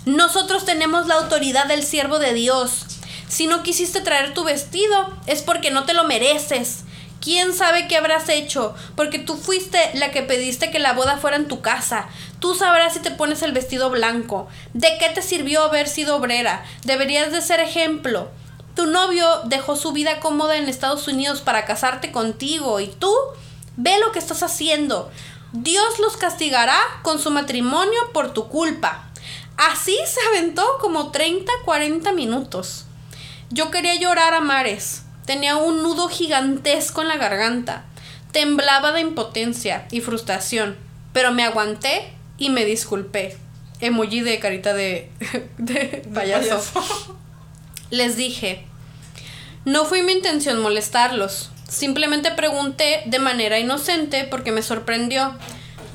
Nosotros tenemos la autoridad del siervo de Dios. Si no quisiste traer tu vestido, es porque no te lo mereces. ¿Quién sabe qué habrás hecho? Porque tú fuiste la que pediste que la boda fuera en tu casa. Tú sabrás si te pones el vestido blanco. ¿De qué te sirvió haber sido obrera? Deberías de ser ejemplo. Tu novio dejó su vida cómoda en Estados Unidos para casarte contigo y tú ve lo que estás haciendo. Dios los castigará con su matrimonio por tu culpa. Así se aventó como 30, 40 minutos. Yo quería llorar a mares. Tenía un nudo gigantesco en la garganta. Temblaba de impotencia y frustración, pero me aguanté y me disculpé. Emoji de carita de, <laughs> de payaso. Les dije, no fue mi intención molestarlos. Simplemente pregunté de manera inocente porque me sorprendió.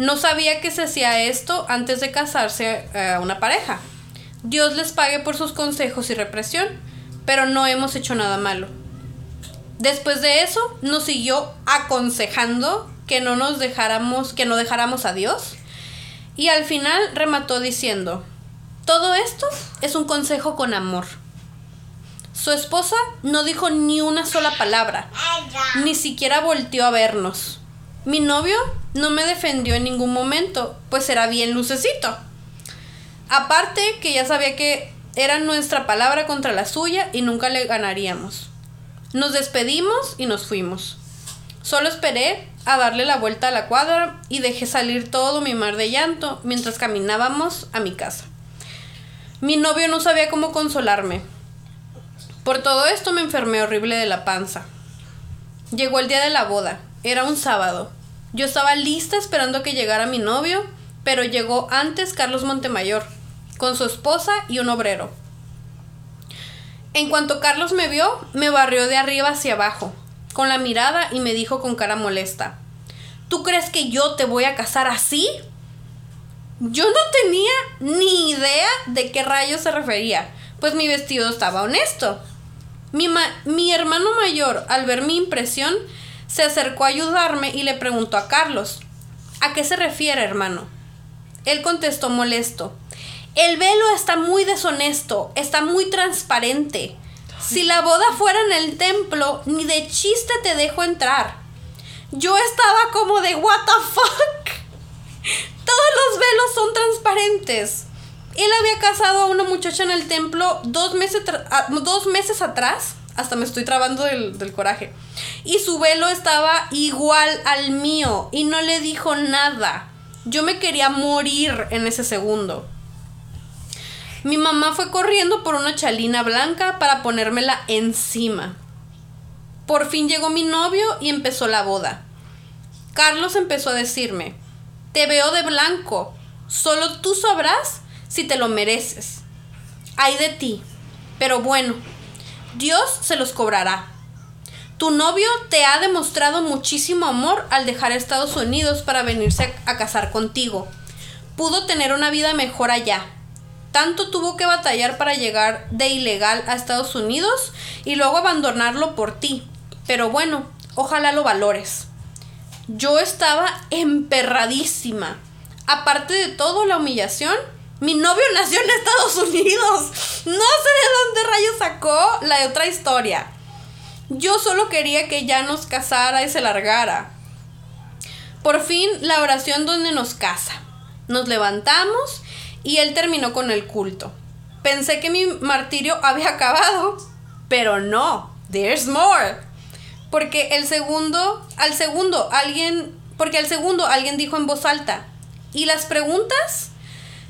No sabía que se hacía esto antes de casarse a una pareja. Dios les pague por sus consejos y represión, pero no hemos hecho nada malo. Después de eso, nos siguió aconsejando que no nos dejáramos, que no dejáramos a Dios. Y al final remató diciendo, todo esto es un consejo con amor. Su esposa no dijo ni una sola palabra, ni siquiera volteó a vernos. Mi novio no me defendió en ningún momento, pues era bien lucecito. Aparte que ya sabía que era nuestra palabra contra la suya y nunca le ganaríamos. Nos despedimos y nos fuimos. Solo esperé a darle la vuelta a la cuadra y dejé salir todo mi mar de llanto mientras caminábamos a mi casa. Mi novio no sabía cómo consolarme. Por todo esto me enfermé horrible de la panza. Llegó el día de la boda. Era un sábado. Yo estaba lista esperando que llegara mi novio, pero llegó antes Carlos Montemayor, con su esposa y un obrero. En cuanto Carlos me vio, me barrió de arriba hacia abajo, con la mirada y me dijo con cara molesta, ¿Tú crees que yo te voy a casar así? Yo no tenía ni idea de qué rayos se refería, pues mi vestido estaba honesto. Mi, mi hermano mayor, al ver mi impresión, se acercó a ayudarme y le preguntó a Carlos, ¿a qué se refiere, hermano? Él contestó molesto, el velo está muy deshonesto, está muy transparente. Si la boda fuera en el templo, ni de chiste te dejo entrar. Yo estaba como de what the fuck. <laughs> Todos los velos son transparentes. Él había casado a una muchacha en el templo dos meses, dos meses atrás. Hasta me estoy trabando del, del coraje. Y su velo estaba igual al mío. Y no le dijo nada. Yo me quería morir en ese segundo. Mi mamá fue corriendo por una chalina blanca para ponérmela encima. Por fin llegó mi novio y empezó la boda. Carlos empezó a decirme, te veo de blanco, solo tú sabrás si te lo mereces. Ay de ti, pero bueno, Dios se los cobrará. Tu novio te ha demostrado muchísimo amor al dejar Estados Unidos para venirse a casar contigo. Pudo tener una vida mejor allá, tanto tuvo que batallar para llegar de ilegal a Estados Unidos y luego abandonarlo por ti. Pero bueno, ojalá lo valores. Yo estaba emperradísima. Aparte de todo, la humillación Mi novio nació en Estados Unidos. No sé de dónde rayos sacó la otra historia. Yo solo quería que ya nos casara y se largara. Por fin la oración donde nos casa. Nos levantamos y él terminó con el culto. Pensé que mi martirio <laughs> había acabado, pero no, there's more. Porque el segundo, al segundo alguien, porque al segundo alguien dijo en voz alta, ¿y las preguntas?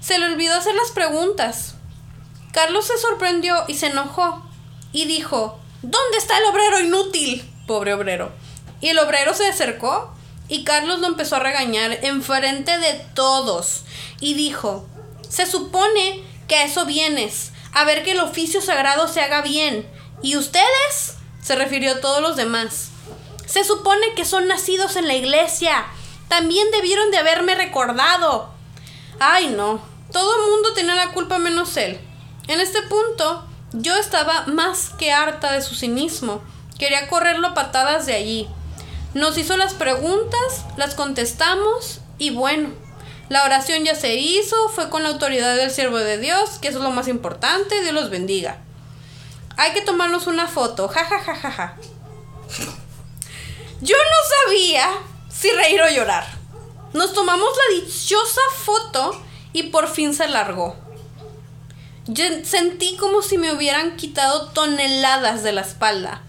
Se le olvidó hacer las preguntas. Carlos se sorprendió y se enojó y dijo, ¿Dónde está el obrero inútil? Pobre obrero. Y el obrero se acercó y Carlos lo empezó a regañar enfrente de todos y dijo, se supone que a eso vienes, a ver que el oficio sagrado se haga bien. ¿Y ustedes? Se refirió a todos los demás. Se supone que son nacidos en la iglesia. También debieron de haberme recordado. Ay, no. Todo el mundo tenía la culpa menos él. En este punto, yo estaba más que harta de su cinismo. Quería correrlo patadas de allí. Nos hizo las preguntas, las contestamos y bueno, la oración ya se hizo, fue con la autoridad del siervo de Dios, que eso es lo más importante, Dios los bendiga. Hay que tomarnos una foto, ja ja ja ja ja. Yo no sabía si reír o llorar. Nos tomamos la dichosa foto y por fin se largó. Sentí como si me hubieran quitado toneladas de la espalda.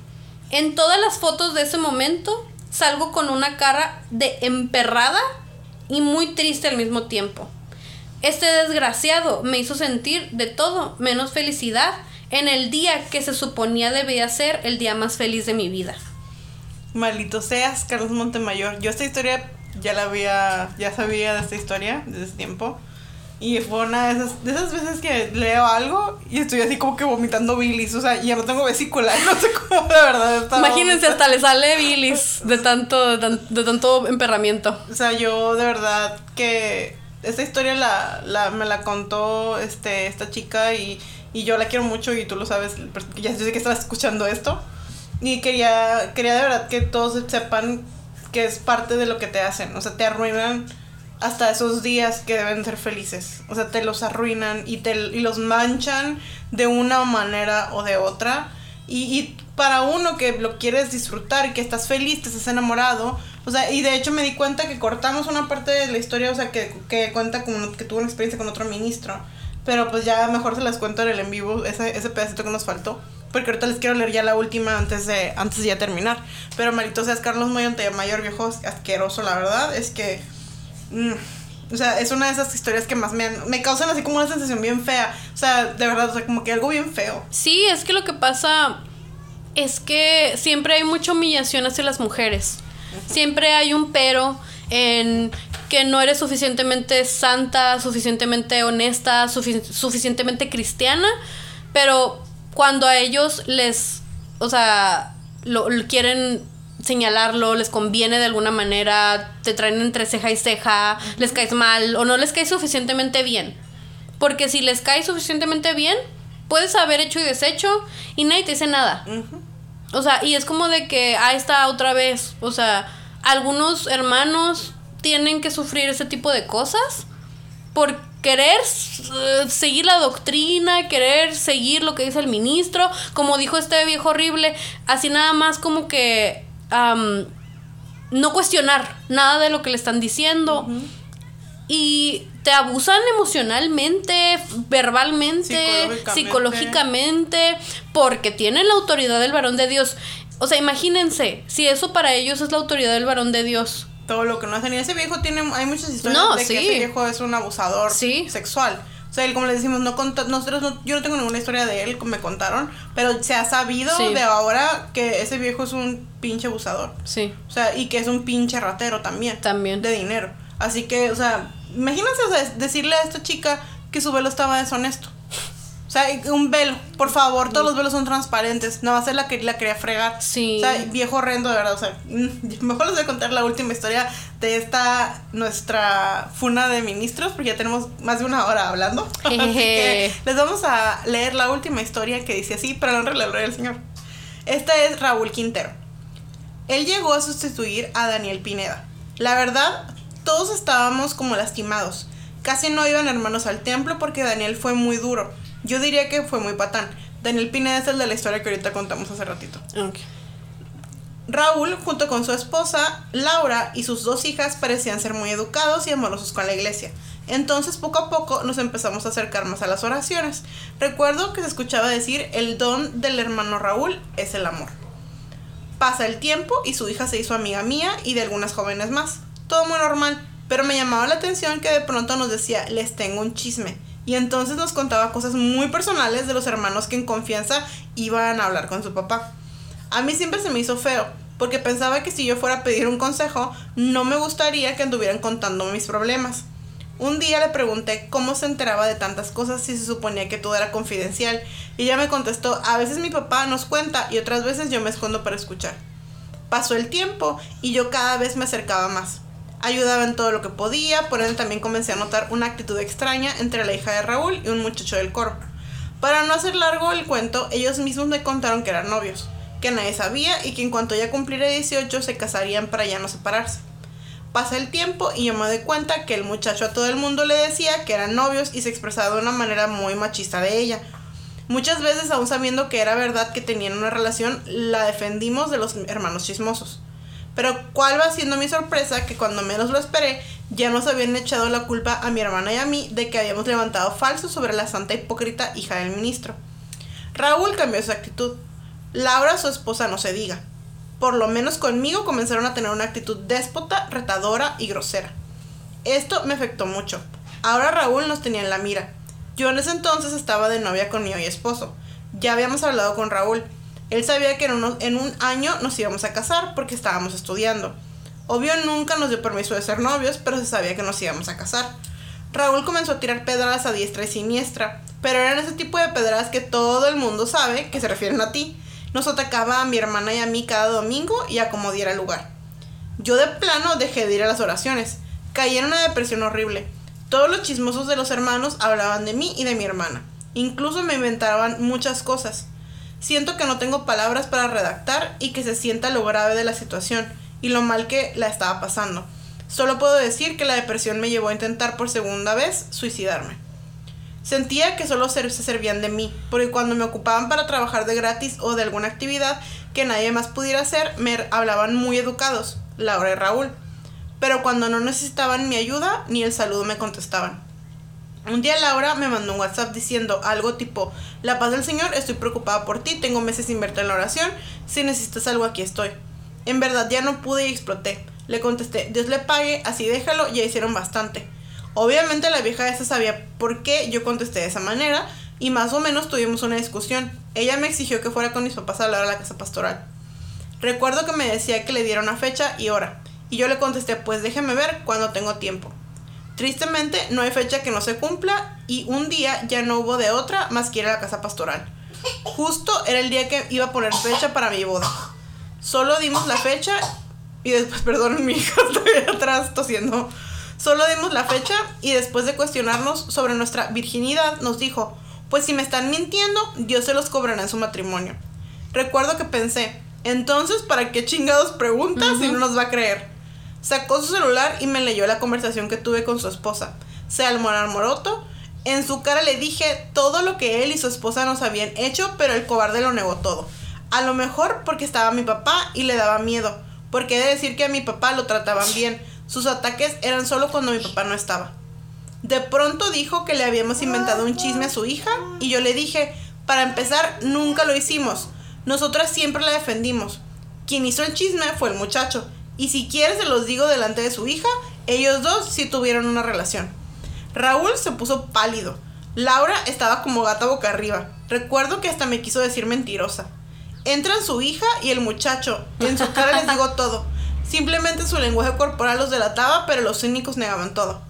En todas las fotos de ese momento salgo con una cara de emperrada y muy triste al mismo tiempo. Este desgraciado me hizo sentir de todo menos felicidad en el día que se suponía debía ser el día más feliz de mi vida. Maldito seas, Carlos Montemayor. Yo esta historia ya la había, ya sabía de esta historia desde tiempo. Y fue una de esas, de esas veces que leo algo y estoy así como que vomitando bilis. O sea, ya no tengo vesícula. <laughs> No sé cómo de verdad Imagínense, hasta le sale bilis de tanto, de, tanto emperramiento. O sea, yo de verdad que esta historia la, la, me la contó este, esta chica y, y yo la quiero mucho y tú lo sabes, ya sé que estás escuchando esto. Y quería, quería de verdad que todos sepan que es parte de lo que te hacen. O sea, te arruinan hasta esos días que deben ser felices. O sea, te los arruinan y, te, y los manchan de una manera o de otra. Y, para uno que lo quieres disfrutar que estás feliz, te estás enamorado. O sea, y de hecho me di cuenta que cortamos una parte de la historia, o sea, que, que cuenta como que tuvo una experiencia con otro ministro. Pero pues ya mejor se las cuento en el en vivo, ese, ese pedacito que nos faltó. Porque ahorita les quiero leer ya la última antes de, antes de ya terminar. Pero Marito seas Carlos Moyonte, mayor viejo asqueroso, la verdad. Es que Mm, o sea, es una de esas historias que más me, me causan así como una sensación bien fea. O sea, de verdad, o sea, como que algo bien feo. Sí, es que lo que pasa es que siempre hay mucha humillación hacia las mujeres. Siempre hay un pero en que no eres suficientemente santa, suficientemente honesta, suficientemente cristiana, pero cuando a ellos les, o sea, lo quieren señalarlo, les conviene de alguna manera, te traen entre ceja y ceja, les caes mal o no les caes suficientemente bien. Porque si les caes suficientemente bien, puedes haber hecho y deshecho y nadie te dice nada. O sea, y es como de que ahí está otra vez. O sea, algunos hermanos tienen que sufrir ese tipo de cosas por querer eh, seguir la doctrina, querer seguir lo que dice el ministro, como dijo este viejo horrible, así nada más como que no cuestionar nada de lo que le están diciendo. Y te abusan emocionalmente, verbalmente, psicológicamente. porque tienen la autoridad del varón de Dios. O sea, imagínense, si eso para ellos es la autoridad del varón de Dios. Todo lo que no hacen. Y ese viejo tiene, hay muchas historias de que ese viejo es un abusador sexual. O sea, él, como le decimos, no nosotros no, yo no tengo ninguna historia de él, como me contaron, pero se ha sabido de ahora que ese viejo es un pinche abusador. Sí. O sea, y que es un pinche ratero también. También. De dinero. Así que, o sea, imagínense, o sea, decirle a esta chica que su velo estaba deshonesto. O sea, un velo, por favor, todos los velos son transparentes. Nada más él la, que, la quería fregar. Sí. O sea, viejo horrendo, de verdad. O sea, mm, <laughs> mejor les voy a contar la última historia de esta, nuestra funa de ministros, porque ya tenemos más de una hora hablando. <laughs> así que les vamos a leer la última historia que dice así, para la gloria del Señor. Esta es Raúl Quintero. Él llegó a sustituir a Daniel Pineda. La verdad, todos estábamos como lastimados Casi no iban hermanos al templo porque Daniel fue muy duro. Yo diría que fue muy patán. Daniel Pineda es el de la historia que ahorita contamos hace ratito. Raúl, junto con su esposa, Laura, y sus dos hijas parecían ser muy educados y amorosos con la iglesia. Entonces, poco a poco, nos empezamos a acercar más a las oraciones. Recuerdo que se escuchaba decir, el don del hermano Raúl es el amor. Pasa el tiempo y su hija se hizo amiga mía y de algunas jóvenes más. Todo muy normal, pero me llamaba la atención que de pronto nos decía, les tengo un chisme. Y entonces nos contaba cosas muy personales de los hermanos que en confianza iban a hablar con su papá. A mí siempre se me hizo feo, porque pensaba que si yo fuera a pedir un consejo, no me gustaría que anduvieran contando mis problemas. Un día le pregunté cómo se enteraba de tantas cosas si se suponía que todo era confidencial, y ella me contestó, a veces mi papá nos cuenta y otras veces yo me escondo para escuchar. Pasó el tiempo y yo cada vez me acercaba más. Ayudaba en todo lo que podía, por ende también comencé a notar una actitud extraña entre la hija de Raúl y un muchacho del coro. Para no hacer largo el cuento, ellos mismos me contaron que eran novios, que nadie sabía y que en cuanto ya cumpliera 18 se casarían para ya no separarse. Pasa el tiempo y yo me doy cuenta que el muchacho a todo el mundo le decía que eran novios y se expresaba de una manera muy machista de ella. Muchas veces, aún sabiendo que era verdad que tenían una relación, la defendimos de los hermanos chismosos. Pero cuál va siendo mi sorpresa que cuando menos lo esperé, ya nos habían echado la culpa a mi hermana y a mí de que habíamos levantado falso sobre la santa hipócrita hija del ministro. Raúl cambió su actitud. Laura, su esposa, no se diga. Por lo menos conmigo comenzaron a tener una actitud déspota, retadora y grosera. Esto me afectó mucho. Ahora Raúl nos tenía en la mira. Yo en ese entonces estaba de novia con mi hoy esposo. Ya habíamos hablado con Raúl él sabía que en, un año nos íbamos a casar porque estábamos estudiando. Obvio nunca nos dio permiso de ser novios, pero se sabía que nos íbamos a casar. Raúl comenzó a tirar pedradas a diestra y siniestra, pero eran ese tipo de pedradas que todo el mundo sabe que se refieren a ti. Nos atacaba a mi hermana y a mí cada domingo y a como diera lugar. Yo de plano dejé de ir a las oraciones. Caí en una depresión horrible. Todos los chismosos de los hermanos hablaban de mí y de mi hermana. Incluso me inventaban muchas cosas. Siento que no tengo palabras para redactar y que se sienta lo grave de la situación y lo mal que la estaba pasando. Solo puedo decir que la depresión me llevó a intentar por segunda vez suicidarme. Sentía que solo se servían de mí, porque cuando me ocupaban para trabajar de gratis o de alguna actividad que nadie más pudiera hacer, me hablaban muy educados, Laura y Raúl. Pero cuando no necesitaban mi ayuda, ni el saludo me contestaban. Un día Laura me mandó un WhatsApp diciendo algo tipo, la paz del Señor, estoy preocupada por ti, tengo meses sin verte en la oración, si necesitas algo aquí estoy. En verdad ya no pude y exploté. Le contesté, Dios le pague, así déjalo, ya hicieron bastante. Obviamente la vieja esa sabía por qué yo contesté de esa manera y más o menos tuvimos una discusión. Ella me exigió que fuera con mis papás a hablar a la casa pastoral. Recuerdo que me decía que le diera una fecha y hora, y yo le contesté, pues déjeme ver cuando tengo tiempo. Tristemente, no hay fecha que no se cumpla y un día ya no hubo de otra más que ir a la casa pastoral. Justo era el día que iba a poner fecha para mi boda. Solo dimos la fecha y después, <laughs> perdón, mi hija está atrás tosiendo. Solo dimos la fecha y después de cuestionarnos sobre nuestra virginidad nos dijo, pues si me están mintiendo, Dios se los cobrará en su matrimonio. Recuerdo que pensé, entonces, ¿para qué chingados preguntas si no nos va a creer? Sacó su celular y me leyó la conversación que tuve con su esposa. Se almorar moroto. En su cara le dije todo lo que él y su esposa nos habían hecho, pero el cobarde lo negó todo. A lo mejor porque estaba mi papá y le daba miedo, porque he de decir que a mi papá lo trataban bien. Sus ataques eran solo cuando mi papá no estaba. De pronto dijo que le habíamos inventado un chisme a su hija y yo le dije, para empezar, nunca lo hicimos. Nosotras siempre la defendimos. Quien hizo el chisme fue el muchacho y si quieres se los digo delante de su hija, ellos dos sí tuvieron una relación. Raúl se puso pálido. Laura estaba como gata boca arriba. Recuerdo que hasta me quiso decir mentirosa. Entran su hija y el muchacho. En su cara les digo todo. Simplemente su lenguaje corporal los delataba, pero los cínicos negaban todo.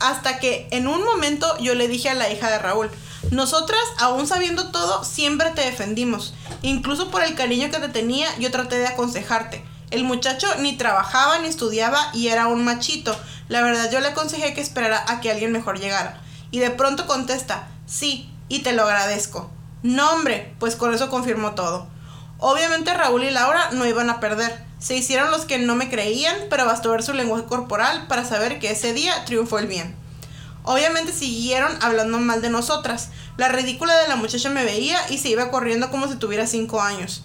Hasta que en un momento yo le dije a la hija de Raúl, nosotras, aún sabiendo todo, siempre te defendimos. Incluso por el cariño que te tenía, yo traté de aconsejarte. El muchacho ni trabajaba ni estudiaba y era un machito. La verdad yo le aconsejé que esperara a que alguien mejor llegara. Y de pronto contesta, sí, y te lo agradezco. No, hombre, pues con eso confirmó todo. Obviamente Raúl y Laura no iban a perder. Se hicieron los que no me creían, pero bastó ver su lenguaje corporal para saber que ese día triunfó el bien. Obviamente siguieron hablando mal de nosotras. La ridícula de la muchacha me veía y se iba corriendo como si tuviera 5 años.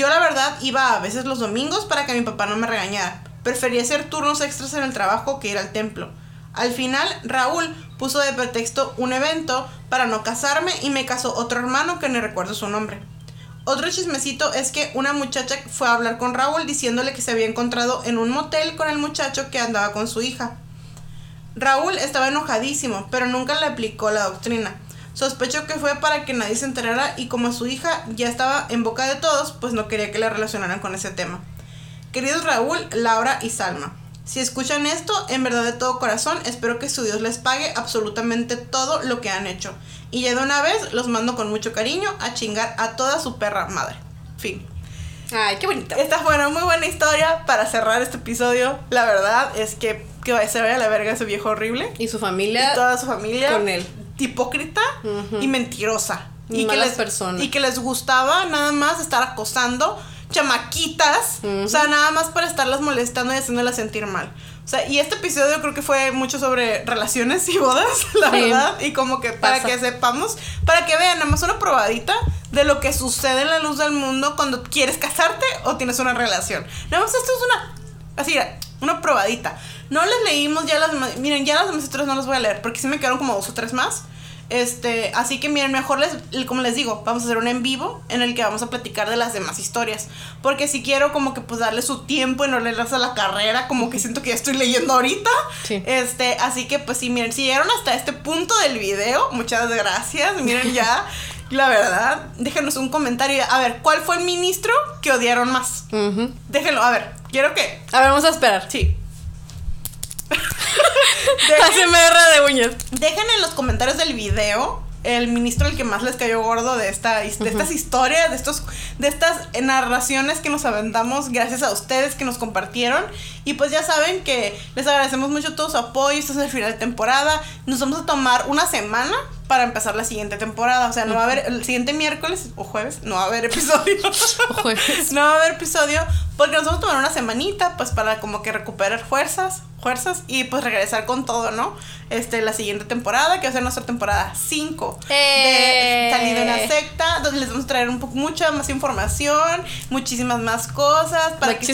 Yo la verdad iba a veces los domingos para que mi papá no me regañara. Prefería hacer turnos extras en el trabajo que ir al templo. Al final, Raúl puso de pretexto un evento para no casarme y me casó otro hermano que no recuerdo su nombre. Otro chismecito es que una muchacha fue a hablar con Raúl diciéndole que se había encontrado en un motel con el muchacho que andaba con su hija. Raúl estaba enojadísimo, pero nunca le aplicó la doctrina. Sospechó que fue para que nadie se enterara y como su hija ya estaba en boca de todos, pues no quería que le relacionaran con ese tema. Queridos Raúl, Laura y Salma, si escuchan esto, en verdad de todo corazón, espero que su Dios les pague absolutamente todo lo que han hecho. Y ya de una vez los mando con mucho cariño a chingar a toda su perra madre. Fin. Ay, qué bonita. Esta fue una muy buena historia para cerrar este episodio. La verdad es que que se vaya a la verga ese viejo horrible. Y su familia. Y toda su familia. Con él. Hipócrita y mentirosa. Y, que les, y que les gustaba nada más estar acosando chamaquitas. O sea, nada más para estarlas molestando y haciéndolas sentir mal. O sea, y este episodio creo que fue mucho sobre relaciones y bodas, <laughs> la verdad. Y como que para que sepamos, para que vean, nada más una probadita de lo que sucede en la luz del mundo cuando quieres casarte o tienes una relación. Nada más esto es una, así, una probadita. No les leímos ya las demás, miren, ya las demás historias no las voy a leer porque sí me quedaron como dos o tres más. Este, así que miren, mejor les, como les digo, vamos a hacer un en vivo en el que vamos a platicar de las demás historias. Porque si quiero como que pues darle su tiempo y no leerlas a la carrera, como que siento que ya estoy leyendo ahorita. Este, así que pues sí, miren, si llegaron hasta este punto del video, muchas gracias. Miren ya, <laughs> la verdad, déjenos un comentario. A ver, ¿cuál fue el ministro que odiaron más? Déjenlo, a ver, quiero que... A ver, vamos a esperar. Sí. ASMR <laughs> de uñas. Dejen en los comentarios del video el ministro el que más les cayó gordo de esta de estas historias, de estos de estas narraciones que nos aventamos gracias a ustedes que nos compartieron y pues ya saben que les agradecemos mucho todo su apoyo, esto es el final de temporada, nos vamos a tomar una semana para empezar la siguiente temporada. O sea, no va a haber el siguiente miércoles o jueves, no va a haber episodio. <laughs> jueves. No va a haber episodio porque nos vamos a tomar una semanita, pues para como que recuperar fuerzas, fuerzas y pues regresar con todo, ¿no? Este, la siguiente temporada, que va a ser nuestra temporada 5 de eh. Salir de una secta, donde les vamos a traer un poco, mucha más información, muchísimas más cosas. Para que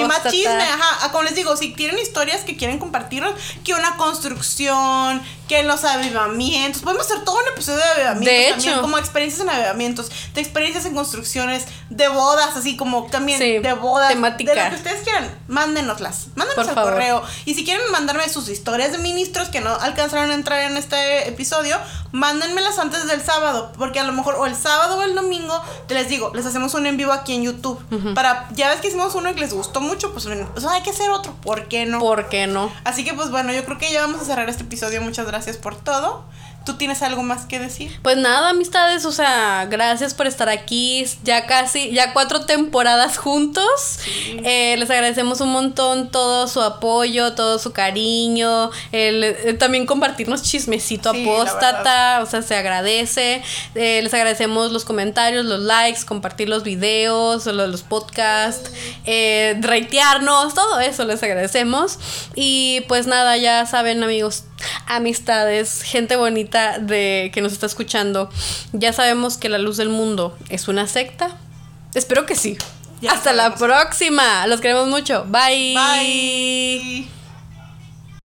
Y más chisme, ajá. Como les digo, si tienen historias que quieren compartirnos, que una construcción, que los avivamientos, podemos hacer todo un episodio de avivamientos de también, hecho. como experiencias en avivamientos, de experiencias en construcciones, de bodas, así como también de bodas, temática. de lo que ustedes quieran, mándenoslas, mándenos al correo. Y si quieren mandarme sus historias de ministros que no alcanzaron a entrar en este episodio, mándenmelas antes del sábado, porque a lo mejor o el sábado o el domingo, te les digo, les hacemos un en vivo aquí en YouTube. Para, ya ves que hicimos uno y que les gustó mucho, pues, pues hay que hacer otro, ¿por qué no? ¿Por qué no? Así que pues bueno, yo creo que ya vamos a cerrar este episodio. Muchas gracias por todo. ¿Tú tienes algo más que decir? Pues nada, amistades, o sea, gracias por estar aquí. Ya casi, ya cuatro temporadas juntos. Eh, les agradecemos un montón todo su apoyo, todo su cariño. El, eh, también compartirnos chismecito apóstata, o sea, se agradece. Eh, les agradecemos los comentarios, los likes, compartir los videos, los, los podcasts, reitearnos, todo eso les agradecemos. Y pues nada, ya saben, amigos, amistades, gente bonita de que nos está escuchando, ya sabemos que la luz del mundo es una secta. Espero que sí. Hasta la próxima. Los queremos mucho. Bye. Bye.